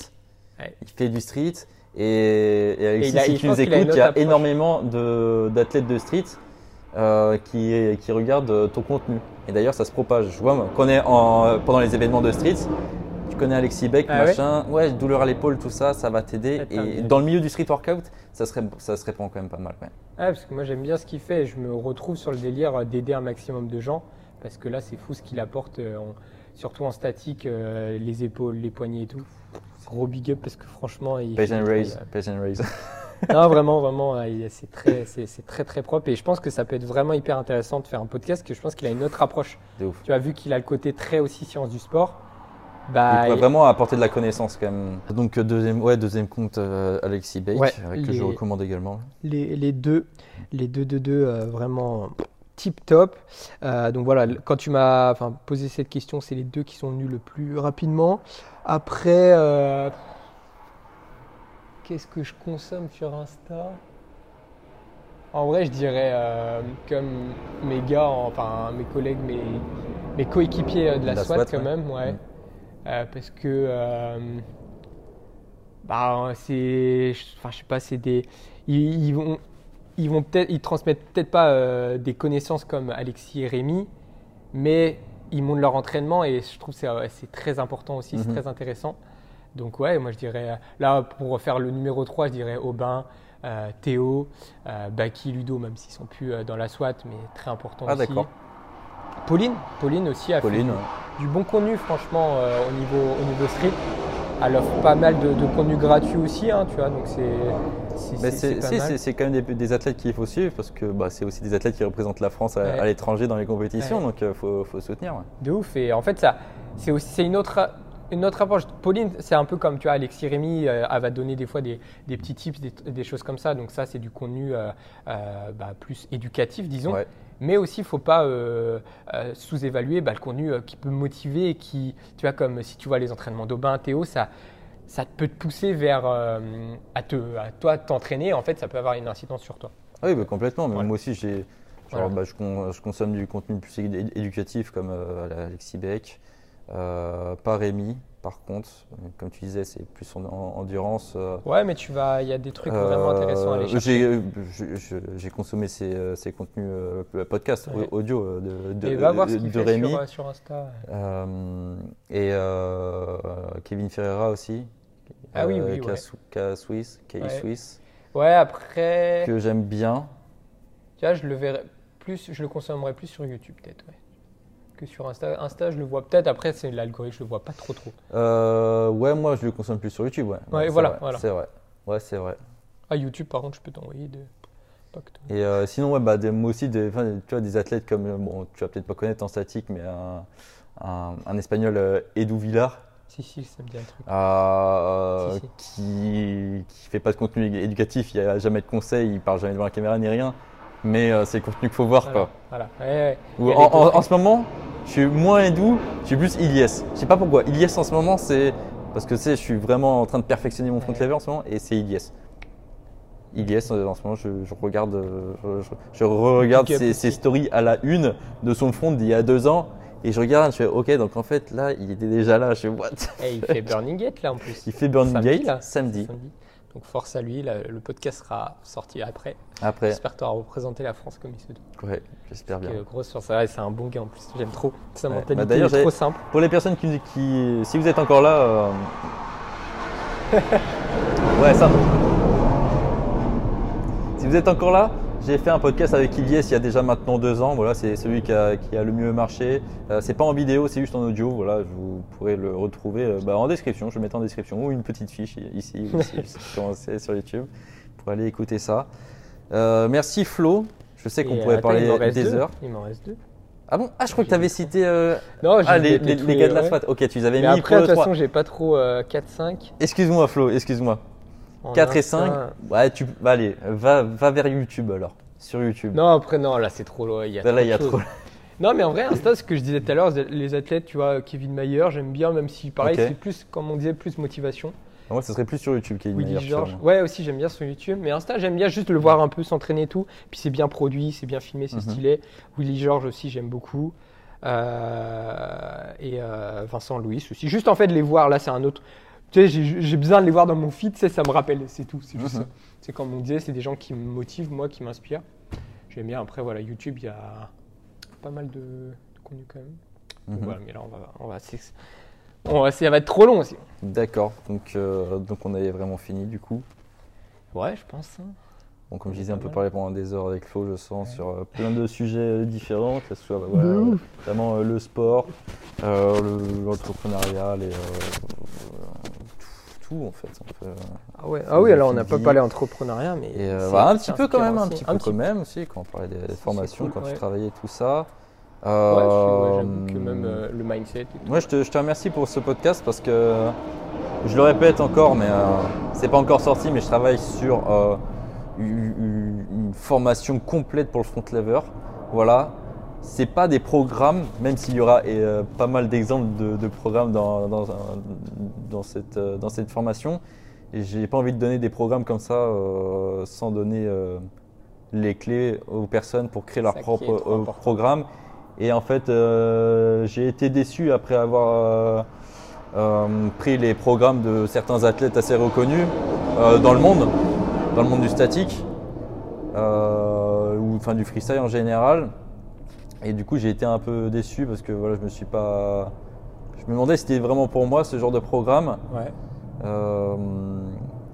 Ouais. Il fait du street. Et, et Alexis, a- si tu nous écoutes, il y a approche. énormément de- d'athlètes de, street euh, qui, qui regardent ton contenu. Et d'ailleurs, ça se propage. Je vois, quand on est en- pendant les événements de street, tu connais Alexis Beck, Ah machin, ouais, douleur à l'épaule, tout ça, ça va t'aider. Attends, Et dans le milieu du street workout, ça, serait, ça se répand quand même pas mal. ouais. Ah, parce que moi j'aime bien ce qu'il fait et je me retrouve sur le délire d'aider un maximum de gens parce que là c'est fou ce qu'il apporte, euh, en- surtout en statique, euh, les épaules, les poignets et tout. Gros big up parce que franchement il. Page and raise, page and raise. Non vraiment vraiment euh, c'est très c'est très très propre et je pense que ça peut être vraiment hyper intéressant de faire un podcast que je pense qu'il a une autre approche. De ouf. Tu as vu qu'il a le côté très aussi science du sport. Il Bah pourrait il- vraiment apporter de la connaissance quand même. Donc euh, deuxième, ouais, deuxième compte euh, Alexis Ouais, euh, que je recommande également. les, les deux, les deux, deux, deux, euh, vraiment tip top. Donc voilà, quand tu m'as posé cette question, c'est les deux qui sont venus le plus rapidement. Après, Qu'est-ce que je consomme sur Insta? En vrai, je dirais euh, comme mes gars, enfin mes collègues, mes, mes coéquipiers de la, la SWAT, SWAT, quand ouais. même, ouais. Euh, parce que euh, bah, c'est, enfin je sais pas, c'est des, ils, ils vont, ils vont peut-être, ils transmettent peut-être pas euh, des connaissances comme Alexis et Rémi, mais ils montrent leur entraînement et je trouve que c'est, c'est très important aussi, c'est Mhm. très intéressant. Donc ouais, moi je dirais, là pour faire le numéro 3, je dirais Aubin, euh, Théo, euh, Baki, Ludo, même s'ils sont plus dans la SWAT, mais très important Ah, aussi. d'accord. Pauline, Pauline aussi a fait du- bon contenu franchement euh, au, niveau, au niveau street. Elle offre pas mal de, de contenu gratuit aussi, hein, tu vois, donc c'est c'est- si, quand même des, des athlètes qu'il faut suivre parce que bah, c'est aussi des athlètes qui représentent la France à, Ouais. à l'étranger dans les compétitions, Ouais. donc il faut, faut soutenir. ouais. De ouf. Et en fait, ça, c'est aussi une autre, une autre approche. Pauline, c'est un peu comme tu vois, Alexis Rémy, euh, elle va donner des fois des, des petits tips, des, des choses comme ça. Donc ça, c'est du contenu euh, euh, bah, plus éducatif, disons. Ouais. Mais aussi, il ne faut pas euh, euh, sous-évaluer bah, le contenu euh, qui peut motiver qui, tu vois, comme si tu vois les entraînements d'Aubin, Théo, ça, ça peut te pousser vers à, te, à toi t'entraîner. En fait, ça peut avoir une incidence sur toi. Oui, bah, complètement. Mais Voilà. moi aussi, j'ai, genre, Voilà. bah, je, con- je consomme du contenu plus éducatif comme Alexis Beck, pas Rémi. Par contre, comme tu disais, c'est plus en, en- endurance. euh, Ouais, mais tu vas, il y a des trucs vraiment intéressants à aller Euh, chercher. J'ai consommé ces, euh, ces contenus euh, podcast, Ouais. audio euh, de, de, Et va voir ce de- fait Rémi. sur, euh, sur Insta. Euh, et euh, Kevin Ferreira aussi. Ah oui, oui, K ouais. Swiss, Ouais. Swiss, Ouais, après, que j'aime bien. tu vois, je le verrai plus, je le consommerai plus sur YouTube peut-être, ouais. Que sur Insta. Insta, je le vois peut-être. Après, c'est l'algorithme, je le vois pas trop trop. Euh, ouais, moi je le consomme plus sur YouTube. Ouais, Ouais, voilà. C'est vrai. Ouais, c'est vrai. Ah, YouTube, par contre, je peux t'envoyer de. Pas que toi. Et euh, sinon, ouais, bah, des- moi aussi, des, tu vois, des athlètes comme, euh, bon, tu vas peut-être pas connaître en statique, mais un, un, un espagnol, euh, Edu Villar, Si, si, ça me dit un truc. euh, Si, qui qui fait pas de contenu éducatif, il n'y a jamais de conseils, il parle jamais devant la caméra ni rien, mais euh, c'est le contenu qu'il faut voir. Voilà. Quoi. voilà. Ouais, ouais. En, ce moment, je suis moins Edu, je suis plus Ilyes. Je sais pas pourquoi. Ilyes en ce moment, c'est parce que je suis vraiment en train de perfectionner mon front lever en ce moment, et c'est Ilyes. Ilyes, euh, en ce moment, je, je regarde, euh, je, je- je regarde ses, stories à la une de son front d'il y a deux ans, et je regarde, je fais OK, donc en fait là, il était déjà là. Je fais what? Eh, il fait Burning Gate là en plus. Il fait Burning Samedi, Gate là. samedi. Donc force à lui, le podcast sera sorti après. Après, J'espère que tu auras représenté la France comme il se doit. ouais, j'espère bien. Grosse sur ça, c'est un bon gars en plus. J'aime trop. Sa Ouais. mentalité Bah, d'ailleurs, est trop simple. Pour les personnes qui, qui- si vous êtes encore là, euh, ouais ça. Si vous êtes encore là, j'ai fait un podcast avec Ilyes il y a déjà maintenant deux ans. Voilà, c'est celui qui a, qui a le mieux marché. Euh, c'est pas en vidéo, c'est juste en audio. Voilà, vous pourrez le retrouver euh, bah, en description. Je vais mettre en description ou une petite fiche ici, ici, c'est sur YouTube, pour aller écouter ça. Euh, merci Flo. Je sais qu'on pourrait attends, m'en parler des deux. heures. Il m'en reste deux. Ah bon? Ah, je crois que tu avais cité euh, Non, ah, les, les- les gars de la ouais. SWAT. Ok, tu les avais Mais mis après, de le toute 3. façon, j'ai pas trop euh, 4-5. Excuse-moi Flo, excuse-moi. En 4 et Insta. 5, ouais, tu, bah, allez, va, va vers YouTube alors, sur YouTube. Non, après, non, là, c'est trop loin. Il y a Là, il y a trop. Non, mais en vrai, Insta, ce que je disais tout à l'heure, les athlètes, tu vois, Kevin Mayer, j'aime bien, même si, pareil, c'est plus, comme on disait, plus motivation. Moi, ce serait plus sur YouTube une Willy George. chose. Ouais, aussi, j'aime bien sur YouTube. Mais Insta, j'aime bien juste le voir un peu s'entraîner et tout. Puis c'est bien produit, c'est bien filmé, c'est Mhm. stylé. Willy George aussi, j'aime beaucoup. Euh, et euh, Vincent Louis aussi. Juste en fait, les voir, là, c'est un autre. Tu sais, j'ai besoin de les voir dans mon feed, ça me rappelle, c'est tout. C'est juste Mhm. ça. C'est comme on disait, c'est des gens qui me motivent, moi, qui m'inspirent. J'aime bien. Après, voilà, YouTube, il y a pas mal de, de contenu quand même. Donc Mhm. Voilà, mais là, on va. On va on va- ça va être trop long aussi. D'accord, donc, euh, donc on avait vraiment fini du coup. Ouais, je pense. hein. Bon, comme je disais, on peut parler pendant des heures avec Flo, je sens, Ouais. sur euh, plein de sujets différents, que ce soit bah, voilà, De euh, le sport, euh, le- l'entrepreneuriat, les, euh, tout, en fait. Ah, ouais. Ah oui, alors on n'a pas parlé entrepreneuriat, mais. Et euh, un petit peu quand même, inspirant un aussi. petit peu quand même aussi, quand on parlait des formations, cool, quand ouais. tu travaillais tout ça. Ouais, Euh, j'avoue que même euh, le mindset. Moi, je te, je te remercie pour ce podcast parce que je le répète encore, mais c'est pas encore sorti, mais je travaille sur une formation complète pour le front lever. Voilà. C'est pas des programmes, même s'il y aura euh, pas mal d'exemples de, de programmes dans, dans, un- dans cette, euh, dans cette formation, Et j'ai pas envie de donner des programmes comme ça euh, sans donner euh, les clés aux personnes pour créer leur Ça propre programme. Et en fait, j'ai été déçu après avoir pris les programmes de certains athlètes assez reconnus dans le monde, dans le monde du statique, ou enfin du freestyle en général. Et du coup, j'ai été un peu déçu parce que voilà, je me suis pas. Je me demandais si c'était vraiment pour moi ce genre de programme. Ouais. Euh,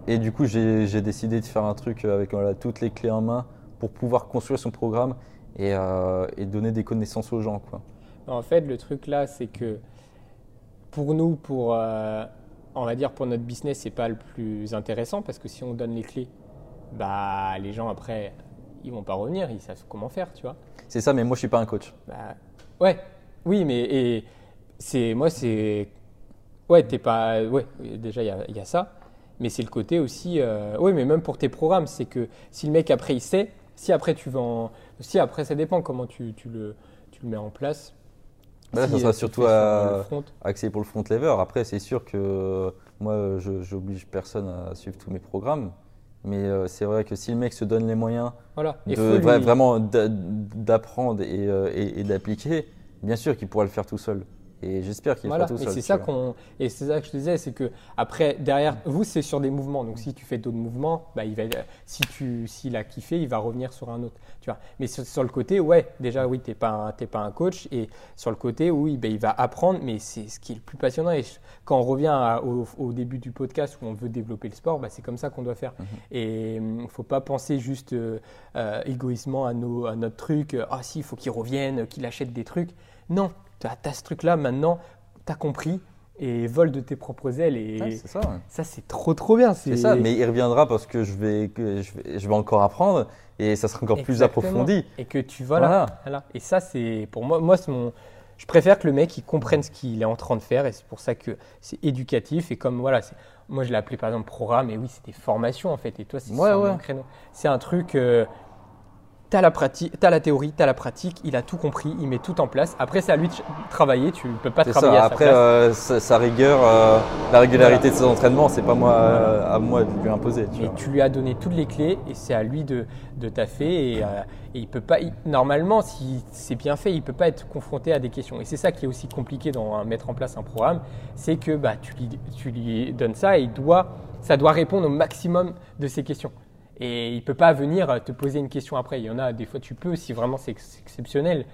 et du coup, j'ai décidé de faire un truc avec voilà, toutes les clés en main pour pouvoir construire son programme et, euh, et donner des connaissances aux gens. Quoi. En fait, le truc là, c'est que pour nous, pour, euh, on va dire pour notre business, c'est pas le plus intéressant parce que si on donne les clés, bah les gens après, ils vont pas revenir, ils savent comment faire, tu vois. C'est ça, mais moi, je suis pas un coach. Bah, ouais, oui, mais c'est moi, c'est ouais, t'es pas, ouais, déjà il y a, il y a ça, mais c'est le côté aussi, euh, ouais, mais même pour tes programmes, c'est que si le mec après il sait, si après tu en, si après ça dépend comment tu, tu le, tu le mets en place. Bah là, Si, ça sera surtout à-. Axé pour le front lever. Après, c'est sûr que moi, je j'oblige personne à suivre tous mes programmes. Mais euh, c'est vrai que si le mec se donne les moyens Voilà. De lui- vraiment d'a- d'apprendre et, euh, et- et d'appliquer, bien sûr qu'il pourra le faire tout seul. Et j'espère qu'il Voilà, tout et c'est tu ça qu'on et c'est ça que je te disais, c'est que après derrière vous c'est sur des mouvements, donc si tu fais d'autres mouvements, bah il va si tu s'il a kiffé, il va revenir sur un autre, tu vois. Mais sur, sur le côté, ouais, déjà oui t'es pas un, pas un coach. Et sur le côté oui bah, il va apprendre, mais c'est ce qui est le plus passionnant. Et je- quand on revient à- au, au début du podcast où on veut développer le sport, bah, c'est comme ça qu'on doit faire. Et il faut pas penser juste euh, euh, égoïsement à, nos, à notre truc, euh, ah si il faut qu'il revienne, qu'il achète des trucs. Non, tu as, ce truc là maintenant tu as compris et vole de tes propres ailes. Et Ouais, ça. ouais. ça, c'est trop, trop bien. C'est ça, mais il reviendra parce que je vais, que je vais, je vais encore apprendre et ça sera encore plus approfondi. Et que tu voilà. Voilà. voilà. Et ça, c'est pour moi, moi c'est mon. Je préfère que le mec il comprenne ce qu'il est en train de faire et c'est pour ça que c'est éducatif. Et comme voilà, moi je l'ai appelé par exemple programme, et oui, c'est des formations en fait. Et toi, c'est Ouais, même créneau. C'est un truc. euh, T'as la, pratique, la théorie, t'as la pratique, il a tout compris, il met tout en place. Après, c'est à lui de travailler, tu peux pas travailler ça. à sa Après, place. euh, sa, sa rigueur, euh, la régularité de ses entraînements, c'est pas moi euh, à moi de lui imposer. Tu Mais vois. tu lui as donné toutes les clés et c'est à lui de, de taffer. Et, euh, et il peut pas, il- normalement, si c'est bien fait, il peut pas être confronté à des questions. Et c'est ça qui est aussi compliqué dans mettre en place un programme, c'est que bah, tu, lui, tu lui donnes ça et il doit, ça doit répondre au maximum de ses questions. Et il peut pas venir te poser une question après. Il y en a des fois tu peux si vraiment c'est ex- exceptionnel.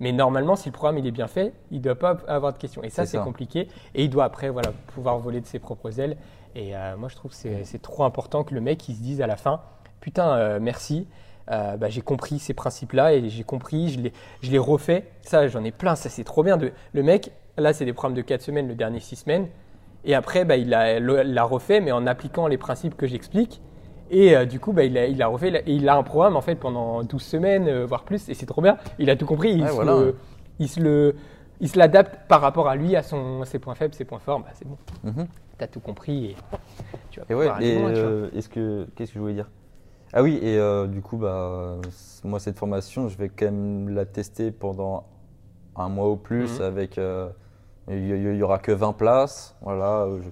Mais normalement, si le programme il est bien fait, il ne doit pas avoir de questions. Et ça, C'est compliqué. Et il doit après voilà, pouvoir voler de ses propres ailes. Et euh, moi, je trouve que c'est trop important que le mec il se dise à la fin Putain, euh, merci. Euh, bah, j'ai compris ces principes-là et j'ai compris, je les, refais. Ça, j'en ai plein. Ça, c'est trop bien. De, le mec, là, c'est des programmes de 4 semaines, le dernier 6 semaines. Et après, bah, il l'a refait, mais en appliquant les principes que j'explique. Et euh, du coup, bah, il, a, il a refait, et il a un programme en fait pendant 12 semaines, euh, voire plus, et c'est trop bien. Il a tout compris. Il Ouais, se voilà. le- il se le, il se l'adapte par rapport à lui, à son, ses points faibles, ses points forts. Bah, c'est bon. Mhm. T'as tout compris et tu vas Et ouais, pouvoir aller et loin, tu vois. euh, est-ce que qu'est-ce que je voulais dire? Ah oui, et euh, du coup, bah, c- moi cette formation, je vais quand même la tester pendant un mois ou plus. Mhm. Avec, euh, il y, il y aura que 20 places. Voilà, euh, je,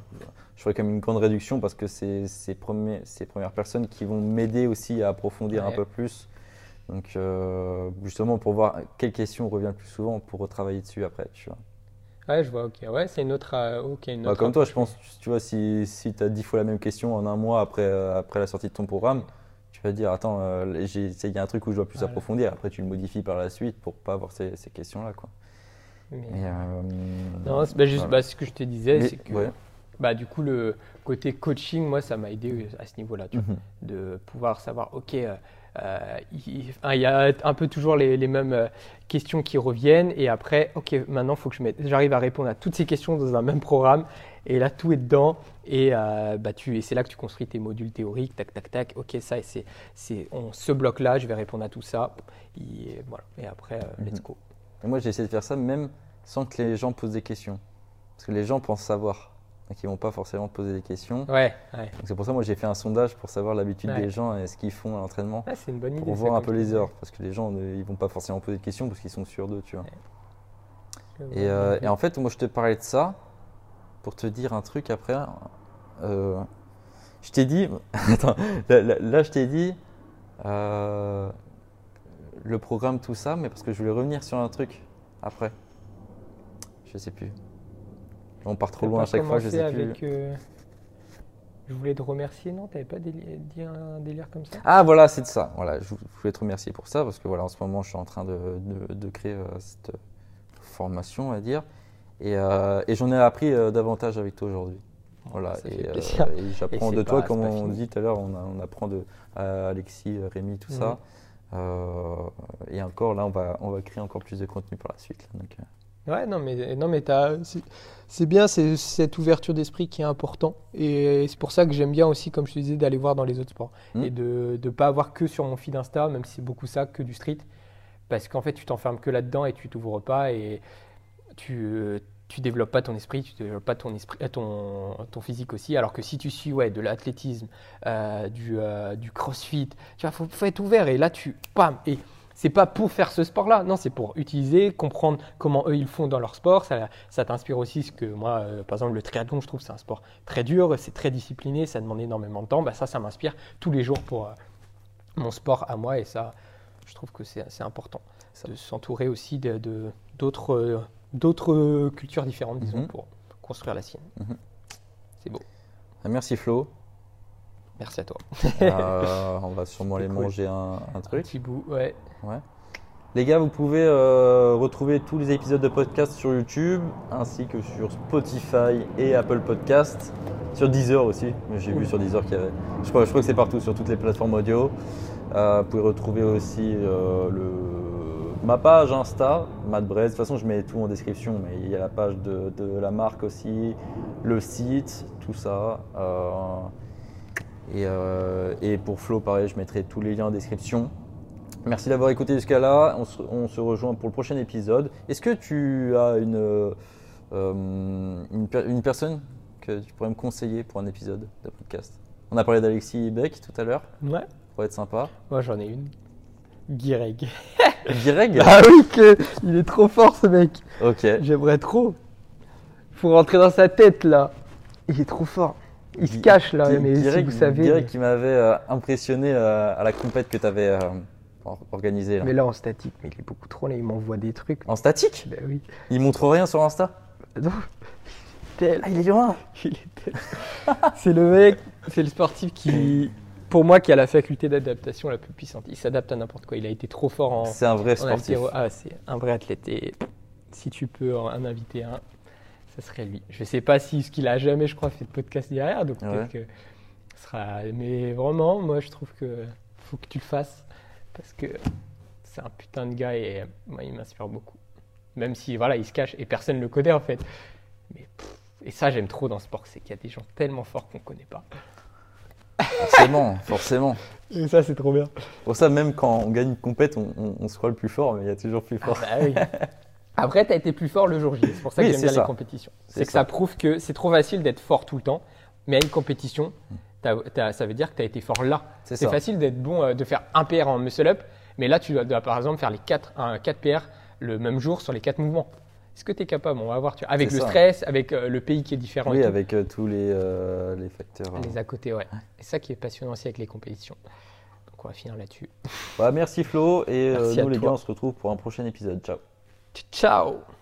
je ferai quand même une grande réduction parce que c'est ces premières personnes qui vont m'aider aussi à approfondir un peu plus. Donc euh, justement pour voir quelles questions revient le plus souvent pour retravailler dessus après, tu vois. Ouais, je vois, ok. Ouais, c'est une autre. euh, une Bah, comme toi, je pense, tu vois, si, si tu as dix fois la même question en un mois après, euh, après la sortie de ton programme, tu vas dire, attends, euh, il y a un truc où je dois plus Voilà. approfondir. Après, tu le modifies par la suite pour pas avoir ces, ces questions-là. Quoi. mais- Non, c'est bah, juste voilà. bah, ce que je te disais, c'est que ouais. Bah, du coup, le côté coaching, moi, ça m'a aidé euh, à ce niveau-là, tu vois, Mhm. de pouvoir savoir, ok, euh, euh, il y a un peu toujours les, les mêmes questions qui reviennent, et après, ok, maintenant, il faut que je mette- j'arrive à répondre à toutes ces questions dans un même programme, et là, tout est dedans, et, euh, bah, tu, et c'est là que tu construis tes modules théoriques, tac, tac, tac, ok, ça, c'est, c'est, on, ce bloc-là, je vais répondre à tout ça, et, voilà, et après, euh, let's Mhm. go. Et moi, j'ai essayé de faire ça même sans que les gens posent des questions. Parce que les gens pensent savoir. Donc, ils vont pas forcément poser des questions. Ouais, ouais. Donc, c'est pour ça, moi, j'ai fait un sondage pour savoir l'habitude Ouais. des gens et ce qu'ils font à l'entraînement. Ah, c'est une bonne idée. Pour voir un peu les heures. Parce que les gens, ne- ils vont pas forcément poser de questions parce qu'ils sont sûrs d'eux, tu vois. Et, euh, et en fait, moi, je te parlais de ça pour te dire un truc après. Euh, Je t'ai dit, attends, là, là- là, je t'ai dit euh, le programme, tout ça, mais parce que je voulais revenir sur un truc après. Je sais plus. On part trop loin à chaque fois, je sais plus. euh, Je voulais te remercier, non? T'avais pas dit un délire comme ça? Ah voilà, c'est de ça. Voilà, je vou- je voulais te remercier pour ça parce que voilà, en ce moment, je suis en train de, de- de créer euh, cette formation, on va dire, et, euh, et j'en ai appris davantage avec toi aujourd'hui. Voilà, ça et, j'apprends de toi, pas- comme on dit tout à l'heure, on, apprend de Alexis, Rémi, tout ça. Euh, et encore, là, on va, on va créer encore plus de contenu par la suite. là. donc, euh, Ouais, non, mais, non, mais t'as- c'est- bien c'est cette ouverture d'esprit qui est important. Et c'est pour ça que j'aime bien aussi, comme je te disais, d'aller voir dans les autres sports. Mm. Et de ne pas avoir que sur mon feed Insta, même si c'est beaucoup ça, que du street. Parce qu'en fait, tu t'enfermes que là-dedans et tu t'ouvres pas et tu, euh, tu développes pas ton esprit, tu développes pas ton, esprit, euh, ton, ton physique aussi. Alors que si tu suis ouais, de l'athlétisme, euh, du, euh, du crossfit, tu vois, faut, faut être ouvert. Et là, tu. Pam Et c'est pas pour faire ce sport-là, non, c'est pour utiliser, comprendre comment eux ils font dans leur sport. Ça, ça t'inspire aussi ce que moi, euh, par exemple, le triathlon, je trouve c'est un sport très dur, c'est très discipliné, ça demande énormément de temps. Bah, ça, ça m'inspire tous les jours pour euh, mon sport à moi et ça, je trouve que c'est c'est important Ça. de s'entourer aussi de de- d'autres euh, d'autres cultures différentes, disons, Mhm. pour construire la sienne. Mhm. C'est beau. merci Flo. Merci à toi. Euh, on va sûrement aller manger un, un Un truc. petit bout, ouais. Les gars, vous pouvez euh, retrouver tous les épisodes de podcast sur YouTube, ainsi que sur Spotify et Apple Podcast. Sur Deezer aussi, j'ai vu sur Deezer qu'il y avait. Je crois, je crois que c'est partout, sur toutes les plateformes audio. Euh, vous pouvez retrouver aussi le, ma page Insta, Matt. De toute façon, je mets tout en description, mais il y a la page de, de la marque aussi, le site, tout ça. Euh, et, euh, et pour Flo, pareil, je mettrai tous les liens en description. Merci d'avoir écouté jusqu'à là. On se, on se rejoint pour le prochain épisode. Est-ce que tu as une, euh, une, per- une personne que tu pourrais me conseiller pour un épisode de podcast? On a parlé d'Alexis Beck tout à l'heure. Ouais. Ça pourrait être sympa. Moi, j'en ai une. Guireg. Direg Ah oui, que il est trop fort ce mec. Ok. J'aimerais trop. Faut rentrer dans sa tête là. Il est trop fort. Il se cache là, mais si Direg- vous savez. Qui m'avait euh, impressionné euh, à la compète que tu avais organisée. là. Mais là en statique, mais il est beaucoup trop là, il m'envoie des trucs. En statique? Ben oui. Il montre rien sur Insta? Non. Tel. Ah, il est loin Il est tel. c'est le mec, c'est le sportif qui, pour moi, qui a la faculté d'adaptation la plus puissante. Il s'adapte à n'importe quoi. Il a été trop fort en, C'est un vrai sportif. Ah, c'est un vrai athlète. Et si tu peux en inviter un, ça serait lui. Je sais pas si ce qu'il a jamais, je crois, fait de podcast derrière, donc Ouais. peut-être que sera. Mais vraiment, moi, je trouve que faut que tu le fasses parce que c'est un putain de gars et moi, il m'inspire beaucoup. Même si voilà, il se cache et personne ne le connaît en fait. Mais pff, et ça, j'aime trop dans ce sport, c'est qu'il y a des gens tellement forts qu'on connaît pas. Forcément, forcément. Et ça, c'est trop bien. Pour ça, même quand on gagne une compète, on, on- on se croit le plus fort, mais il y a toujours plus fort. Bah oui. Après, tu as été plus fort le jour J. C'est pour ça Oui, que j'aime bien ça. les compétitions. C'est que ça. ça prouve que c'est trop facile d'être fort tout le temps. Mais à une compétition, ça veut dire que tu as été fort là. C'est facile d'être bon, euh, de faire un PR en muscle up. Mais là, tu dois, dois, par exemple faire les 4, 4 PR le même jour sur les 4 mouvements. Est-ce que tu es capable? On va voir. Tu vois, avec le ça. stress, avec euh, le pays qui est différent. Oui, avec euh, tous les, les facteurs. euh. Les à côté, ouais. C'est ça qui est passionnant aussi avec les compétitions. Donc on va finir là-dessus. Voilà, merci Flo, et Merci nous les toi. gars, on se retrouve pour un prochain épisode. Ciao. Ciao